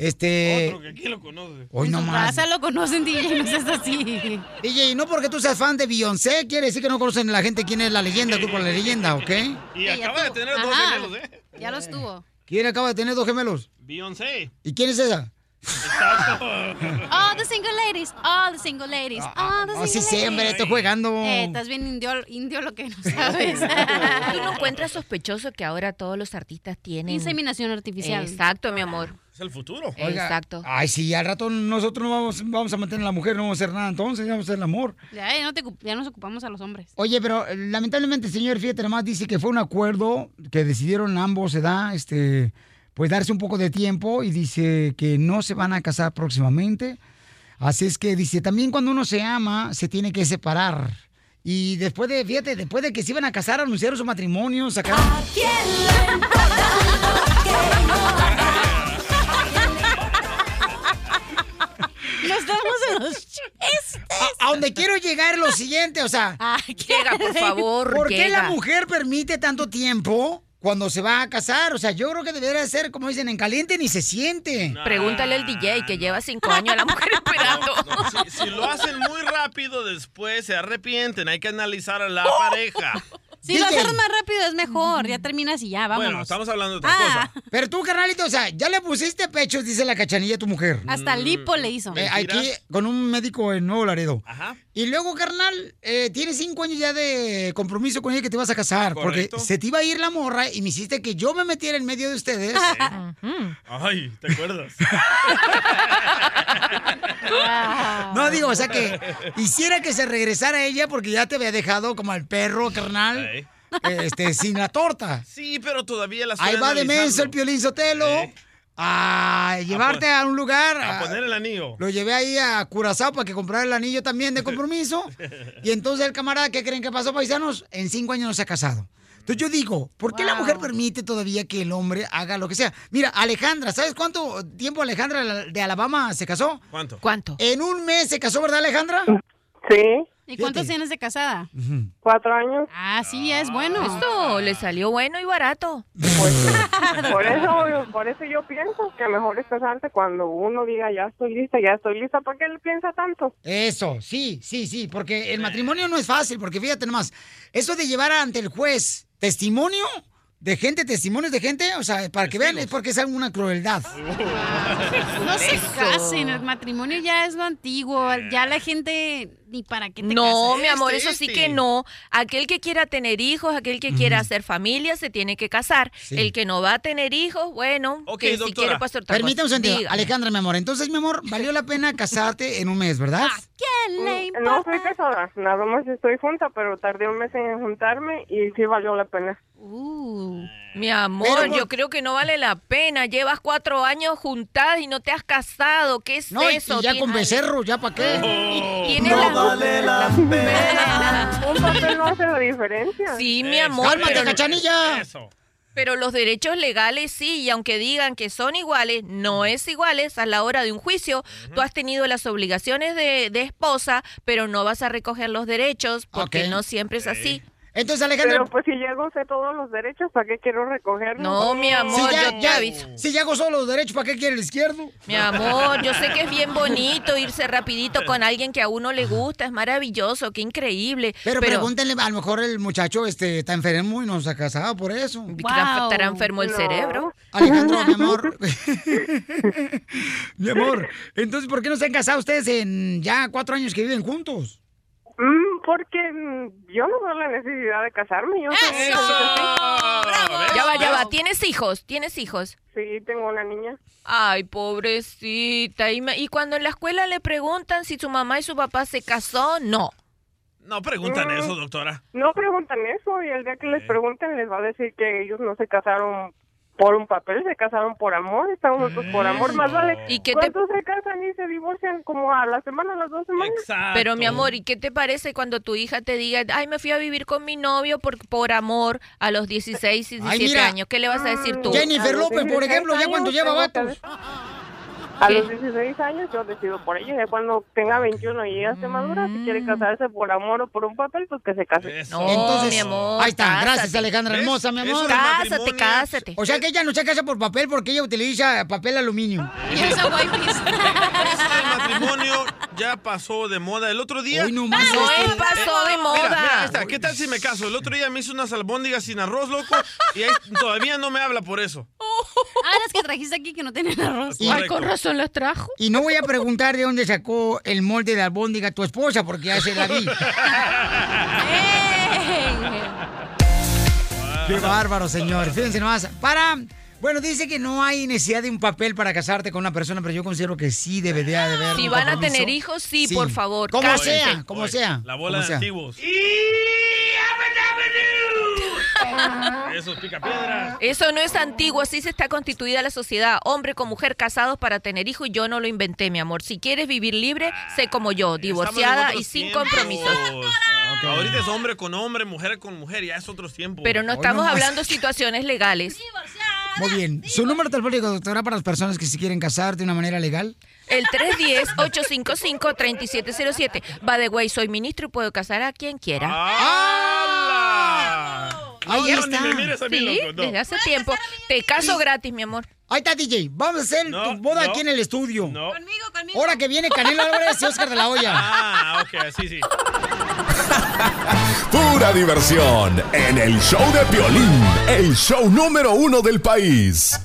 Este. Otro que quién lo conoce. Hoy en no su más. casa lo conocen, DJ, no seas así. DJ, no porque tú seas fan de Beyoncé, quiere decir que no conocen la gente quién es la leyenda, el grupo La Leyenda, ¿ok? Y acaba de tener dos gemelos, ¿eh? Ya los tuvo. ¿Quién acaba de tener dos gemelos? Beyoncé. ¿Y quién es esa? All the single ladies, all the single ladies, all the Oh, sí, single sí, hombre, ladies. estoy jugando. Eh, estás bien indio, indio lo que no sabes. ¿Tú no encuentras sospechoso que ahora todos los artistas tienen... Inseminación artificial. Exacto, mi amor. Es el futuro. Oiga, Exacto. Ay, sí, al rato nosotros no vamos, vamos a mantener a la mujer, no vamos a hacer nada, entonces vamos a hacer el amor. Ya, ya no te ya nos ocupamos a los hombres. Oye, pero eh, lamentablemente, señor, fíjate nomás, dice que fue un acuerdo que decidieron ambos, se da, este, pues darse un poco de tiempo y dice que no se van a casar próximamente. Así es que dice, también cuando uno se ama, se tiene que separar. Y después de, fíjate, después de que se iban a casar, anunciaron su matrimonio, sacaron... No los chistes. A, a donde quiero llegar es lo siguiente, o sea... Llega, por favor, ¿Por qué la mujer permite tanto tiempo cuando se va a casar? O sea, yo creo que debería ser, como dicen, en caliente ni se siente. Pregúntale al DJ que lleva cinco años a la mujer esperando. Si, si lo hacen muy rápido, después se arrepienten. Hay que analizar a la pareja. Si lo haces más rápido es mejor. Ya terminas y ya, vámonos. Bueno, estamos hablando de otra Ah. cosa. Pero tú, carnalito, o sea, ya le pusiste pechos, dice la cachanilla a tu mujer. Hasta lipo le hizo. Eh, aquí con un médico en Nuevo Laredo. Ajá. Y luego, carnal, eh, tienes cinco años ya de compromiso con ella que te vas a casar. Correcto. Porque se te iba a ir la morra y me hiciste que yo me metiera en medio de ustedes. Ay, ¿te acuerdas? No, digo, o sea que hiciera que se regresara ella porque ya te había dejado como al perro, carnal. Este, sin la torta. Sí, pero todavía la Ahí va de menso el Piolín Sotelo a llevarte a, un lugar. A poner el anillo. Lo llevé ahí a Curazao para que comprara el anillo también de compromiso. Y entonces el camarada, ¿qué creen que pasó, paisanos? En cinco años no se ha casado. Entonces yo digo, ¿por qué la mujer permite todavía que el hombre haga lo que sea? Mira, Alejandra, ¿sabes cuánto tiempo Alejandra de Alabama se casó? ¿Cuánto? ¿Cuánto? En un mes se casó, ¿verdad, Alejandra? Sí. ¿Y cuántos tienes de casada? Cuatro años. Ah, sí, es bueno. Esto le salió bueno y barato. Por eso, por eso yo pienso que mejor es casarse cuando uno diga ya estoy lista, ya estoy lista. ¿Para qué le piensa tanto? Eso, sí, sí, sí, porque el matrimonio no es fácil, porque fíjate nomás, eso de llevar ante el juez testimonio de gente, testimonios de gente, o sea, para que vean, es porque es una crueldad. No se casen, el matrimonio ya es lo antiguo, ya la gente ni para qué te No, casas. mi amor, eso sí que no. Aquel que quiera tener hijos, aquel que quiera hacer familia, se tiene que casar. Sí. El que no va a tener hijos, bueno, Ok, que si quiere pues otra Permítame un sentido, Dígame. Alejandra, mi amor, entonces, mi amor, valió la pena casarte en un mes, ¿verdad? ¿Quién le Mm, No estoy casada, nada más estoy junta, pero tardé un mes en juntarme y sí valió la pena. Uh. Mi amor, Pero, yo creo que no vale la pena. Llevas cuatro años juntadas y no te has casado. ¿Qué es No, eso? y ya con becerro, ¿ya para qué? Y Tienes No la- vale la pena. Un papel no hace la diferencia. Sí, mi amor, ¡Cálmate, pero, cachanilla! Eso. pero los derechos legales sí, y aunque digan que son iguales, no es iguales a la hora de un juicio. Tú has tenido las obligaciones de, de esposa, pero no vas a recoger los derechos porque no siempre es así. Entonces, Alejandra... Pero pues si ya gocé todos los derechos, ¿para qué quiero recogerlos? No, mi amor, si ya, yo te ya- aviso. si ya gozó los derechos, ¿para qué quiere el izquierdo? Mi amor, yo sé que es bien bonito irse rapidito con alguien que a uno le gusta, es maravilloso, qué increíble. Pero, pregúntenle, a lo mejor el muchacho este, está enfermo y no se ha casado por eso. Estará- estará enfermo el cerebro. Alejandro, mi amor. mi amor, entonces, ¿por qué no se han casado ustedes en ya cuatro años que viven juntos? Mm, porque mm, yo no veo la necesidad de casarme. Yo soy ¡Eso! feliz. Ya va, ya va. ¿Tienes hijos? ¿Tienes hijos? Sí, tengo una niña. Ay, pobrecita. Y, me- y cuando en la escuela le preguntan si su mamá y su papá se casó, no. No preguntan Mm. eso, doctora. No preguntan eso y el día que les pregunten les va a decir que ellos no se casaron por un papel, se casaron por amor, están juntos por amor, más vale. ¿Y qué te- ¿Cuántos se casan y se divorcian como a la semana, a las dos semanas? Pero mi amor, ¿y qué te parece cuando tu hija te diga, ay, me fui a vivir con mi novio por, por amor a los 16 y 17 mira. años? ¿Qué le vas a decir tú? Jennifer López, por ejemplo, ya cuando lleva vatos. A los 16 años yo decido por ella, ya cuando tenga 21 y ella esté madura, si quiere casarse por amor o por un papel, pues que se case. No, Entonces, mi amor. ahí está, cásate. gracias Alejandra hermosa, mi amor. Cásate, cásate. O sea que ella no se casa por papel porque ella utiliza papel aluminio. Eso del matrimonio ya pasó de moda. El otro día. Hoy no más No este. pasó de Mira, moda. mira, ahí está. ¿Qué tal si me caso? El otro día me hizo unas albóndigas sin arroz, loco, y ahí todavía no me habla por eso. Ah, las que trajiste aquí que no tienen arroz. Ay, Correcto. con razón las trajo. Y no voy a preguntar de dónde sacó el molde de albóndiga tu esposa porque ya se la vi. Qué bárbaro, señor. Fíjense nomás. Para. Bueno, dice que no hay necesidad de un papel para casarte con una persona, pero yo considero que sí debería de haber. Si un van a tener hijos, sí, por favor, Como sea, como sea. La bola como de sea. Antiguos. Esos picapiedras. Eso no es antiguo, así se está constituida la sociedad. Hombre con mujer casados para tener hijos y yo no lo inventé, mi amor. Si quieres vivir libre, sé como yo, divorciada y sin tiempos. compromisos. Ahorita es hombre con hombre, mujer con mujer, ya es otros tiempos. Pero no estamos hablando de situaciones legales. Muy bien. ¿Su número telefónico, doctora, para las personas que se quieren casar de una manera legal? El 310-855-3707. Va de güey, soy ministro y puedo casar a quien quiera. Ahí Ya está. Sí, desde hace tiempo. Te caso gratis, mi amor. Ahí está, DJ. Vamos a hacer tu boda no. aquí en el estudio. No. Ahora que viene Canelo Álvarez y Oscar de la Hoya. Ah, ok, sí, sí. Pura diversión en el show de Piolín, el show número uno del país.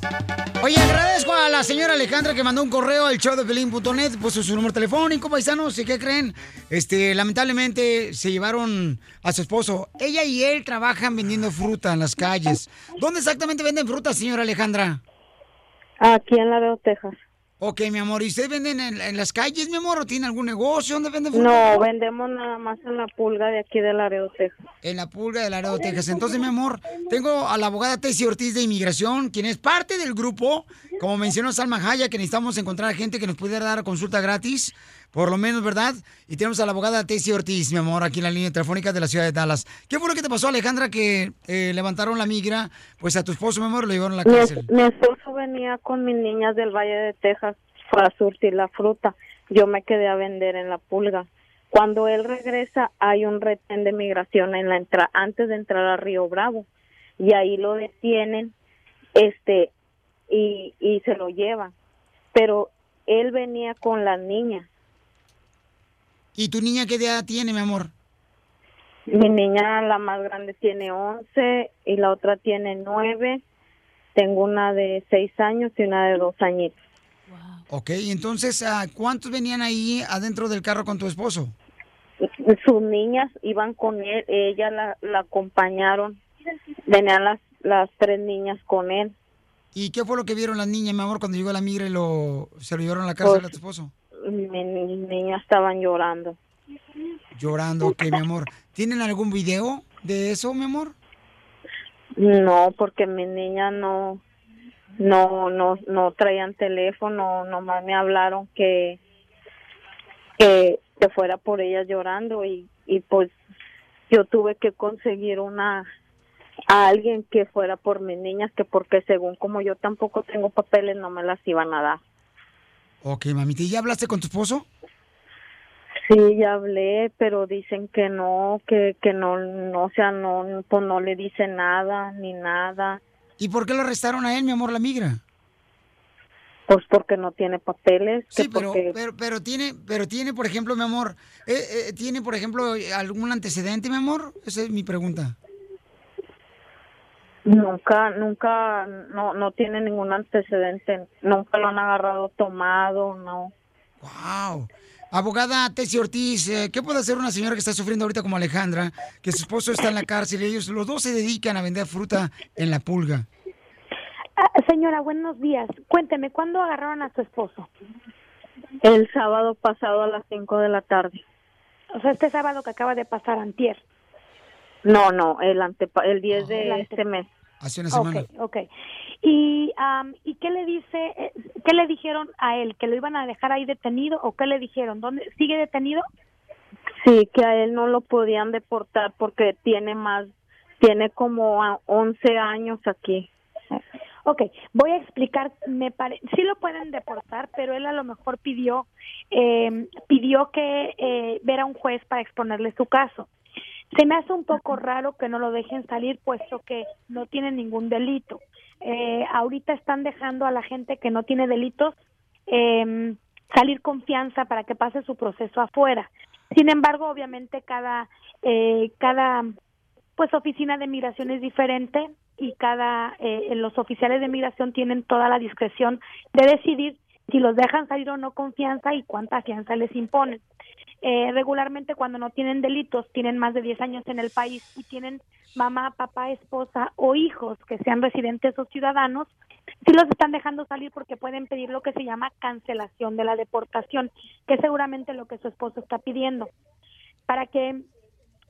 Oye, agradezco a la señora Alejandra que mandó un correo al showdepelín.net, puso su número telefónico, paisanos, ¿y qué creen? Este, lamentablemente se llevaron a su esposo. Ella y él trabajan vendiendo fruta en las calles. ¿Dónde exactamente venden fruta, señora Alejandra? Aquí en Laredo, Texas. Ok, mi amor, ¿y ustedes venden en, en las calles, mi amor, o tiene algún negocio donde venden fruta? No, vendemos nada más en la pulga de aquí de Laredo, Texas. En la pulga de Laredo, Texas. Entonces, mi amor, tengo a la abogada Tessie Ortiz de Inmigración, quien es parte del grupo, como mencionó Salma Haya, que necesitamos encontrar gente que nos pudiera dar consulta gratis, por lo menos, ¿verdad? Y tenemos a la abogada Tessie Ortiz, mi amor, aquí en la línea telefónica de la ciudad de Dallas. ¿Qué fue lo que te pasó, Alejandra, que eh, levantaron la migra? Pues a tu esposo, mi amor, lo llevaron a la cárcel. mi esposo venía con mis niñas del Valle de Texas para surtir la fruta. Yo me quedé a vender en la pulga. Cuando él regresa, hay un retén de migración en la entrada antes de entrar a Río Bravo y ahí lo detienen, este, y, y se lo llevan. Pero él venía con las niñas. ¿Y tu niña qué edad tiene, mi amor? Mi niña, la más grande, tiene 11 y la otra tiene 9. Tengo una de 6 años y una de 2 añitos. Ok, entonces, ah, ¿cuántos venían ahí adentro del carro con tu esposo? Sus niñas iban con él, ella la, la acompañaron. Venían las, las tres niñas con él. ¿Y qué fue lo que vieron las niñas, mi amor, cuando llegó la migra y lo, se lo llevaron a la cárcel Pues- a tu esposo? Mi- Mis niñas estaban llorando. Llorando, ok, mi amor. ¿Tienen algún video de eso, mi amor? No, porque mis niñas no, no, no, no traían teléfono, nomás me hablaron que, que, que fuera por ellas llorando y, y pues yo tuve que conseguir una, a alguien que fuera por mis niñas, que porque según como yo tampoco tengo papeles no me las iban a dar. Ok, mamita. ¿Y ya hablaste con tu esposo? Sí, ya hablé, pero dicen que no, que, que no, no, o sea, no, pues no le dice nada, ni nada. ¿Y por qué lo arrestaron a él, mi amor, la migra? Pues porque no tiene papeles. que Sí, pero, porque- pero, pero tiene, pero tiene, por ejemplo, mi amor, eh, eh, tiene, por ejemplo, algún antecedente, mi amor. Esa es mi pregunta. Nunca, nunca, no, no tiene ningún antecedente. Nunca lo han agarrado tomado, no. Wow. Abogada Tessie Ortiz, eh, ¿qué puede hacer una señora que está sufriendo ahorita como Alejandra, que su esposo está en la cárcel y ellos los dos se dedican a vender fruta en la pulga? Ah, señora, buenos días. Cuénteme, ¿cuándo agarraron a su esposo? El sábado pasado a las 5 de la tarde. O sea, este sábado que acaba de pasar antier. No, no, el antepa el 10 de El ante- este mes. Hace una semana. Ok, ok. ¿Y, am, ¿y qué le dice, eh, qué le dijeron a él? ¿Que lo iban a dejar ahí detenido o qué le dijeron? ¿Dónde sigue detenido? Sí, que a él no lo podían deportar porque tiene más, tiene como a 11 años aquí. Ok, voy a explicar. Me pare... Sí lo pueden deportar, pero él a lo mejor pidió eh, pidió que eh, ver a un juez para exponerle su caso. Se me hace un poco raro que no lo dejen salir, puesto que no tiene ningún delito. Eh, ahorita están dejando a la gente que no tiene delitos eh, salir confianza para que pase su proceso afuera. Sin embargo, obviamente cada eh, cada pues oficina de migración es diferente y cada eh, los oficiales de migración tienen toda la discreción de decidir si los dejan salir o no confianza y cuánta fianza les imponen. Eh, regularmente cuando no tienen delitos, tienen más de 10 años en el país y tienen mamá, papá, esposa o hijos que sean residentes o ciudadanos, sí los están dejando salir porque pueden pedir lo que se llama cancelación de la deportación, que es seguramente lo que su esposo está pidiendo. Para que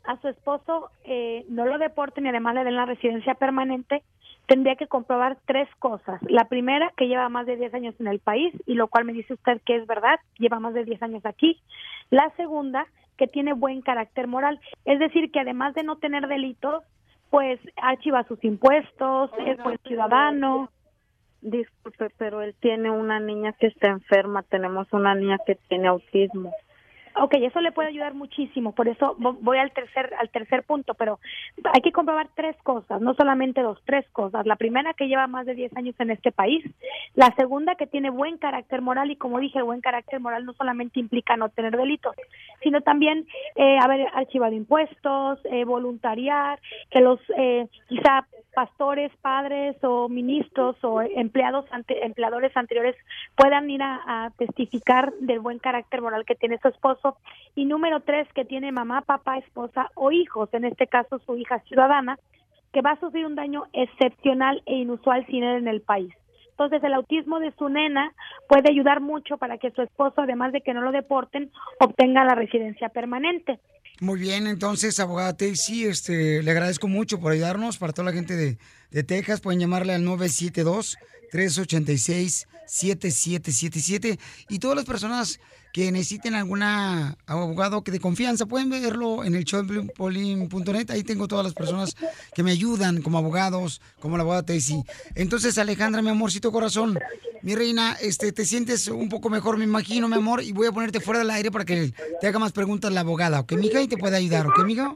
a su esposo eh, no lo deporten y además le den la residencia permanente, tendría que comprobar tres cosas. La primera, que lleva más de 10 años en el país, y lo cual me dice usted que es verdad, lleva más de 10 años aquí. La segunda, que tiene buen carácter moral, es decir, que además de no tener delitos, pues archiva sus impuestos, es buen ciudadano. Disculpe, pero él tiene una niña que está enferma, tenemos una niña que tiene autismo. Ok, eso le puede ayudar muchísimo, por eso vo- voy al tercer al tercer punto, pero hay que comprobar tres cosas, no solamente dos, tres cosas. La primera que lleva más de 10 años en este país, la segunda que tiene buen carácter moral y como dije, buen carácter moral no solamente implica no tener delitos, sino también eh, haber archivado impuestos, eh, voluntariar, que los eh, quizá pastores, padres o ministros o empleados ante, empleadores anteriores puedan ir a testificar del buen carácter moral que tiene su esposo y número tres que tiene mamá, papá, esposa o hijos, en este caso su hija ciudadana, que va a sufrir un daño excepcional e inusual sin él en el país. Entonces el autismo de su nena puede ayudar mucho para que su esposo, además de que no lo deporten, obtenga la residencia permanente. Muy bien, entonces, abogada Tessie, este, le agradezco mucho por ayudarnos. Para toda la gente de, de Texas, pueden llamarle al 972-386-7777. Y todas las personas que necesiten algún abogado que de confianza, pueden verlo en el showpolin.net. Ahí tengo todas las personas que me ayudan como abogados, como la abogada Tessie. Entonces, Alejandra, mi amorcito corazón, mi reina, este, te sientes un poco mejor, me imagino, mi amor, y voy a ponerte fuera del aire para que te haga más preguntas la abogada, ¿ok, mija? Y te puede ayudar, ¿ok, mija?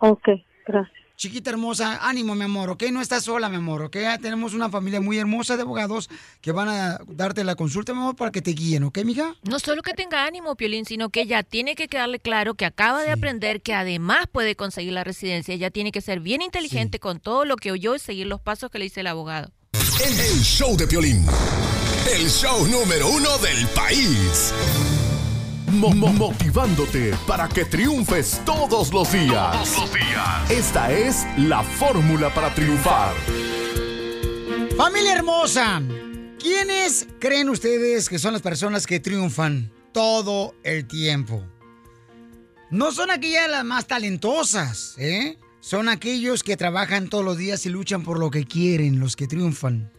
Ok, gracias. Chiquita hermosa, ánimo, mi amor, ¿ok? No estás sola, mi amor, ¿ok? Ya Tenemos una familia muy hermosa de abogados que van a darte la consulta, mi amor, para que te guíen, ¿ok, mija? No solo que tenga ánimo, Piolín, sino que ella tiene que quedarle claro que acaba de aprender que además puede conseguir la residencia. Ella tiene que ser bien inteligente con todo lo que oyó y seguir los pasos que le dice el abogado. El show de Piolín. El show número uno del país. Mo- mo- motivándote para que triunfes todos los días. Todos los días. Esta es la fórmula para triunfar. Familia hermosa, ¿quiénes creen ustedes que son las personas que triunfan todo el tiempo? No son aquellas las más talentosas, ¿eh? Son aquellos que trabajan todos los días y luchan por lo que quieren, los que triunfan.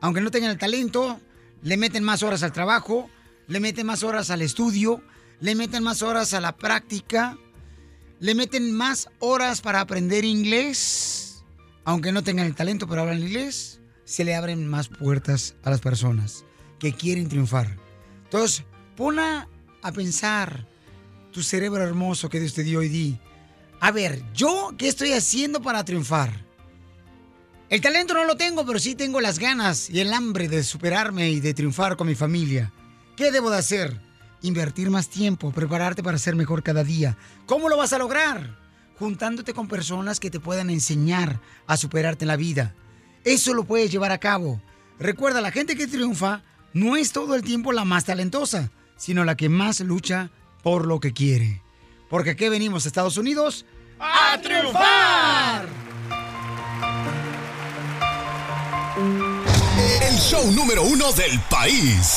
Aunque no tengan el talento, le meten más horas al trabajo, le meten más horas al estudio, le meten más horas a la práctica, le meten más horas para aprender inglés. Aunque no tengan el talento para hablar inglés, se le abren más puertas a las personas que quieren triunfar. Entonces, pon a, pensar tu cerebro hermoso que Dios te dio y di, a ver, ¿yo qué estoy haciendo para triunfar? El talento no lo tengo, pero sí tengo las ganas y el hambre de superarme y de triunfar con mi familia. ¿Qué debo de hacer? Invertir más tiempo, prepararte para ser mejor cada día. ¿Cómo lo vas a lograr? Juntándote con personas que te puedan enseñar a superarte en la vida. Eso lo puedes llevar a cabo. Recuerda, la gente que triunfa no es todo el tiempo la más talentosa, sino la que más lucha por lo que quiere. Porque aquí venimos a Estados Unidos ¡A triunfar! El show número uno del país.